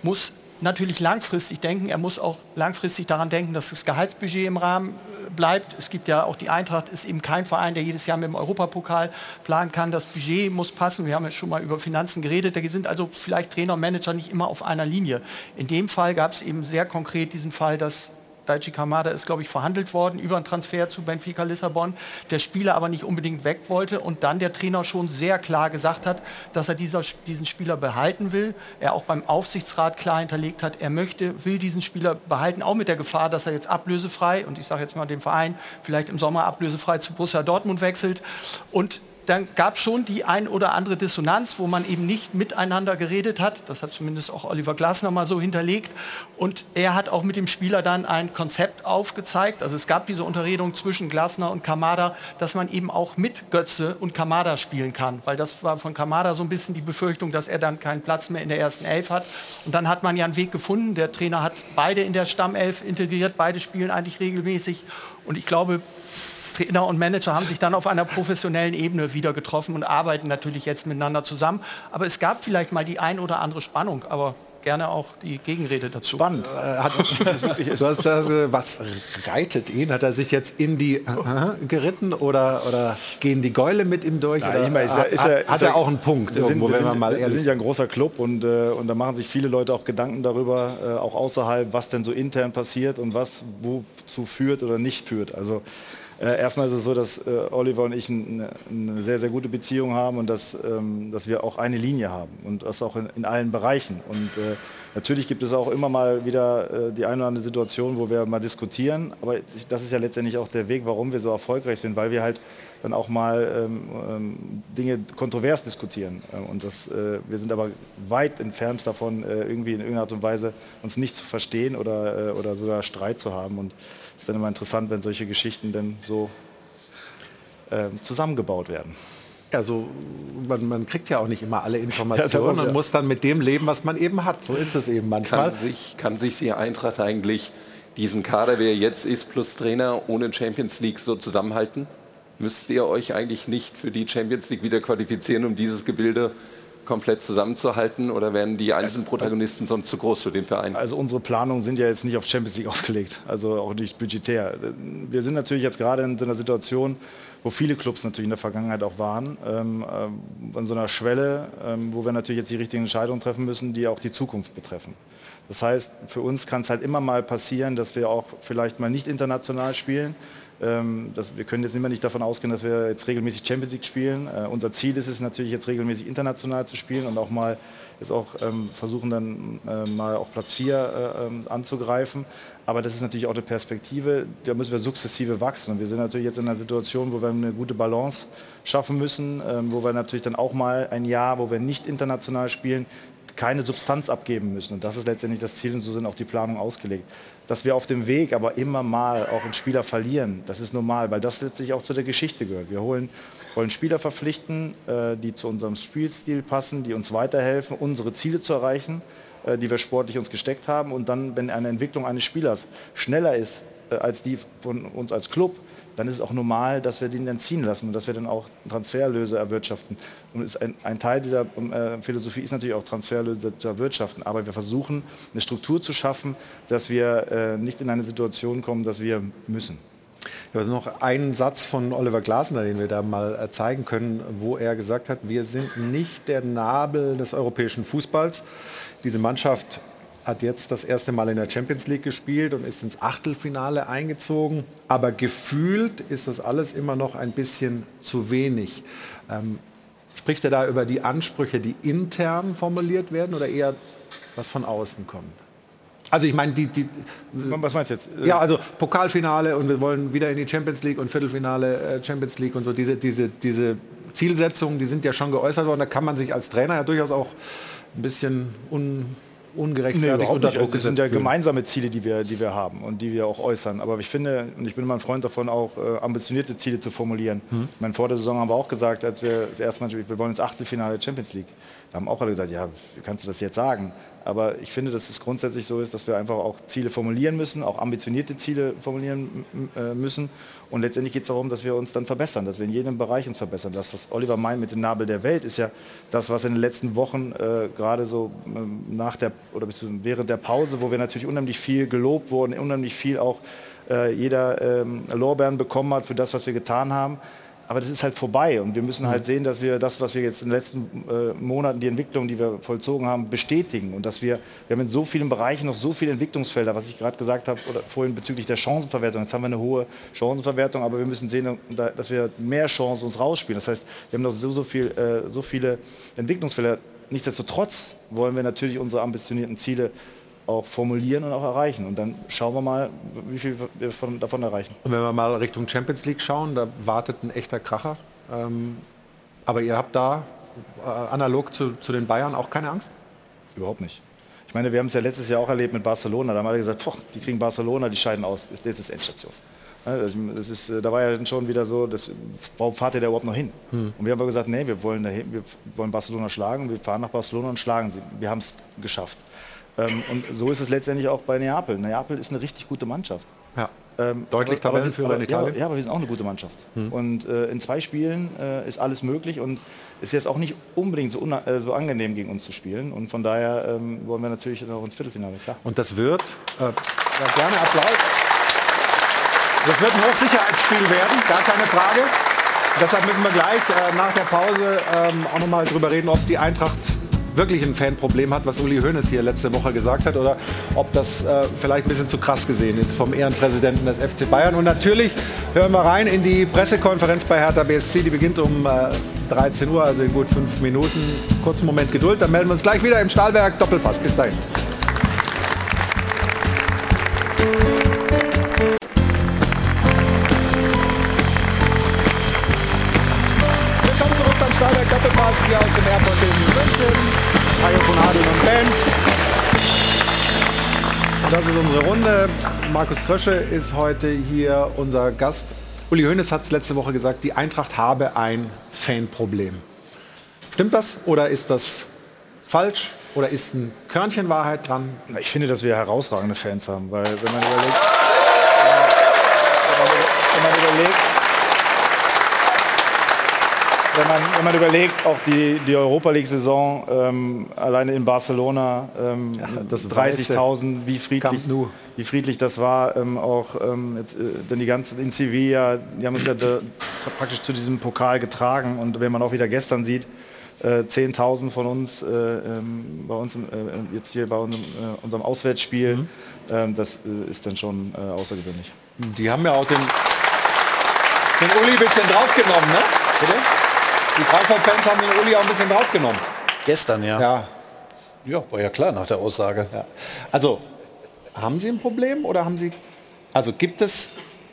muss natürlich langfristig denken. Er muss auch langfristig daran denken, dass das Gehaltsbudget im Rahmen äh, bleibt. Es gibt ja auch die Eintracht, ist eben kein Verein, der jedes Jahr mit dem Europapokal planen kann. Das Budget muss passen. Wir haben ja schon mal über Finanzen geredet. Da sind also vielleicht Trainer und Manager nicht immer auf einer Linie. In dem Fall gab es eben sehr konkret diesen Fall, dass Daichi Kamada ist, glaube ich, verhandelt worden über einen Transfer zu Benfica Lissabon, der Spieler aber nicht unbedingt weg wollte und dann der Trainer schon sehr klar gesagt hat, dass er dieser, diesen Spieler behalten will. Er auch beim Aufsichtsrat klar hinterlegt hat, er möchte, will diesen Spieler behalten, auch mit der Gefahr, dass er jetzt ablösefrei, und ich sage jetzt mal dem Verein, vielleicht im Sommer ablösefrei zu Borussia Dortmund wechselt. Und dann gab es schon die ein oder andere Dissonanz, wo man eben nicht miteinander geredet hat. Das hat zumindest auch Oliver Glasner mal so hinterlegt. Und er hat auch mit dem Spieler dann ein Konzept aufgezeigt. Also es gab diese Unterredung zwischen Glasner und Kamada, dass man eben auch mit Götze und Kamada spielen kann. Weil das war von Kamada so ein bisschen die Befürchtung, dass er dann keinen Platz mehr in der ersten Elf hat. Und dann hat man ja einen Weg gefunden. Der Trainer hat beide in der Stammelf integriert. Beide spielen eigentlich regelmäßig. Und ich glaube, Trainer und Manager haben sich dann auf einer professionellen Ebene wieder getroffen und arbeiten natürlich jetzt miteinander zusammen. Aber es gab vielleicht mal die ein oder andere Spannung, aber gerne auch die Gegenrede dazu. Spannend. Äh, hat, du hast das, äh, was reitet ihn? Hat er sich jetzt in die äh, geritten oder, oder gehen die Gäule mit ihm durch? Nein, meine, ist ja- hat, hat ist ja- er auch einen Punkt Wir sind, irgendwo, wir wenn man sind, mal wir ehrlich sind ja ein großer Club und, äh, und da machen sich viele Leute auch Gedanken darüber, äh, auch außerhalb, was denn so intern passiert und was wozu führt oder nicht führt. Also äh, erstmal ist es so, dass äh, Oliver und ich ein, eine sehr, sehr gute Beziehung haben und dass, ähm, dass wir auch eine Linie haben und das auch in, in allen Bereichen. Und äh, natürlich gibt es auch immer mal wieder äh, die eine oder andere Situation, wo wir mal diskutieren, aber das ist ja letztendlich auch der Weg, warum wir so erfolgreich sind, weil wir halt dann auch mal ähm, ähm, Dinge kontrovers diskutieren. Äh, Und das, äh, wir sind aber weit entfernt davon, irgendwie in irgendeiner Art und Weise uns nicht zu verstehen oder, oder sogar Streit zu haben. Und ist dann immer interessant, wenn solche Geschichten dann so ähm, zusammengebaut werden. Also man, man kriegt ja auch nicht immer alle Ja, Informationen darum, und ja. muss dann mit dem leben, was man eben hat. So ist es eben manchmal. Kann sich, kann sich die Eintracht eigentlich diesen Kader, wie er jetzt ist, plus Trainer ohne Champions League so zusammenhalten? Müsst ihr euch eigentlich nicht für die Champions League wieder qualifizieren, um dieses Gebilde komplett zusammenzuhalten? Oder werden die einzelnen Protagonisten sonst zu groß für den Verein? Also unsere Planungen sind ja jetzt nicht auf Champions League ausgelegt, also auch nicht budgetär. Wir sind natürlich jetzt gerade in so einer Situation, wo viele Clubs natürlich in der Vergangenheit auch waren, ähm, ähm, an so einer Schwelle, ähm, wo wir natürlich jetzt die richtigen Entscheidungen treffen müssen, die auch die Zukunft betreffen. Das heißt, für uns kann es halt immer mal passieren, dass wir auch vielleicht mal nicht international spielen. Ähm, das, wir können jetzt immer nicht davon ausgehen, dass wir jetzt regelmäßig Champions League spielen. Äh, unser Ziel ist es natürlich jetzt regelmäßig international zu spielen und auch mal jetzt auch ähm, versuchen dann äh, mal auch Platz 4 äh, ähm, anzugreifen. Aber das ist natürlich auch eine Perspektive, da müssen wir sukzessive wachsen. Und wir sind natürlich jetzt in einer Situation, wo wir eine gute Balance schaffen müssen, ähm, wo wir natürlich dann auch mal ein Jahr, wo wir nicht international spielen, keine Substanz abgeben müssen. Und das ist letztendlich das Ziel und so sind auch die Planungen ausgelegt. Dass wir auf dem Weg aber immer mal auch einen Spieler verlieren, das ist normal, weil das letztlich auch zu der Geschichte gehört. Wir holen, wollen Spieler verpflichten, äh, die zu unserem Spielstil passen, die uns weiterhelfen, unsere Ziele zu erreichen, äh, die wir sportlich uns gesteckt haben. Und dann, wenn eine Entwicklung eines Spielers schneller ist äh, als die von uns als Club, dann ist es auch normal, dass wir den dann ziehen lassen und dass wir dann auch Transferlöse erwirtschaften. Und ein, ein Teil dieser äh, Philosophie ist natürlich auch Transferlöse zu erwirtschaften. Aber wir versuchen, eine Struktur zu schaffen, dass wir äh, nicht in eine Situation kommen, dass wir müssen. Ja, noch einen Satz von Oliver Glasner, den wir da mal äh, zeigen können, wo er gesagt hat, wir sind nicht der Nabel des europäischen Fußballs. Diese Mannschaft hat jetzt das erste Mal in der Champions League gespielt und ist ins Achtelfinale eingezogen. Aber gefühlt ist das alles immer noch ein bisschen zu wenig. Ähm, spricht er da über die Ansprüche, die intern formuliert werden oder eher was von außen kommt? Also ich meine, die, die Was meinst du jetzt? ja, also Pokalfinale und wir wollen wieder in die Champions League und Viertelfinale äh, Champions League und so diese diese diese Zielsetzungen, die sind ja schon geäußert worden. Da kann man sich als Trainer ja durchaus auch ein bisschen un, ungerechtfertigt überhaupt unter. Druck Das sind ja gemeinsame Ziele, die wir, die wir haben und die wir auch äußern. Aber ich finde, und ich bin immer ein Freund davon, auch äh, ambitionierte Ziele zu formulieren. Mhm. Ich meine, vor der Saison haben wir auch gesagt, als wir das erste Mal, wir wollen ins Achtelfinale Champions League. Da haben auch alle gesagt, ja, wie kannst du das jetzt sagen? Aber ich finde, dass es grundsätzlich so ist, dass wir einfach auch Ziele formulieren müssen, auch ambitionierte Ziele formulieren äh, müssen. Und letztendlich geht es darum, dass wir uns dann verbessern, dass wir in jedem Bereich uns verbessern. Das, was Oliver meint mit dem Nabel der Welt, ist ja das, was in den letzten Wochen äh, gerade so ähm, nach der oder während der Pause, wo wir natürlich unheimlich viel gelobt wurden, unheimlich viel auch äh, jeder ähm, Lorbeeren bekommen hat für das, was wir getan haben aber das ist halt vorbei und wir müssen halt sehen, dass wir das, was wir jetzt in den letzten äh, Monaten, die Entwicklung, die wir vollzogen haben, bestätigen und dass wir, wir haben in so vielen Bereichen noch so viele Entwicklungsfelder, was ich gerade gesagt habe oder vorhin bezüglich der Chancenverwertung. Jetzt haben wir eine hohe Chancenverwertung, aber wir müssen sehen, dass wir mehr Chancen uns rausspielen. Das heißt, wir haben noch so, so, viel, äh, so viele Entwicklungsfelder. Nichtsdestotrotz wollen wir natürlich unsere ambitionierten Ziele auch formulieren und auch erreichen. Und dann schauen wir mal, wie viel wir von, davon erreichen. Und wenn wir mal Richtung Champions League schauen, da wartet ein echter Kracher. Ähm, aber ihr habt da äh, analog zu, zu den Bayern auch keine Angst? Überhaupt nicht. Ich meine, wir haben es ja letztes Jahr auch erlebt mit Barcelona. Da haben alle gesagt, boah, die kriegen Barcelona, die scheiden aus. Jetzt ist Endstation. Das ist, äh, da war ja schon wieder so, das, warum fahrt ihr da überhaupt noch hin? Hm. Und wir haben aber gesagt, nee, wir wollen, dahin, wir wollen Barcelona schlagen, wir fahren nach Barcelona und schlagen sie. Wir haben es geschafft. Ähm, und so ist es letztendlich auch bei Neapel. Neapel ist eine richtig gute Mannschaft. Ja. Ähm, Deutlich Tabellenführer in Italien. Ja, ja, aber wir sind auch eine gute Mannschaft. Hm. Und äh, in zwei Spielen äh, ist alles möglich und ist jetzt auch nicht unbedingt so, äh, so angenehm gegen uns zu spielen. Und von daher ähm, wollen wir natürlich noch ins Viertelfinale. Klar. Und das wird, äh, ja, gerne Applaus. Das wird ein Hochsicherheitsspiel werden, gar keine Frage. Deshalb müssen wir gleich äh, nach der Pause ähm, auch noch mal drüber reden, ob die Eintracht wirklich ein Fanproblem hat, was Uli Hoeneß hier letzte Woche gesagt hat, oder ob das äh, vielleicht ein bisschen zu krass gesehen ist vom Ehrenpräsidenten des FC Bayern. Und natürlich hören wir rein in die Pressekonferenz bei Hertha BSC, die beginnt um äh, 13 Uhr, also in gut fünf Minuten. Kurzen Moment Geduld, dann melden wir uns gleich wieder im Stahlwerk Doppelpass. Bis dahin. Das ist unsere Runde. Markus Krösche ist heute hier unser Gast. Uli Hoeneß hat es letzte Woche gesagt, die Eintracht habe ein Fanproblem. Stimmt das oder ist das falsch? Oder ist ein Körnchen Wahrheit dran? Ich finde, dass wir herausragende Fans haben, weil wenn man überlegt, wenn man überlegt wenn man, wenn man überlegt, auch die, die Europa League-Saison ähm, alleine in Barcelona, ähm, ja, 30.000, wie friedlich, wie friedlich das war, ähm, auch ähm, jetzt, äh, denn die ganzen in Sevilla, die haben uns ja da, praktisch zu diesem Pokal getragen und wenn man auch wieder gestern sieht, äh, 10.000 von uns äh, ähm, bei uns äh, jetzt hier bei unserem, äh, unserem Auswärtsspiel, mhm. Ähm, das äh, ist dann schon außergewöhnlich. Die haben ja auch den, den Uli ein bisschen draufgenommen, ne? Bitte? Die Frankfurt-Fans haben den Uli auch ein bisschen draufgenommen. Gestern, ja. Ja. Ja, war ja klar nach der Aussage. Ja. Also, haben Sie ein Problem oder haben Sie, also gibt es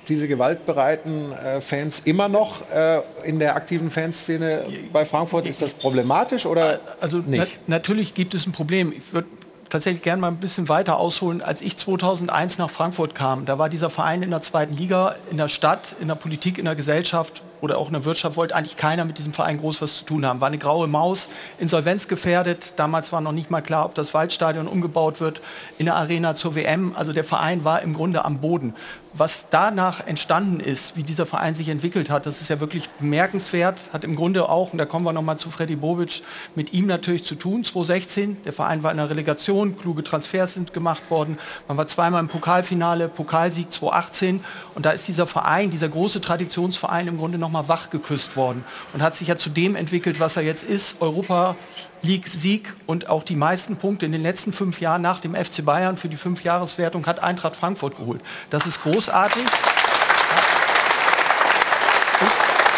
diese gewaltbereiten äh, Fans immer noch äh, in der aktiven Fanszene bei Frankfurt? Ist das problematisch oder also nicht? Na, natürlich gibt es ein Problem. Ich würde tatsächlich gerne mal ein bisschen weiter ausholen. Als ich 2001 nach Frankfurt kam, da war dieser Verein in der zweiten Liga, in der Stadt, in der Politik, in der Gesellschaft oder auch in der Wirtschaft wollte eigentlich keiner mit diesem Verein groß was zu tun haben. War eine graue Maus, insolvenzgefährdet. Damals war noch nicht mal klar, ob das Waldstadion umgebaut wird in der Arena zur WM. Also der Verein war im Grunde am Boden was danach entstanden ist, wie dieser Verein sich entwickelt hat, das ist ja wirklich bemerkenswert. Hat im Grunde auch, und da kommen wir nochmal zu Freddy Bobic, mit ihm natürlich zu tun. 2016, der Verein war in der Relegation, kluge Transfers sind gemacht worden. Man war zweimal im Pokalfinale, Pokalsieg 2018. Und da ist dieser Verein, dieser große Traditionsverein im Grunde nochmal wach geküsst worden und hat sich ja zu dem entwickelt, was er jetzt ist. Europa League-Sieg und auch die meisten Punkte in den letzten fünf Jahren nach dem FC Bayern für die Fünfjahreswertung hat Eintracht Frankfurt geholt. Das ist großartig.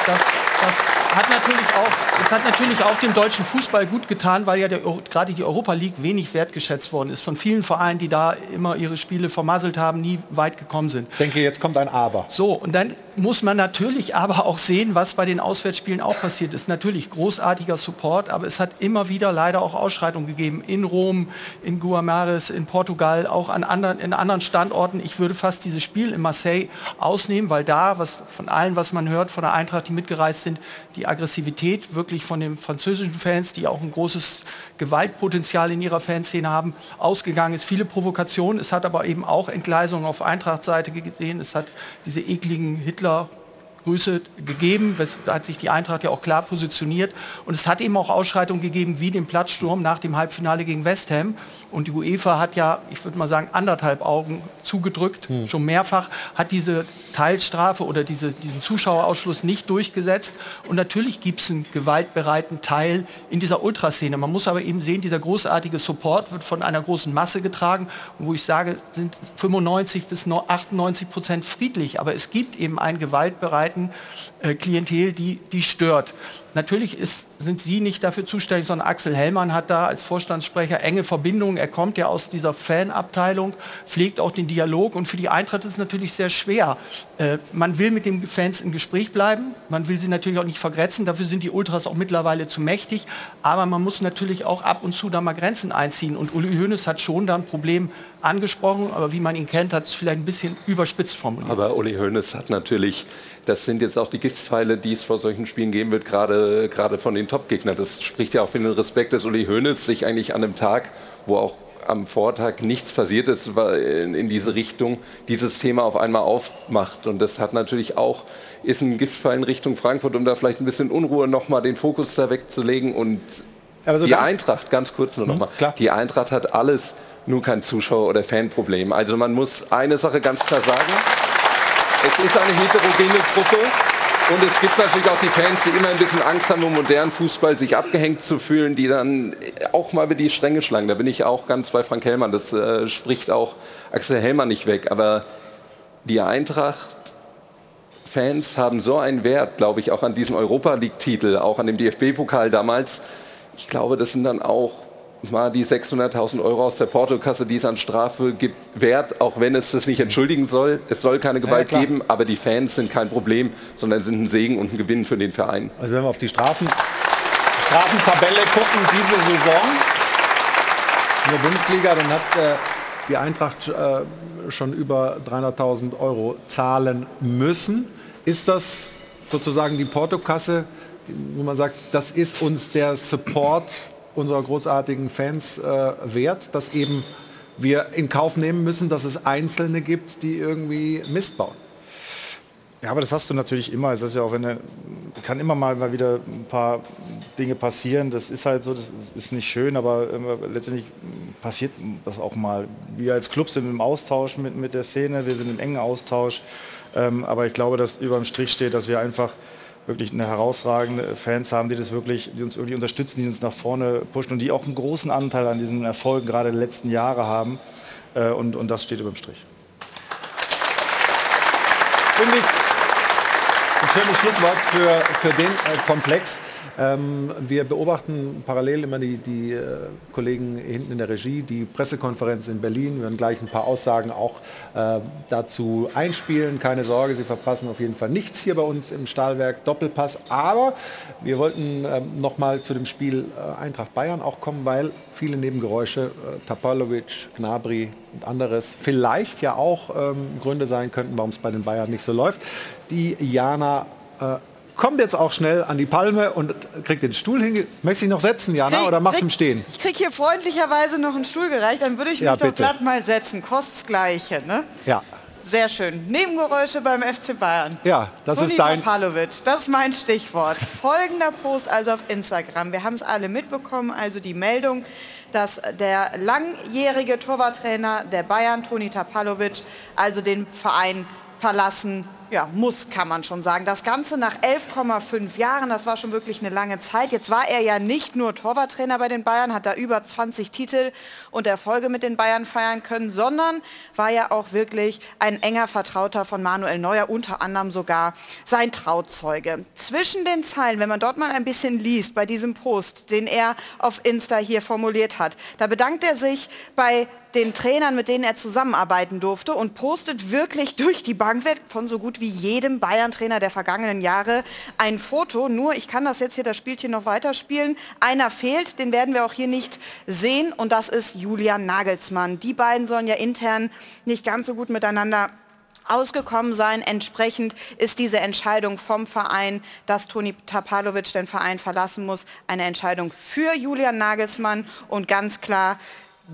Das, das hat natürlich auch, es hat natürlich auch dem deutschen Fußball gut getan, weil ja der, gerade die Europa League wenig wertgeschätzt worden ist von vielen Vereinen, die da immer ihre Spiele vermasselt haben, nie weit gekommen sind. Ich denke, jetzt kommt ein Aber. So, und dann muss man natürlich aber auch sehen, was bei den Auswärtsspielen auch passiert ist. Natürlich großartiger Support, aber es hat immer wieder leider auch Ausschreitungen gegeben in Rom, in Guamares, in Portugal, auch an anderen, in anderen Standorten. Ich würde fast dieses Spiel in Marseille ausnehmen, weil da, was von allen, was man hört, von der Eintracht, die mitgereist sind, die die Aggressivität wirklich von den französischen Fans, die auch ein großes Gewaltpotenzial in ihrer Fanszene haben, ausgegangen ist. Viele Provokationen. Es hat aber eben auch Entgleisungen auf Eintracht-Seite gesehen. Es hat diese ekligen Hitler Grüße gegeben, da hat sich die Eintracht ja auch klar positioniert. Und es hat eben auch Ausschreitungen gegeben wie den Platzsturm nach dem Halbfinale gegen West Ham. Und die UEFA hat ja, ich würde mal sagen, anderthalb Augen zugedrückt, hm. schon mehrfach, hat diese Teilstrafe oder diese, diesen Zuschauerausschluss nicht durchgesetzt. Und natürlich gibt es einen gewaltbereiten Teil in dieser Ultraszene. Man muss aber eben sehen, dieser großartige Support wird von einer großen Masse getragen, wo ich sage, sind 95 bis 98 Prozent friedlich, aber es gibt eben einen gewaltbereiten breiten äh, Klientel, die, die stört. Natürlich ist, sind Sie nicht dafür zuständig, sondern Axel Hellmann hat da als Vorstandssprecher enge Verbindungen. Er kommt ja aus dieser Fanabteilung, pflegt auch den Dialog und für die Eintracht ist es natürlich sehr schwer. Äh, man will mit den Fans im Gespräch bleiben, man will sie natürlich auch nicht vergrätzen, dafür sind die Ultras auch mittlerweile zu mächtig, aber man muss natürlich auch ab und zu da mal Grenzen einziehen und Uli Hoeneß hat schon da ein Problem angesprochen, aber wie man ihn kennt, hat es vielleicht ein bisschen überspitzt formuliert. Aber Uli Hoeneß hat natürlich das sind jetzt auch die Giftpfeile, die es vor solchen Spielen geben wird, gerade, gerade von den Top-Gegnern. Das spricht ja auch für den Respekt des Uli Hoeneß, sich eigentlich an einem Tag, wo auch am Vortag nichts passiert ist in, diese Richtung, dieses Thema auf einmal aufmacht. Und das hat natürlich auch, ist ein Giftpfeil in Richtung Frankfurt, um da vielleicht ein bisschen Unruhe nochmal den Fokus da wegzulegen. Und so die Eintracht, ganz kurz nur nochmal, mhm, die Eintracht hat alles, nur kein Zuschauer- oder Fanproblem. Also man muss eine Sache ganz klar sagen, es ist eine heterogene Gruppe. Und es gibt natürlich auch die Fans, die immer ein bisschen Angst haben, im modernen Fußball sich abgehängt zu fühlen, die dann auch mal über die Stränge schlagen. Da bin ich auch ganz bei Frank Hellmann. Das äh, spricht auch Axel Hellmann nicht weg. Aber die Eintracht-Fans haben so einen Wert, glaube ich, auch an diesem Europa League-Titel, auch an dem DFB-Pokal damals. Ich glaube, das sind dann auch mal die 600.000 Euro aus der Portokasse, die es an Strafe gibt, wert, auch wenn es das nicht entschuldigen soll. Es soll keine Gewalt ja, geben, aber die Fans sind kein Problem, sondern sind ein Segen und ein Gewinn für den Verein. Also wenn wir auf die Strafen, Strafentabelle gucken, diese Saison in der Bundesliga, dann hat äh, die Eintracht äh, schon über 300.000 Euro zahlen müssen. Ist das sozusagen die Portokasse, wo man sagt, das ist uns der Support unserer großartigen Fans äh, wert, dass eben wir in Kauf nehmen müssen, dass es Einzelne gibt, die irgendwie Mist bauen. Ja, aber das hast du natürlich immer. Es ist ja auch, wenn er, kann immer mal, wieder ein paar Dinge passieren. Das ist halt so, das ist nicht schön, aber äh, letztendlich passiert das auch mal. Wir als Club sind im Austausch mit, mit der Szene, wir sind im engen Austausch. Ähm, aber ich glaube, dass über dem Strich steht, dass wir einfach wirklich eine herausragende Fans haben, die das wirklich, die uns irgendwie unterstützen, die uns nach vorne pushen und die auch einen großen Anteil an diesen Erfolgen gerade der letzten Jahre haben. Äh, und, und das steht über dem Strich. Finde ich ein schönes Schlusswort für, für den äh, Komplex. Ähm, wir beobachten parallel immer die, die äh, Kollegen hinten in der Regie, die Pressekonferenz in Berlin. Wir werden gleich ein paar Aussagen auch äh, dazu einspielen. Keine Sorge, Sie verpassen auf jeden Fall nichts hier bei uns im Stahlwerk Doppelpass. Aber wir wollten äh, noch mal zu dem Spiel äh, Eintracht Bayern auch kommen, weil viele Nebengeräusche, äh, Tapalovic, Gnabry und anderes, vielleicht ja auch ähm, Gründe sein könnten, warum es bei den Bayern nicht so läuft. Die Jana äh, kommt jetzt auch schnell an die Palme und kriegt den Stuhl hin. Möchtest du dich noch setzen, Jana, krieg, oder machst du im Stehen? Ich krieg hier freundlicherweise noch einen Stuhl gereicht, dann würde ich mich ja, doch glatt mal setzen. Kostet's Gleiche, ne? Ja. Sehr schön. Nebengeräusche beim FC Bayern. Ja, das Toni ist dein... Palovic, das ist mein Stichwort. Folgender Post also auf Instagram. Wir haben es alle mitbekommen, also die Meldung, dass der langjährige Torwarttrainer der Bayern, Toni Tapalovic, also den Verein verlassen ja, muss, kann man schon sagen. Das Ganze nach 11,5 Jahren, das war schon wirklich eine lange Zeit. Jetzt war er ja nicht nur Torwarttrainer bei den Bayern, hat da über 20 Titel und Erfolge mit den Bayern feiern können, sondern war ja auch wirklich ein enger Vertrauter von Manuel Neuer, unter anderem sogar sein Trauzeuge. Zwischen den Zeilen, wenn man dort mal ein bisschen liest bei diesem Post, den er auf Insta hier formuliert hat, da bedankt er sich bei den Trainern, mit denen er zusammenarbeiten durfte und postet wirklich durch die Bank weg von so gut wie jedem Bayern-Trainer der vergangenen Jahre ein Foto. Nur, ich kann das jetzt hier das Spielchen noch weiterspielen. Einer fehlt, den werden wir auch hier nicht sehen und das ist Julian Nagelsmann. Die beiden sollen ja intern nicht ganz so gut miteinander ausgekommen sein. Entsprechend ist diese Entscheidung vom Verein, dass Toni Tapalovic den Verein verlassen muss, eine Entscheidung für Julian Nagelsmann und ganz klar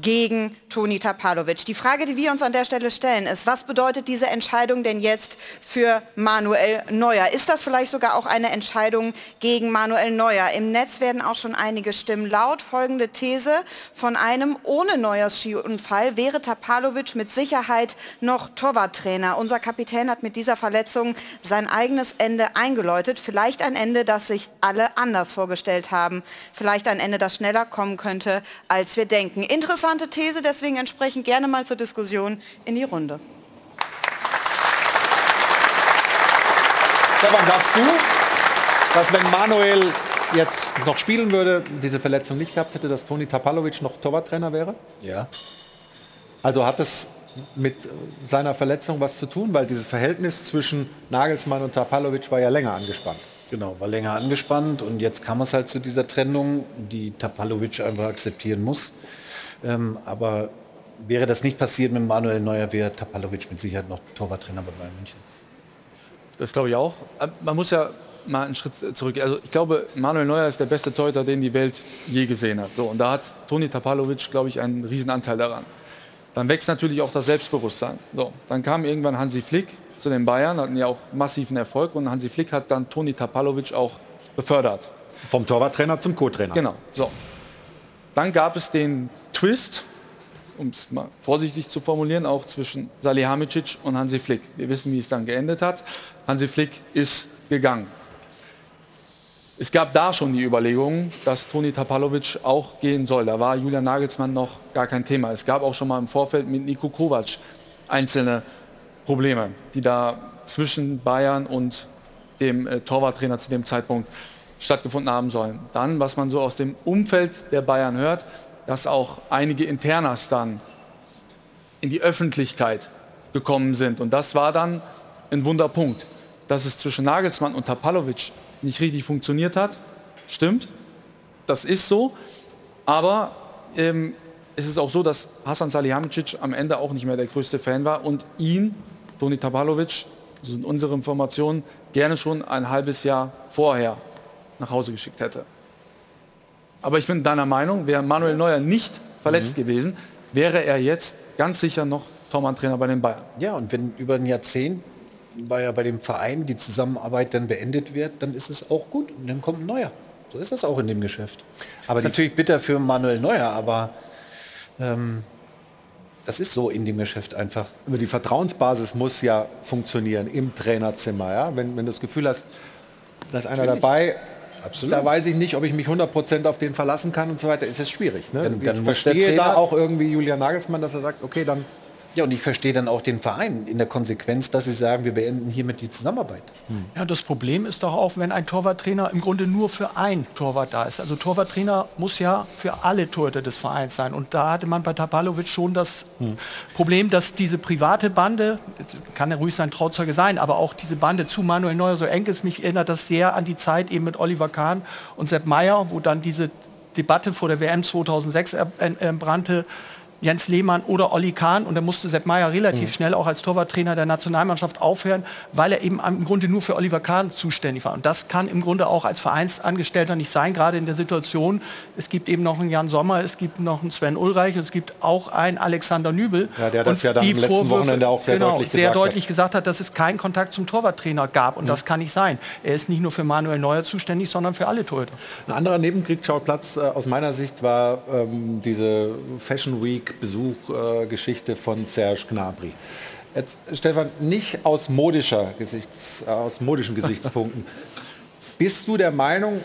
gegen Toni Tapalovic. Die Frage, die wir uns an der Stelle stellen, ist, was bedeutet diese Entscheidung denn jetzt für Manuel Neuer? Ist das vielleicht sogar auch eine Entscheidung gegen Manuel Neuer? Im Netz werden auch schon einige Stimmen laut. Folgende These von einem ohne Neuers Skiunfall wäre Tapalovic mit Sicherheit noch Torwarttrainer. Unser Kapitän hat mit dieser Verletzung sein eigenes Ende eingeläutet. Vielleicht ein Ende, das sich alle anders vorgestellt haben. Vielleicht ein Ende, das schneller kommen könnte, als wir denken. Interessant interessante These, deswegen entsprechend gerne mal zur Diskussion in die Runde. Stefan, sagst du, dass wenn Manuel jetzt noch spielen würde, diese Verletzung nicht gehabt hätte, dass Toni Tapalovic noch Torwarttrainer wäre? Ja. Also hat es mit seiner Verletzung was zu tun, weil dieses Verhältnis zwischen Nagelsmann und Tapalovic war ja länger angespannt. Genau, war länger angespannt und jetzt kam es halt zu dieser Trennung, die Tapalovic einfach akzeptieren muss. Ähm, aber wäre das nicht passiert mit Manuel Neuer, wäre Tapalovic mit Sicherheit noch Torwarttrainer bei Bayern München. Das glaube ich auch. Ähm, man muss ja mal einen Schritt zurück. Also ich glaube, Manuel Neuer ist der beste Torhüter, den die Welt je gesehen hat. So, und da hat Toni Tapalovic, glaube ich, einen riesen Anteil daran. Dann wächst natürlich auch das Selbstbewusstsein. So, dann kam irgendwann Hansi Flick zu den Bayern, hatten ja auch massiven Erfolg und Hansi Flick hat dann Toni Tapalovic auch befördert. Vom Torwarttrainer zum Co-Trainer. Genau. So. Dann gab es den Twist, um es mal vorsichtig zu formulieren, auch zwischen Salihamidzic und Hansi Flick. Wir wissen, wie es dann geendet hat. Hansi Flick ist gegangen. Es gab da schon die Überlegungen, dass Toni Tapalovic auch gehen soll. Da war Julian Nagelsmann noch gar kein Thema. Es gab auch schon mal im Vorfeld mit Niko Kovac einzelne Probleme, die da zwischen Bayern und dem äh, Torwarttrainer zu dem Zeitpunkt stattgefunden haben sollen. Dann, was man so aus dem Umfeld der Bayern hört, dass auch einige Internas dann in die Öffentlichkeit gekommen sind. Und das war dann ein Wunderpunkt. Dass es zwischen Nagelsmann und Tapalovic nicht richtig funktioniert hat, stimmt. Das ist so. Aber ähm, es ist auch so, dass Hasan Salihamidzic am Ende auch nicht mehr der größte Fan war und ihn, Toni Tapalovic, sind unsere Informationen, gerne schon ein halbes Jahr vorher nach Hause geschickt hätte. Aber ich bin deiner Meinung, wäre Manuel Neuer nicht verletzt mhm. gewesen, wäre er jetzt ganz sicher noch Tormann-Trainer bei den Bayern. Ja, und wenn über ein Jahrzehnt war ja bei dem Verein die Zusammenarbeit dann beendet wird, dann ist es auch gut und dann kommt ein neuer. So ist das auch in dem Geschäft. Aber ist natürlich bitter für Manuel Neuer, aber ähm, das ist so in dem Geschäft einfach. Aber die Vertrauensbasis muss ja funktionieren im Trainerzimmer. Ja? Wenn, wenn du das Gefühl hast, da ist einer dabei, Absolut. Da weiß ich nicht, ob ich mich 100% auf den verlassen kann und so weiter. Ist es schwierig. Ne? Dann, dann ich verstehe da auch irgendwie Julian Nagelsmann, dass er sagt, okay, dann ja, und ich verstehe dann auch den Verein in der Konsequenz, dass sie sagen, wir beenden hiermit die Zusammenarbeit. Hm. Ja, das Problem ist doch auch, wenn ein Torwarttrainer im Grunde nur für ein Torwart da ist. Also Torwarttrainer muss ja für alle Torhüter des Vereins sein. Und da hatte man bei Tapalovic schon das hm. Problem, dass diese private Bande, kann ja ruhig sein Trauzeuge sein, aber auch diese Bande zu Manuel Neuer so eng ist, mich erinnert das sehr an die Zeit eben mit Oliver Kahn und Sepp Meyer, wo dann diese Debatte vor der WM 2006 brannte, Jens Lehmann oder Olli Kahn. Und da musste Sepp Meier relativ mhm. schnell auch als Torwarttrainer der Nationalmannschaft aufhören, weil er eben im Grunde nur für Oliver Kahn zuständig war. Und das kann im Grunde auch als Vereinsangestellter nicht sein, gerade in der Situation. Es gibt eben noch einen Jan Sommer, es gibt noch einen Sven Ulreich, es gibt auch einen Alexander Nübel. Ja, der das ja dann im letzten Vorwürfe, Wochenende auch sehr genau, deutlich sehr gesagt deutlich hat. gesagt hat, dass es keinen Kontakt zum Torwarttrainer gab. Und mhm. das kann nicht sein. Er ist nicht nur für Manuel Neuer zuständig, sondern für alle Torhüter. Ein anderer Nebenkriegsschauplatz äh, aus meiner Sicht war ähm, diese Fashion Week Besuchgeschichte äh, von Serge Gnabry. Jetzt, Stefan, nicht aus, modischer Gesichts, äh, aus modischen Gesichtspunkten. Bist du der Meinung,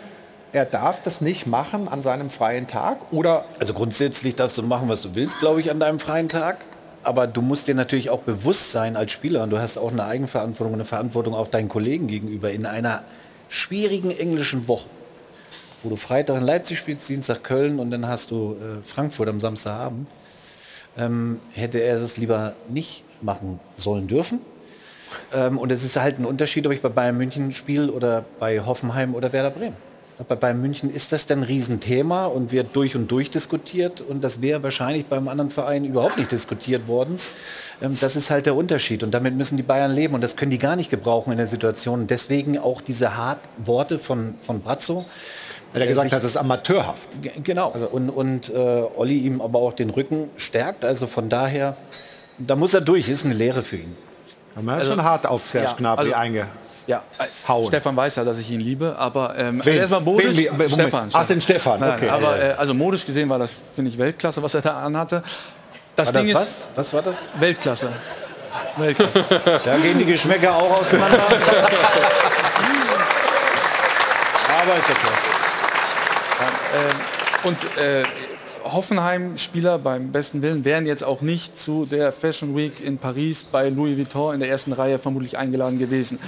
er darf das nicht machen an seinem freien Tag? Oder also grundsätzlich darfst du machen, was du willst, glaube ich, an deinem freien Tag. Aber du musst dir natürlich auch bewusst sein als Spieler und du hast auch eine Eigenverantwortung, eine Verantwortung auch deinen Kollegen gegenüber in einer schwierigen englischen Woche wo du Freitag in Leipzig spielst, Dienstag Köln und dann hast du äh, Frankfurt am Samstagabend ähm, hätte er das lieber nicht machen sollen dürfen. Ähm, und es ist halt ein Unterschied, ob ich bei Bayern München spiele oder bei Hoffenheim oder Werder Bremen. bei Bayern München ist das denn ein Riesenthema und wird durch und durch diskutiert und das wäre wahrscheinlich beim anderen Verein überhaupt nicht diskutiert worden. Ähm, Das ist halt der Unterschied und damit müssen die Bayern leben und das können die gar nicht gebrauchen in der Situation. Deswegen auch diese harten Worte von, von Brazzo. Weil er gesagt hat, das ist amateurhaft. Genau. Also und und äh, Olli ihm aber auch den Rücken stärkt. Also von daher, da muss er durch. Ist eine Lehre für ihn. Man hat schon hart auf Serge ja, Gnabry also- einge... Ja, Hauen. Stefan weiß ja, dass ich ihn liebe, aber ähm, Wen? erstmal modisch. Wen, wen. Stefan. Ach, den Stefan, Nein, okay. Aber Ja, ja. äh, also modisch gesehen war das, finde ich, Weltklasse, was er da anhatte. Das War Ding das ist was? Was war das? Weltklasse. Weltklasse. Da gehen die Geschmäcker auch auseinander. aber ist okay. Ähm, und äh, Hoffenheim-Spieler beim besten Willen wären jetzt auch nicht zu der Fashion Week in Paris bei Louis Vuitton in der ersten Reihe vermutlich eingeladen gewesen.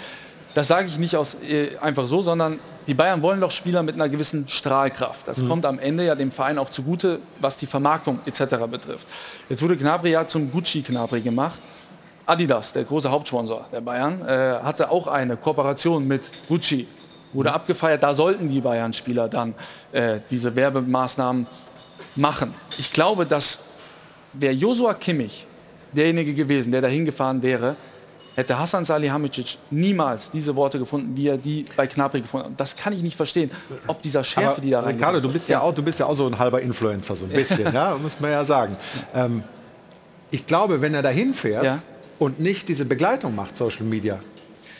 Das sage ich nicht aus, äh, einfach so, sondern die Bayern wollen doch Spieler mit einer gewissen Strahlkraft. Das Mhm. kommt am Ende ja dem Verein auch zugute, was die Vermarktung etc. betrifft. Jetzt wurde Gnabry ja zum Gucci-Gnabry gemacht. Adidas, der große Hauptsponsor der Bayern, äh, hatte auch eine Kooperation mit Gucci. Wurde abgefeiert, da sollten die Bayern-Spieler dann äh, diese Werbemaßnahmen machen. Ich glaube, dass wäre Josua Kimmich derjenige gewesen, der dahin gefahren wäre, hätte Hassan Salihamidzic niemals diese Worte gefunden, wie er die bei Knapri gefunden hat. Das kann ich nicht verstehen, ob dieser Schärfe, Aber die da rein. Ricardo, du bist ja auch, du bist ja auch so ein halber Influencer, so ein bisschen, ja, muss man ja sagen. Ähm, ich glaube, wenn er dahin fährt Ja. und nicht diese Begleitung macht, Social Media,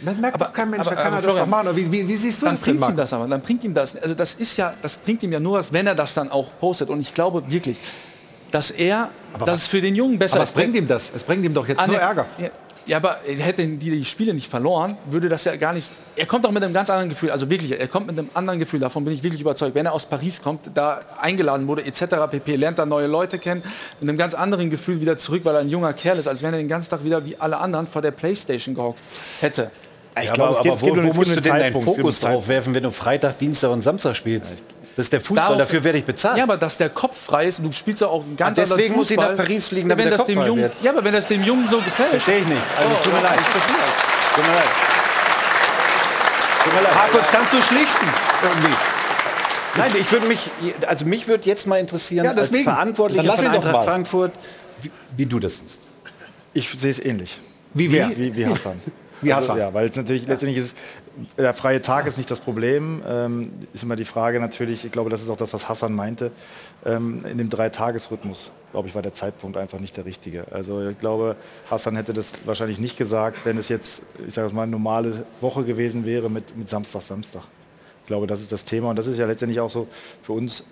dann merkt doch kein Mensch, aber- da kann aber er das doch Florian, machen. Wie, wie, wie siehst du dann das denn, bringt ihm das aber, dann bringt ihm das, also das ist ja, das bringt ihm ja nur was, wenn er das dann auch postet. Und ich glaube wirklich, dass er, dass was- es für den Jungen besser Aber was ist. bringt ihm das? Es bringt ihm doch jetzt Ah, nur Ärger. Ja, ja, aber hätten die die Spiele nicht verloren, würde das ja gar nicht. Er kommt auch mit einem ganz anderen Gefühl. Also wirklich, er kommt mit einem anderen Gefühl. Davon bin ich wirklich überzeugt. Wenn er aus Paris kommt, da eingeladen wurde etc. pp. lernt er neue Leute kennen, mit einem ganz anderen Gefühl wieder zurück, weil er ein junger Kerl ist, als wenn er den ganzen Tag wieder wie alle anderen vor der Playstation gehockt hätte. Ich glaube, aber wo, wo musst du denn deinen Fokus drauf werfen, wenn du Freitag, Dienstag und Samstag spielst? Das ist der Fußball, Darauf- dafür werde ich bezahlt. Ja, aber dass der Kopf frei ist und du spielst ja auch einen ganz Ah, deswegen anderen muss ich nach Paris fliegen, ja, damit wenn der das Kopf dem frei Jungen, wird. Ja, aber wenn das dem Jungen so gefällt. Verstehe ich nicht. Also, tut mir oh, leid. Ich verstehe das. Tut mir leid. Tut mir leid. Markus, kannst du schlichten? Irgendwie. Nein, ich würde mich, also mich würde jetzt mal interessieren, Ja, deswegen. als Verantwortlicher von Eintracht. Frankfurt, wie, wie du das siehst. Ich sehe es ähnlich. Wie wer? Wie, wie Hassan. Wie Also, ja, weil es natürlich letztendlich ist, der freie Tag ist nicht das Problem. Ähm, ist immer die Frage natürlich, ich glaube, das ist auch das, was Hassan meinte, ähm, in dem Dreitagesrhythmus, glaube ich, war der Zeitpunkt einfach nicht der richtige. Also ich glaube, Hassan hätte das wahrscheinlich nicht gesagt, wenn es jetzt, ich sage mal, eine normale Woche gewesen wäre mit, mit Samstag, Samstag. Ich glaube, das ist das Thema und das ist ja letztendlich auch so für uns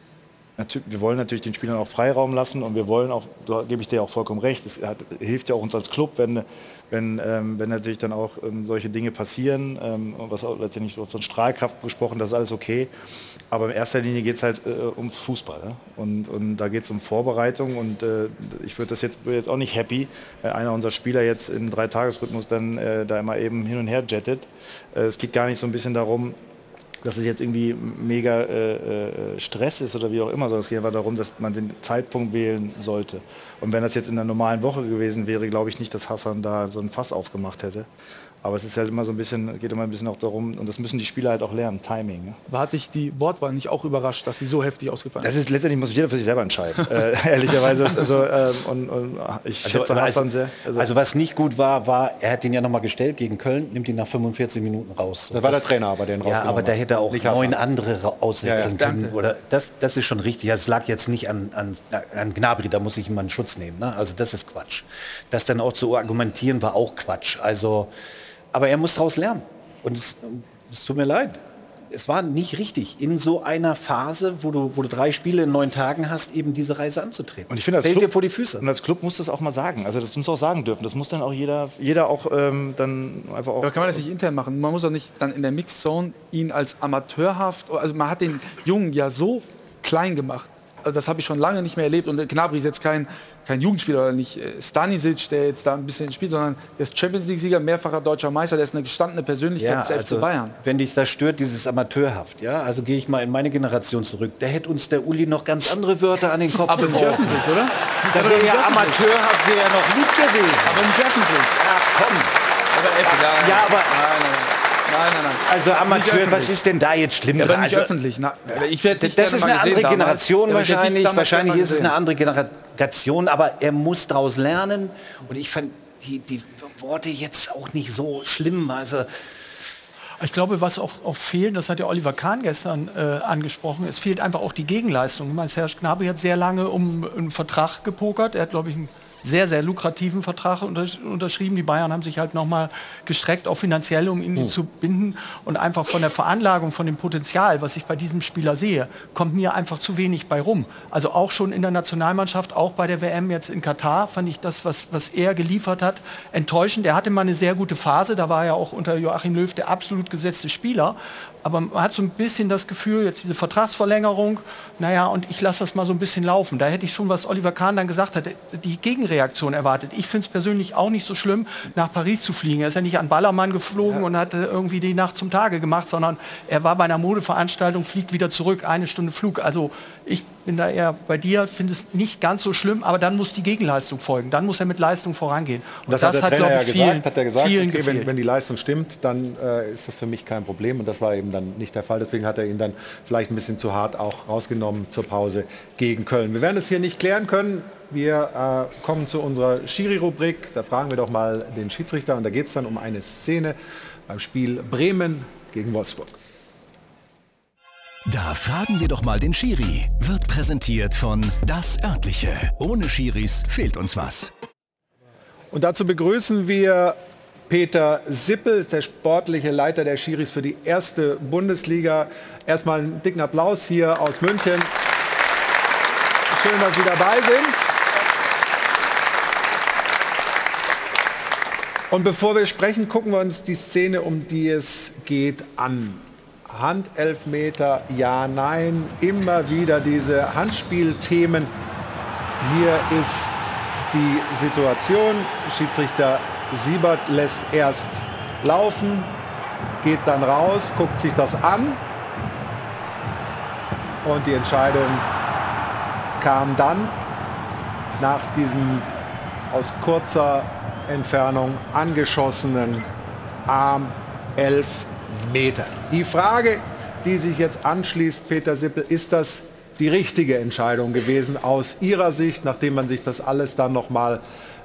wir wollen natürlich den Spielern auch Freiraum lassen und wir wollen auch, da gebe ich dir auch vollkommen recht, es hat, hilft ja auch uns als Club, wenn, wenn, ähm, wenn natürlich dann auch ähm, solche Dinge passieren, ähm, was auch letztendlich von Strahlkraft gesprochen, das ist alles okay. Aber in erster Linie geht es halt äh, um Fußball. Ne? Und, und da geht es um Vorbereitung und äh, ich würde das jetzt, jetzt auch nicht happy, wenn einer unserer Spieler jetzt im Dreitagesrhythmus dann äh, da immer eben hin und her jettet. Äh, es geht gar nicht so ein bisschen darum, dass es jetzt irgendwie mega äh, äh, Stress ist oder wie auch immer, sondern es geht einfach darum, dass man den Zeitpunkt wählen sollte. Und wenn das jetzt in einer normalen Woche gewesen wäre, glaube ich nicht, dass Hassan da so ein Fass aufgemacht hätte. Aber es ist halt immer so ein bisschen, geht immer ein bisschen auch darum, und das müssen die Spieler halt auch lernen, Timing. Ne? War dich die Wortwahl nicht auch überrascht, dass sie so heftig ausgefallen Das ist letztendlich muss jeder für sich selber entscheiden. äh, ehrlicherweise, also ähm, und, und ich schätze Also, Hassan also, sehr. also, was nicht gut war, war, er hat ihn ja nochmal gestellt gegen Köln, nimmt ihn nach 45 Minuten raus. Das war der Trainer, aber den Ja, aber da hätte er auch Nicht Hassan. neun andere auswechseln Ja, ja. können. Oder das, das ist schon richtig. Das lag jetzt nicht an, an, an Gnabry, da muss ich ihm mal einen Schutz nehmen. Ne? Also das ist Quatsch. Das dann auch zu argumentieren war auch Quatsch. Also, aber er muss daraus lernen. Und es, es tut mir leid. Es war nicht richtig, in so einer Phase, wo du, wo du drei Spiele in neun Tagen hast, eben diese Reise anzutreten. Und ich finde, als Fällt dir Club, vor die Füße. Und als Club muss das auch mal sagen. Also das muss auch sagen dürfen. Das muss dann auch jeder, jeder auch ähm, dann einfach auch. Aber kann man das nicht intern machen? Man muss doch nicht dann in der Mixzone ihn als amateurhaft, also man hat den Jungen ja so klein gemacht. Also das habe ich schon lange nicht mehr erlebt. Und Gnabry ist jetzt kein, kein Jugendspieler oder nicht äh, Stanisic, der jetzt da ein bisschen spielt, sondern der ist Champions League-Sieger, mehrfacher deutscher Meister, der ist eine gestandene Persönlichkeit des FC also, Bayern. Wenn dich das stört, dieses Amateurhaft, ja, also gehe ich mal in meine Generation zurück. Da hätte uns der Uli noch ganz andere Wörter an den Kopf Aber nicht öffentlich, oder? Da wäre ja. Amateurhaft wäre ja noch gut gewesen. Aber nicht öffentlich. Ach komm. Aber öffentlich. Ja, aber Nein, nein, nein. Also Nicht Amateur, öffentlich. was ist denn da jetzt schlimm? Ja, aber nicht Also, öffentlich. Na, ich werd das ist eine andere damals. Generation Ja, wahrscheinlich. Wahrscheinlich ist es eine andere Generation, aber er muss daraus lernen. Und ich fand die, die Worte jetzt auch nicht so schlimm. Also Ich glaube, was auch, auch fehlt, das hat ja Oliver Kahn gestern äh, angesprochen, es fehlt einfach auch die Gegenleistung. Ich meine, Serge Gnabry hat sehr lange um einen Vertrag gepokert. Er hat, glaube ich, einen sehr, sehr lukrativen Vertrag untersch unterschrieben. Die Bayern haben sich halt nochmal gestreckt, auch finanziell, um ihn zu binden. Und einfach von der Veranlagung, von dem Potenzial, was ich bei diesem Spieler sehe, kommt mir einfach zu wenig bei rum. Also auch schon in der Nationalmannschaft, auch bei der WM jetzt in Katar, fand ich das, was, was er geliefert hat, enttäuschend. Er hatte mal eine sehr gute Phase, da war er auch unter Joachim Löw der absolut gesetzte Spieler. Aber man hat so ein bisschen das Gefühl, jetzt diese Vertragsverlängerung, naja, und ich lasse das mal so ein bisschen laufen. Da hätte ich schon, was Oliver Kahn dann gesagt hat, die Gegenreaktion erwartet. Ich finde es persönlich auch nicht so schlimm, nach Paris zu fliegen. Er ist ja nicht an Ballermann geflogen und hat irgendwie die Nacht zum Tage gemacht, sondern er war bei einer Modeveranstaltung, fliegt wieder zurück, eine Stunde Flug. Also ich bin da eher bei dir, finde es nicht ganz so schlimm, aber dann muss die Gegenleistung folgen. Dann muss er mit Leistung vorangehen. Und das, hat der Trainer glaub ja ich, gesagt, vielen- hat er gesagt, vielen okay, wenn, wenn die Leistung stimmt, dann äh, ist das für mich kein Problem und das war eben dann nicht der Fall. Deswegen hat er ihn dann vielleicht ein bisschen zu hart auch rausgenommen zur Pause gegen Köln. Wir werden es hier nicht klären können. Wir äh, kommen zu unserer Schiri-Rubrik. Da fragen wir doch mal den Schiedsrichter und da geht es dann um eine Szene beim Spiel Bremen gegen Wolfsburg. Da fragen wir doch mal den Schiri. Wird präsentiert von Das Örtliche. Ohne Schiris fehlt uns was. Und dazu begrüßen wir Peter Sippel, ist der sportliche Leiter der Schiris für die erste Bundesliga. Erstmal einen dicken Applaus hier aus München. Schön, dass Sie dabei sind. Und bevor wir sprechen, gucken wir uns die Szene, um die es geht, an. Handelfmeter, ja, nein, immer wieder diese Handspielthemen. Hier ist die Situation. Schiedsrichter Siebert lässt erst laufen, geht dann raus, guckt sich das an. Und die Entscheidung kam dann nach diesem aus kurzer Entfernung angeschossenen Arm 11 Meter. Die Frage, die sich jetzt anschließt, Peter Sippel, ist das die richtige Entscheidung gewesen aus Ihrer Sicht, nachdem man sich das alles dann nochmal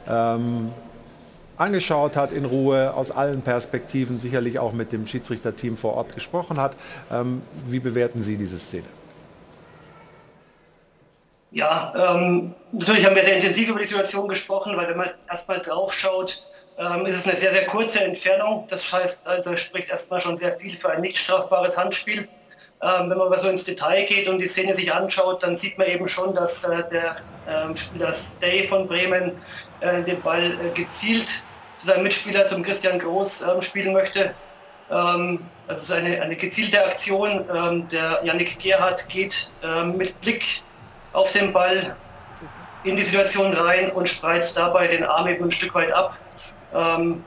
ähm, angeschaut hat in Ruhe, aus allen Perspektiven, sicherlich auch mit dem Schiedsrichterteam vor Ort gesprochen hat. Ähm, wie bewerten Sie diese Szene? Ja, ähm, natürlich haben wir sehr intensiv über die Situation gesprochen, weil wenn man erstmal drauf schaut, ähm, ist es eine sehr, sehr kurze Entfernung. Das heißt, also spricht erstmal schon sehr viel für ein nicht strafbares Handspiel. Ähm, wenn man aber so ins Detail geht und die Szene sich anschaut, dann sieht man eben schon, dass äh, der ähm, Spieler Stay von Bremen äh, den Ball äh, gezielt zu seinem Mitspieler, zum Christian Groß, ähm, spielen möchte. Ähm, also es ist eine, eine gezielte Aktion. Ähm, der Yannick Gerhardt geht ähm, mit Blick auf den Ball in die Situation rein und spreizt dabei den Arm eben ein Stück weit ab. Ähm,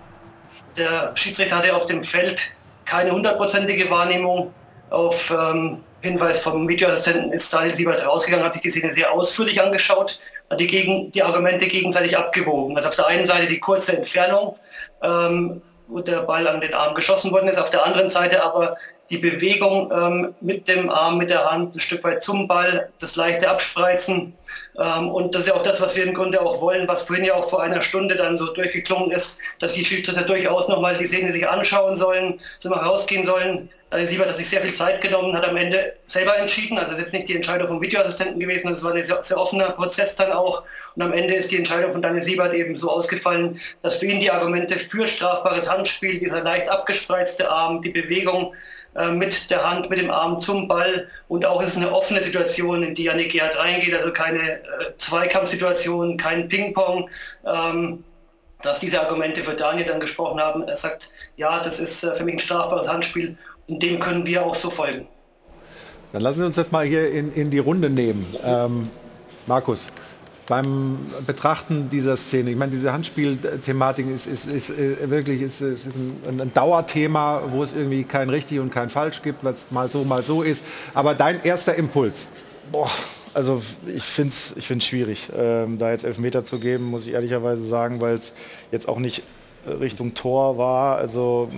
der Schiedsrichter hatte auf dem Feld keine hundertprozentige Wahrnehmung. Auf ähm, Hinweis vom Videoassistenten ist Daniel Siebert rausgegangen, hat sich die Szene sehr ausführlich angeschaut, hat die, gegen, die Argumente gegenseitig abgewogen. Also auf der einen Seite die kurze Entfernung, ähm, wo der Ball an den Arm geschossen worden ist, auf der anderen Seite aber die Bewegung ähm, mit dem Arm, mit der Hand ein Stück weit zum Ball, das leichte Abspreizen. Ähm, und das ist ja auch das, was wir im Grunde auch wollen, was vorhin ja auch vor einer Stunde dann so durchgeklungen ist, dass die Schiedsrichter durchaus nochmal die Szene sich anschauen sollen, so mal rausgehen sollen. Daniel Siebert hat sich sehr viel Zeit genommen, hat am Ende selber entschieden. Also das ist jetzt nicht die Entscheidung vom Videoassistenten gewesen, das war ein sehr, sehr offener Prozess dann auch. Und am Ende ist die Entscheidung von Daniel Siebert eben so ausgefallen, dass für ihn die Argumente für strafbares Handspiel, dieser leicht abgespreizte Arm, die Bewegung äh, mit der Hand, mit dem Arm zum Ball und auch ist es eine offene Situation, in die Yannick Gerhardt reingeht, also keine äh, Zweikampfsituation, kein Ping-Pong. Ähm, dass diese Argumente für Daniel dann gesprochen haben. Er sagt, ja, das ist äh, für mich ein strafbares Handspiel dem können wir auch so folgen. Dann lassen Sie uns das mal hier in, in die Runde nehmen. Ähm, Markus, beim Betrachten dieser Szene, ich meine, diese Handspielthematik ist, ist, ist, äh, wirklich ist, ist ein, ein Dauerthema, wo es irgendwie kein richtig und kein falsch gibt, weil es mal so, mal so ist. Aber dein erster Impuls? Boah, also ich finde es ich find's schwierig, ähm, da jetzt Elfmeter zu geben, muss ich ehrlicherweise sagen, weil es jetzt auch nicht Richtung Tor war. Also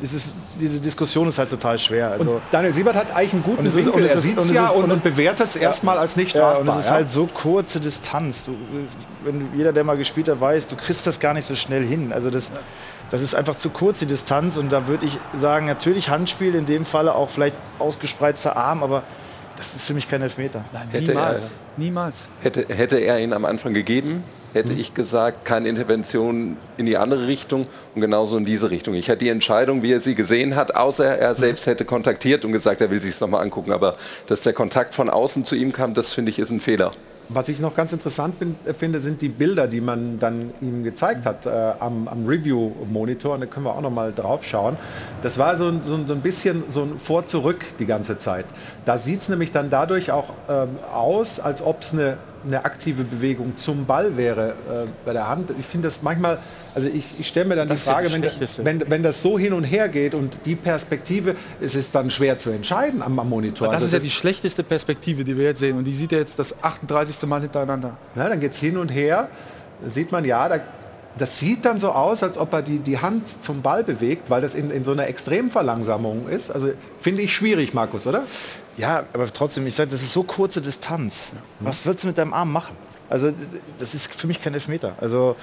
das ist, diese Diskussion ist halt total schwer. Also, und Daniel Siebert hat eigentlich einen guten und ist- Winkel. und es er ist- sieht es ja ist- und, und- bewertet es erstmal als nicht Ja, strafbar. und es ist ja? halt so kurze Distanz. Du, wenn jeder, der mal gespielt hat, weiß, du kriegst das gar nicht so schnell hin. Also das, das ist einfach zu kurz die Distanz und da würde ich sagen, natürlich Handspiel, in dem Falle auch vielleicht ausgespreizter Arm, aber das ist für mich kein Elfmeter. Hätte er, Niemals. hätte, hätte er ihn am Anfang gegeben, hätte ich gesagt, keine Intervention in die andere Richtung und genauso in diese Richtung. Ich hätte die Entscheidung, wie er sie gesehen hat, außer er selbst hätte kontaktiert und gesagt, er will sich es nochmal angucken. Aber dass der Kontakt von außen zu ihm kam, das finde ich ist ein Fehler. Was ich noch ganz interessant bin, äh, finde, sind die Bilder, die man dann ihm gezeigt hat äh, am, am Review-Monitor. Und da können wir auch noch mal drauf schauen. Das war so so so ein bisschen so ein Vor-Zurück die ganze Zeit. Da sieht es nämlich dann dadurch auch ähm, aus, als ob es eine, eine aktive Bewegung zum Ball wäre äh, bei der Hand. Ich finde das manchmal, also ich, ich stelle mir dann Das die ist Frage, das wenn, wenn, wenn das so hin und her geht und die Perspektive, es ist dann schwer zu entscheiden am, am Monitor. Das Also ist ja die schlechteste Perspektive, die wir jetzt sehen. Und die sieht er jetzt das 38. Mal hintereinander. Ja, dann geht es hin und her. Da sieht man ja, da, das sieht dann so aus, als ob er die, die Hand zum Ball bewegt, weil das in, in so einer Extremverlangsamung ist. Also finde ich schwierig, Markus, oder? Ja, aber trotzdem, ich sage, das ist so kurze Distanz. Was willst du mit deinem Arm machen? Also das ist für mich kein Elfmeter. Also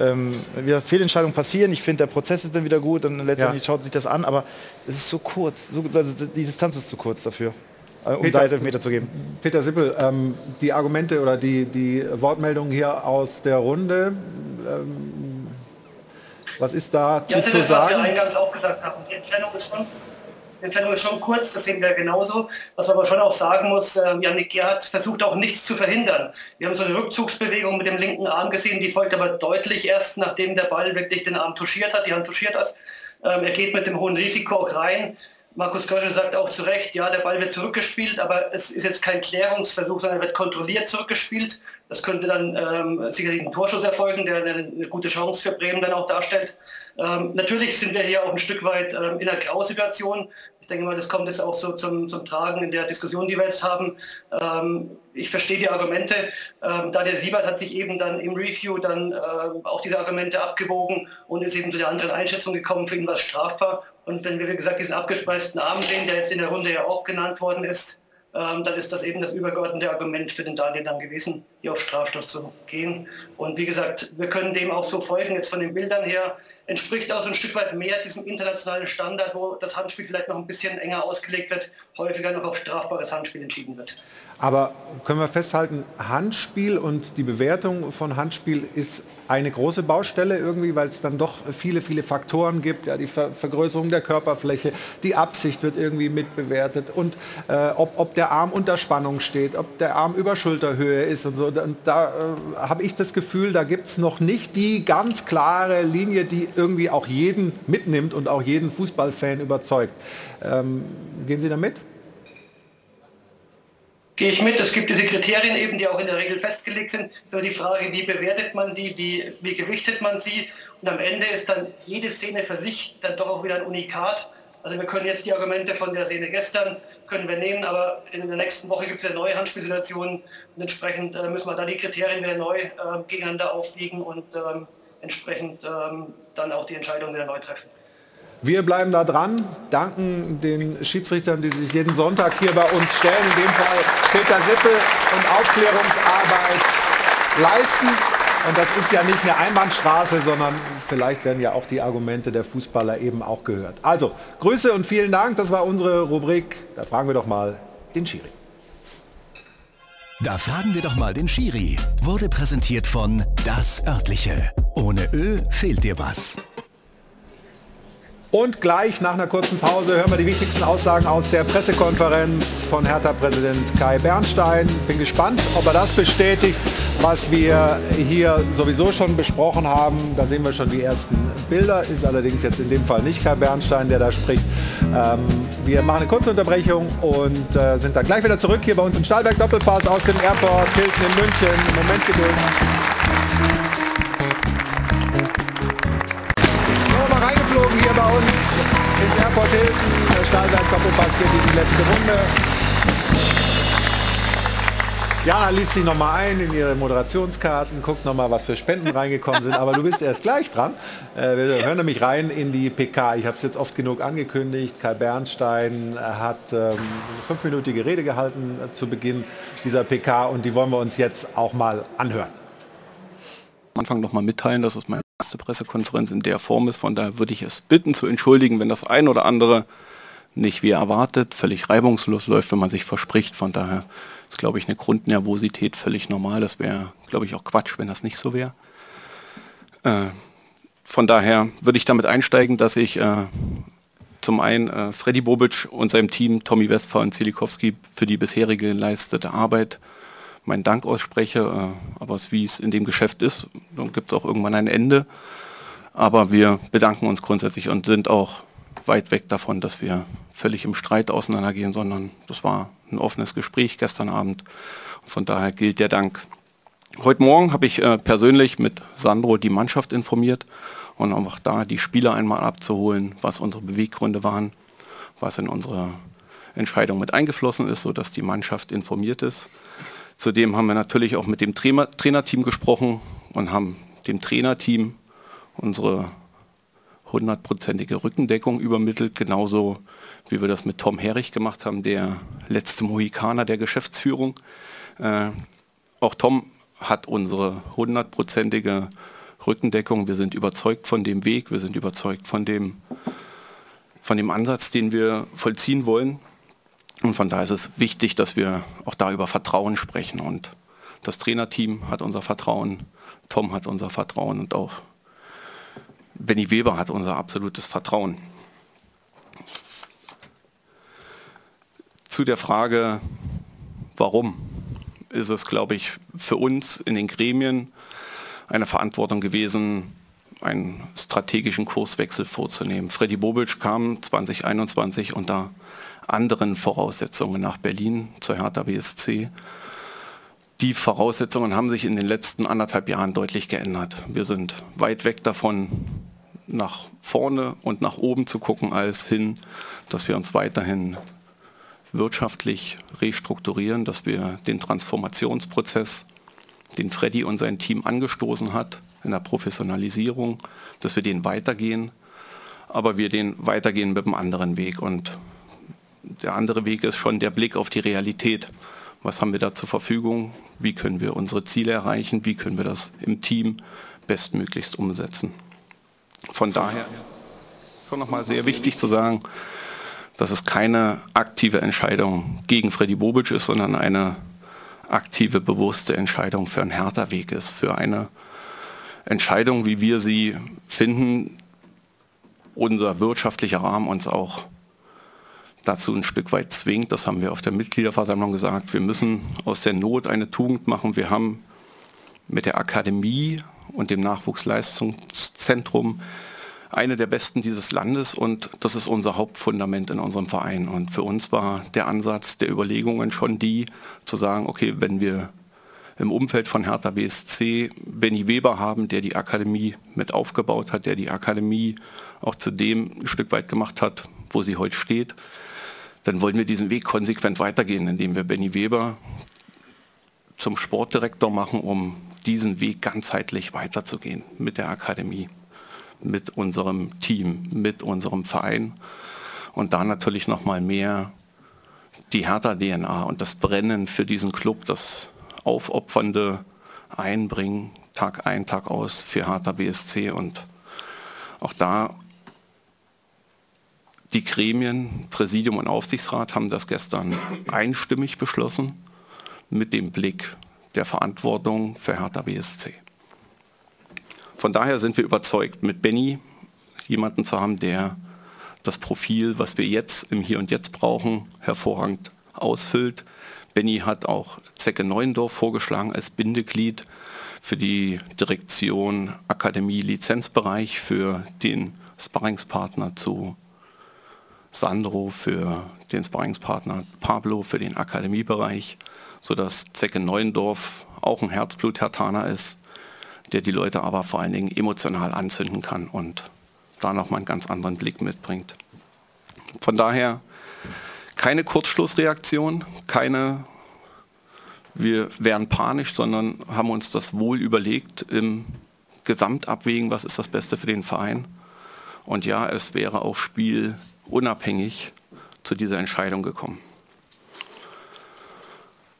ähm, wieder Fehlentscheidungen passieren. Ich finde, der Prozess ist dann wieder gut und letztendlich Ja. schaut sich das an. Aber es ist so kurz. So, also die Distanz ist zu kurz dafür, äh, um Peter- da jetzt Elfmeter zu geben. Peter Sippel, ähm, die Argumente oder die, die Wortmeldungen hier aus der Runde, ähm, was ist da Ja, zu, das ist zu das, was wir sagen? eingangs auch gesagt haben. Die Entfernung ist schon, die Entfernung ist schon kurz, das sehen wir genauso. Was man aber schon auch sagen muss, äh, Janik Gerhardt versucht auch nichts zu verhindern. Wir haben so eine Rückzugsbewegung mit dem linken Arm gesehen, die folgt aber deutlich erst, nachdem der Ball wirklich den Arm touchiert hat, die Hand touchiert hat. Ähm, er geht mit dem hohen Risiko auch rein. Markus Köschel sagt auch zu Recht, ja, der Ball wird zurückgespielt, aber es ist jetzt kein Klärungsversuch, sondern er wird kontrolliert zurückgespielt. Das könnte dann ähm, sicherlich ein Torschuss erfolgen, der eine, eine gute Chance für Bremen dann auch darstellt. Ähm, natürlich sind wir hier auch ein Stück weit ähm, in einer Grausituation. Ich denke mal, das kommt jetzt auch so zum, zum Tragen in der Diskussion, die wir jetzt haben. Ähm, ich verstehe die Argumente. Ähm, da der Siebert hat sich eben dann im Review dann ähm, auch diese Argumente abgewogen und ist eben zu der anderen Einschätzung gekommen, für ihn war es strafbar. Und wenn wir, wie gesagt, diesen abgespeisten Arm sehen, der jetzt in der Runde ja auch genannt worden ist, ähm, dann ist das eben das übergeordnete Argument für den Daniel dann gewesen, hier auf Strafstoß zu gehen. Und wie gesagt, wir können dem auch so folgen, jetzt von den Bildern her, entspricht auch so ein Stück weit mehr diesem internationalen Standard, wo das Handspiel vielleicht noch ein bisschen enger ausgelegt wird, häufiger noch auf strafbares Handspiel entschieden wird. Aber können wir festhalten, Handspiel und die Bewertung von Handspiel ist eine große Baustelle irgendwie, weil es dann doch viele, viele Faktoren gibt. Ja, die Ver Vergrößerung der Körperfläche, die Absicht wird irgendwie mitbewertet und äh, ob, ob der Arm unter Spannung steht, ob der Arm über Schulterhöhe ist und so. Und da äh, habe ich das Gefühl, da gibt es noch nicht die ganz klare Linie, die irgendwie auch jeden mitnimmt und auch jeden Fußballfan überzeugt. Ähm, gehen Sie damit? Gehe ich mit. Es gibt diese Kriterien eben, die auch in der Regel festgelegt sind. So die Frage, wie bewertet man die, wie, wie gewichtet man sie? Und am Ende ist dann jede Szene für sich dann doch auch wieder ein Unikat. Also wir können jetzt die Argumente von der Szene gestern können wir nehmen, aber in der nächsten Woche gibt es ja neue Handspielsituationen und entsprechend äh, müssen wir da die Kriterien wieder neu äh, gegeneinander aufwiegen und ähm, entsprechend ähm, dann auch die Entscheidung wieder neu treffen. Wir bleiben da dran, danken den Schiedsrichtern, die sich jeden Sonntag hier bei uns stellen, in dem Fall Peter Sippel und Aufklärungsarbeit leisten. Und das ist ja nicht eine Einbahnstraße, sondern vielleicht werden ja auch die Argumente der Fußballer eben auch gehört. Also, Grüße und vielen Dank. Das war unsere Rubrik. Da fragen wir doch mal den Schiri. Da fragen wir doch mal den Schiri. Wurde präsentiert von Das Örtliche. Ohne Ö fehlt dir was. Und gleich nach einer kurzen Pause hören wir die wichtigsten Aussagen aus der Pressekonferenz von Hertha-Präsident Kai Bernstein. Bin gespannt, ob er das bestätigt, was wir hier sowieso schon besprochen haben. Da sehen wir schon die ersten Bilder. Ist allerdings jetzt in dem Fall nicht Kai Bernstein, der da spricht. Ähm, wir machen eine kurze Unterbrechung und äh, sind dann gleich wieder zurück hier bei uns im Stahlberg Doppelpass aus dem Airport Hilton in München. Moment Geduld. Im Airport Hilton. Stahlberg Doppelpass geht in die letzte Runde. Jana liest sich nochmal ein in ihre Moderationskarten, guckt nochmal, was für Spenden reingekommen sind. Aber du bist erst gleich dran. Äh, wir hören nämlich rein in die PK. Ich habe es jetzt oft genug angekündigt. Kai Bernstein hat ähm, fünfminütige Rede gehalten zu Beginn dieser PK und die wollen wir uns jetzt auch mal anhören. Am Anfang noch mal mitteilen, dass es meine erste Pressekonferenz in der Form ist. Von daher würde ich es bitten zu entschuldigen, wenn das ein oder andere nicht wie erwartet, völlig reibungslos läuft, wenn man sich verspricht. Von daher ist, glaube ich, eine Grundnervosität völlig normal. Das wäre, glaube ich, auch Quatsch, wenn das nicht so wäre. Äh, von daher würde ich damit einsteigen, dass ich äh, zum einen äh, Freddy Bobic und seinem Team, Tommy Westphal und Zielikowski, für die bisherige geleistete Arbeit meinen Dank ausspreche. Äh, aber wie es in dem Geschäft ist, dann gibt es auch irgendwann ein Ende. Aber wir bedanken uns grundsätzlich und sind auch weit weg davon, dass wir völlig im Streit auseinandergehen, sondern das war ein offenes Gespräch gestern Abend. Von daher gilt der Dank. Heute Morgen habe ich äh, persönlich mit Sandro die Mannschaft informiert und auch da die Spieler einmal abzuholen, was unsere Beweggründe waren, was in unsere Entscheidung mit eingeflossen ist, sodass die Mannschaft informiert ist. Zudem haben wir natürlich auch mit dem Trainer Trainerteam gesprochen und haben dem Trainerteam unsere hundertprozentige Rückendeckung übermittelt, genauso wie wir das mit Tom Herrich gemacht haben, der letzte Mohikaner der Geschäftsführung. Äh, auch Tom hat unsere hundertprozentige Rückendeckung. Wir sind überzeugt von dem Weg, wir sind überzeugt von dem, von dem Ansatz, den wir vollziehen wollen. Und von daher ist es wichtig, dass wir auch da über Vertrauen sprechen. Und das Trainerteam hat unser Vertrauen, Tom hat unser Vertrauen und auch Benny Weber hat unser absolutes Vertrauen. Zu der Frage, warum, ist es, glaube ich, für uns in den Gremien eine Verantwortung gewesen, einen strategischen Kurswechsel vorzunehmen. Freddy Bobic kam 2021 unter anderen Voraussetzungen nach Berlin zur Hertha BSC. Die Voraussetzungen haben sich in den letzten anderthalb Jahren deutlich geändert. Wir sind weit weg davon, nach vorne und nach oben zu gucken, als hin, dass wir uns weiterhin wirtschaftlich restrukturieren, dass wir den Transformationsprozess, den Freddy und sein Team angestoßen hat, in der Professionalisierung, dass wir den weitergehen, aber wir den weitergehen mit einem anderen Weg. Und der andere Weg ist schon der Blick auf die Realität. Was haben wir da zur Verfügung? Wie können wir unsere Ziele erreichen? Wie können wir das im Team bestmöglichst umsetzen? Von daher schon nochmal sehr wichtig zu sagen, dass es keine aktive Entscheidung gegen Freddy Bobic ist, sondern eine aktive, bewusste Entscheidung für einen härter Weg ist, für eine Entscheidung, wie wir sie finden, unser wirtschaftlicher Rahmen uns auch dazu ein Stück weit zwingt. Das haben wir auf der Mitgliederversammlung gesagt. Wir müssen aus der Not eine Tugend machen. Wir haben mit der Akademie und dem Nachwuchsleistungszentrum eine der besten dieses Landes und das ist unser Hauptfundament in unserem Verein. Und für uns war der Ansatz der Überlegungen schon die, zu sagen, okay, wenn wir im Umfeld von Hertha BSC Benny Weber haben, der die Akademie mit aufgebaut hat, der die Akademie auch zu dem ein Stück weit gemacht hat, wo sie heute steht, dann wollen wir diesen Weg konsequent weitergehen, indem wir Benny Weber zum Sportdirektor machen, um diesen Weg ganzheitlich weiterzugehen mit der Akademie mit unserem Team, mit unserem Verein und da natürlich noch mal mehr die Hertha-DNA und das Brennen für diesen Club, das aufopfernde Einbringen, Tag ein, Tag aus für Hertha BSC und auch da die Gremien, Präsidium und Aufsichtsrat haben das gestern einstimmig beschlossen mit dem Blick der Verantwortung für Hertha BSC. Von daher sind wir überzeugt, mit Benny jemanden zu haben, der das Profil, was wir jetzt im Hier und Jetzt brauchen, hervorragend ausfüllt. Benny hat auch Zecke Neuendorf vorgeschlagen als Bindeglied für die Direktion Akademie Lizenzbereich, für den Sparringspartner zu Sandro, für den Sparringspartner Pablo, für den Akademiebereich, sodass Zecke Neuendorf auch ein Herzblut-Hertaner ist der die Leute aber vor allen Dingen emotional anzünden kann und da nochmal einen ganz anderen Blick mitbringt. Von daher keine Kurzschlussreaktion, keine wir wären panisch, sondern haben uns das wohl überlegt im Gesamtabwägen, was ist das Beste für den Verein. Und ja, es wäre auch spielunabhängig zu dieser Entscheidung gekommen.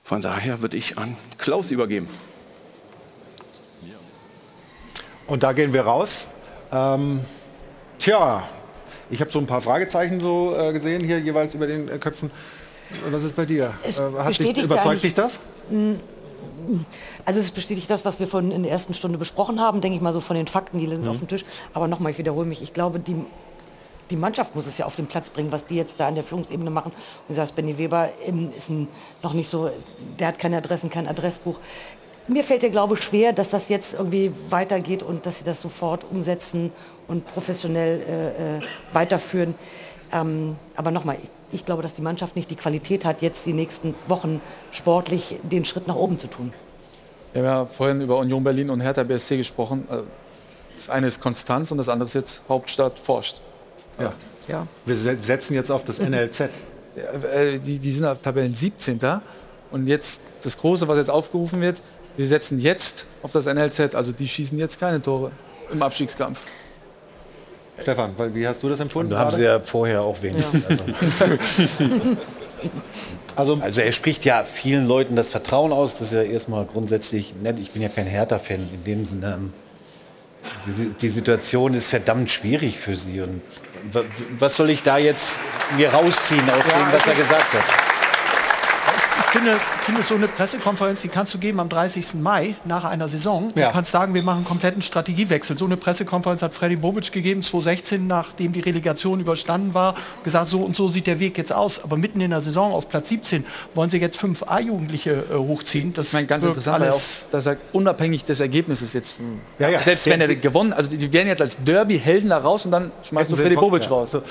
Von daher würde ich an Klaus übergeben. Und da gehen wir raus. Ähm, tja, ich habe so ein paar Fragezeichen so äh, gesehen hier jeweils über den äh, Köpfen. Was ist bei dir? Es Äh, hat dich, überzeugt dich das? Also es bestätigt das, was wir von in der ersten Stunde besprochen haben, denke ich mal so von den Fakten, die sind Mhm. auf dem Tisch. Aber nochmal, ich wiederhole mich, ich glaube, die, die Mannschaft muss es ja auf den Platz bringen, was die jetzt da in der Führungsebene machen. Und du sagst, Benny Weber ähm, ist ein, noch nicht so, der hat keine Adressen, kein Adressbuch. Mir fällt der Glaube schwer, dass das jetzt irgendwie weitergeht und dass sie das sofort umsetzen und professionell äh, äh, weiterführen. Ähm, aber nochmal, ich, ich glaube, dass die Mannschaft nicht die Qualität hat, jetzt die nächsten Wochen sportlich den Schritt nach oben zu tun. Wir haben ja vorhin über Union Berlin und Hertha BSC gesprochen. Äh, Das eine ist Konstanz und das andere ist jetzt Hauptstadt forscht. Ja. ja. Wir se- setzen jetzt auf das NLZ. Äh, Die, die sind auf Tabellen 17. Und jetzt das Große, was jetzt aufgerufen wird, wir setzen jetzt auf das NLZ. Also die schießen jetzt keine Tore im Abstiegskampf. Stefan, weil- wie hast du das empfunden? Da haben sie ja vorher auch wenig. Also, also, er spricht ja vielen Leuten das Vertrauen aus. Das ist ja erstmal grundsätzlich nett. Ich bin ja kein Hertha-Fan in dem Sinne. Die, die Situation ist verdammt schwierig für sie. Und was soll ich da jetzt mir rausziehen aus Ja, dem, was er gesagt hat? Ich finde, finde so eine Pressekonferenz, die kannst du geben am 30. Mai nach einer Saison. Du Ja. kannst sagen, wir machen einen kompletten Strategiewechsel. So eine Pressekonferenz hat Freddy Bobic gegeben 2016, nachdem die Relegation überstanden war, gesagt, so und so sieht der Weg jetzt aus. Aber mitten in der Saison auf Platz 17 wollen sie jetzt fünf A-Jugendliche äh, hochziehen. Das Ich meine, ganz interessant, weil auch, alles dass er unabhängig des Ergebnisses jetzt, Ja, ja. selbst wenn er gewonnen, also die werden jetzt als Derby-Helden da raus und dann schmeißt du Freddy Bobic raus. So.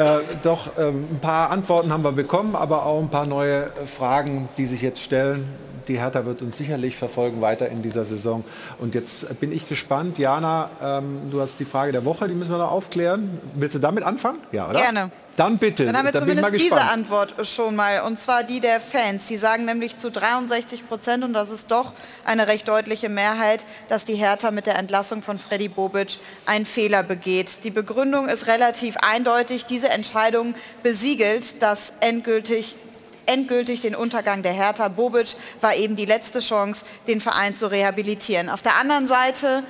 Äh, doch, ähm, ein paar Antworten haben wir bekommen, aber auch ein paar neue äh, Fragen, die sich jetzt stellen. Die Hertha wird uns sicherlich verfolgen weiter in dieser Saison. Und jetzt äh, bin ich gespannt. Jana, ähm, du hast die Frage der Woche, die müssen wir noch aufklären. Willst du damit anfangen? Ja, oder? Gerne. Dann bitte. Dann haben wir mal zumindest diese. Antwort schon mal, und zwar die der Fans. Die sagen nämlich zu 63 Prozent, und das ist doch eine recht deutliche Mehrheit, dass die Hertha mit der Entlassung von Freddy Bobic einen Fehler begeht. Die Begründung ist relativ eindeutig. Diese Entscheidung besiegelt, dass endgültig endgültig den Untergang der Hertha. Bobic war eben die letzte Chance, den Verein zu rehabilitieren. Auf der anderen Seite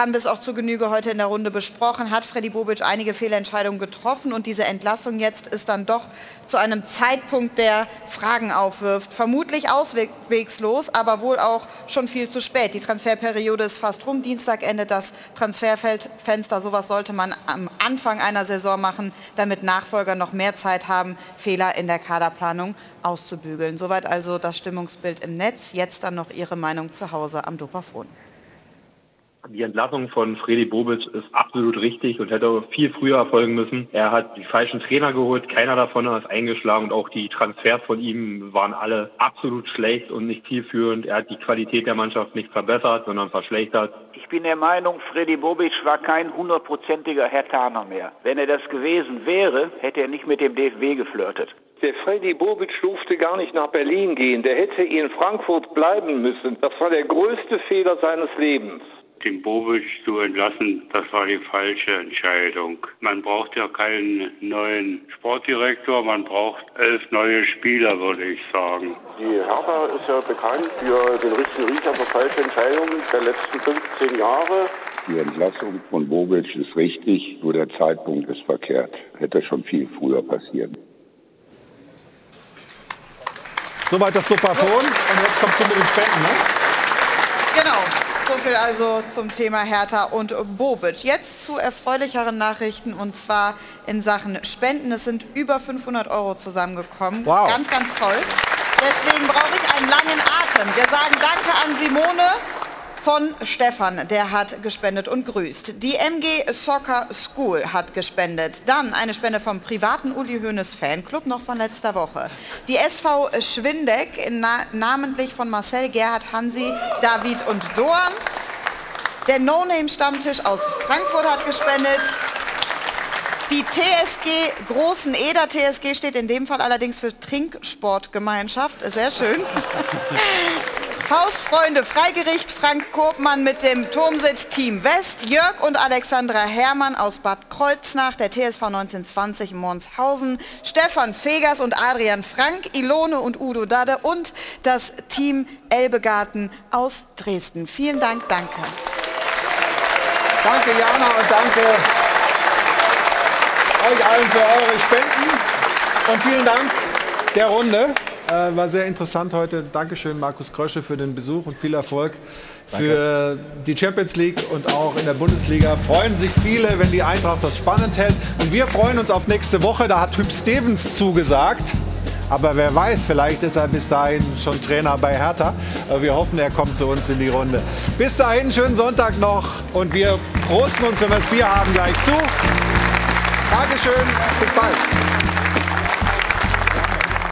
haben wir es auch zu Genüge heute in der Runde besprochen, hat Freddy Bobic einige Fehlentscheidungen getroffen und diese Entlassung jetzt ist dann doch zu einem Zeitpunkt, der Fragen aufwirft. Vermutlich auswegslos, aber wohl auch schon viel zu spät. Die Transferperiode ist fast rum. Dienstag endet das Transferfenster. Sowas sollte man am Anfang einer Saison machen, damit Nachfolger noch mehr Zeit haben, Fehler in der Kaderplanung auszubügeln. Soweit also das Stimmungsbild im Netz. Jetzt dann noch Ihre Meinung zu Hause am Dopafon. Die Entlassung von Freddy Bobic ist absolut richtig und hätte viel früher erfolgen müssen. Er hat die falschen Trainer geholt, keiner davon ist eingeschlagen und auch die Transfers von ihm waren alle absolut schlecht und nicht zielführend. Er hat die Qualität der Mannschaft nicht verbessert, sondern verschlechtert. Ich bin der Meinung, Freddy Bobic war kein hundertprozentiger Hertaner mehr. Wenn er das gewesen wäre, hätte er nicht mit dem DFB geflirtet. Der Freddy Bobic durfte gar nicht nach Berlin gehen. Der hätte in Frankfurt bleiben müssen. Das war der größte Fehler seines Lebens. Den Bobic zu entlassen, das war die falsche Entscheidung. Man braucht ja keinen neuen Sportdirektor, man braucht elf neue Spieler, würde ich sagen. Die Hertha ist ja bekannt für den richtigen Riecher für falsche Entscheidungen der letzten 15 Jahre. Die Entlassung von Bobic ist richtig, nur der Zeitpunkt ist verkehrt. Hätte schon viel früher passieren. Soweit das Dopafon. Und jetzt kommst du mit den Spenden, ne? Genau. So viel also zum Thema Hertha und Bobic. Jetzt zu erfreulicheren Nachrichten und zwar in Sachen Spenden. Es sind über 500 Euro zusammengekommen. Wow. Ganz, ganz toll. Deswegen brauche ich einen langen Atem. Wir sagen Danke an Simone von Stefan, der hat gespendet und grüßt. Die MG Soccer School hat gespendet. Dann eine Spende vom privaten Uli Hoeneß Fanclub, noch von letzter Woche. Die SV Schwindeck, na namentlich von Marcel, Gerhard, Hansi, David und Dorn. Der No-Name-Stammtisch aus Frankfurt hat gespendet. Die TSG Großen Eder, TSG steht in dem Fall allerdings für Trinksportgemeinschaft. Sehr schön. Faustfreunde Freigericht, Frank Koopmann mit dem Turmsitz Team West, Jörg und Alexandra Herrmann aus Bad Kreuznach, der TSV 1920 Monshausen, Stefan Fegers und Adrian Frank, Ilone und Udo Dade und das Team Elbegarten aus Dresden. Vielen Dank, danke. Danke Jana und danke euch allen für eure Spenden und vielen Dank der Runde. Äh, war sehr interessant heute. Dankeschön Markus Krösche für den Besuch und viel Erfolg für die Champions League und auch in der Bundesliga. Freuen sich viele, wenn die Eintracht das spannend hält. Und wir freuen uns auf nächste Woche. Da hat Hüb Stevens zugesagt. Aber wer weiß, vielleicht ist er bis dahin schon Trainer bei Hertha. Äh, Wir hoffen, er kommt zu uns in die Runde. Bis dahin, schönen Sonntag noch und wir prosten uns, wenn wir das Bier haben, gleich zu. Dankeschön, bis bald.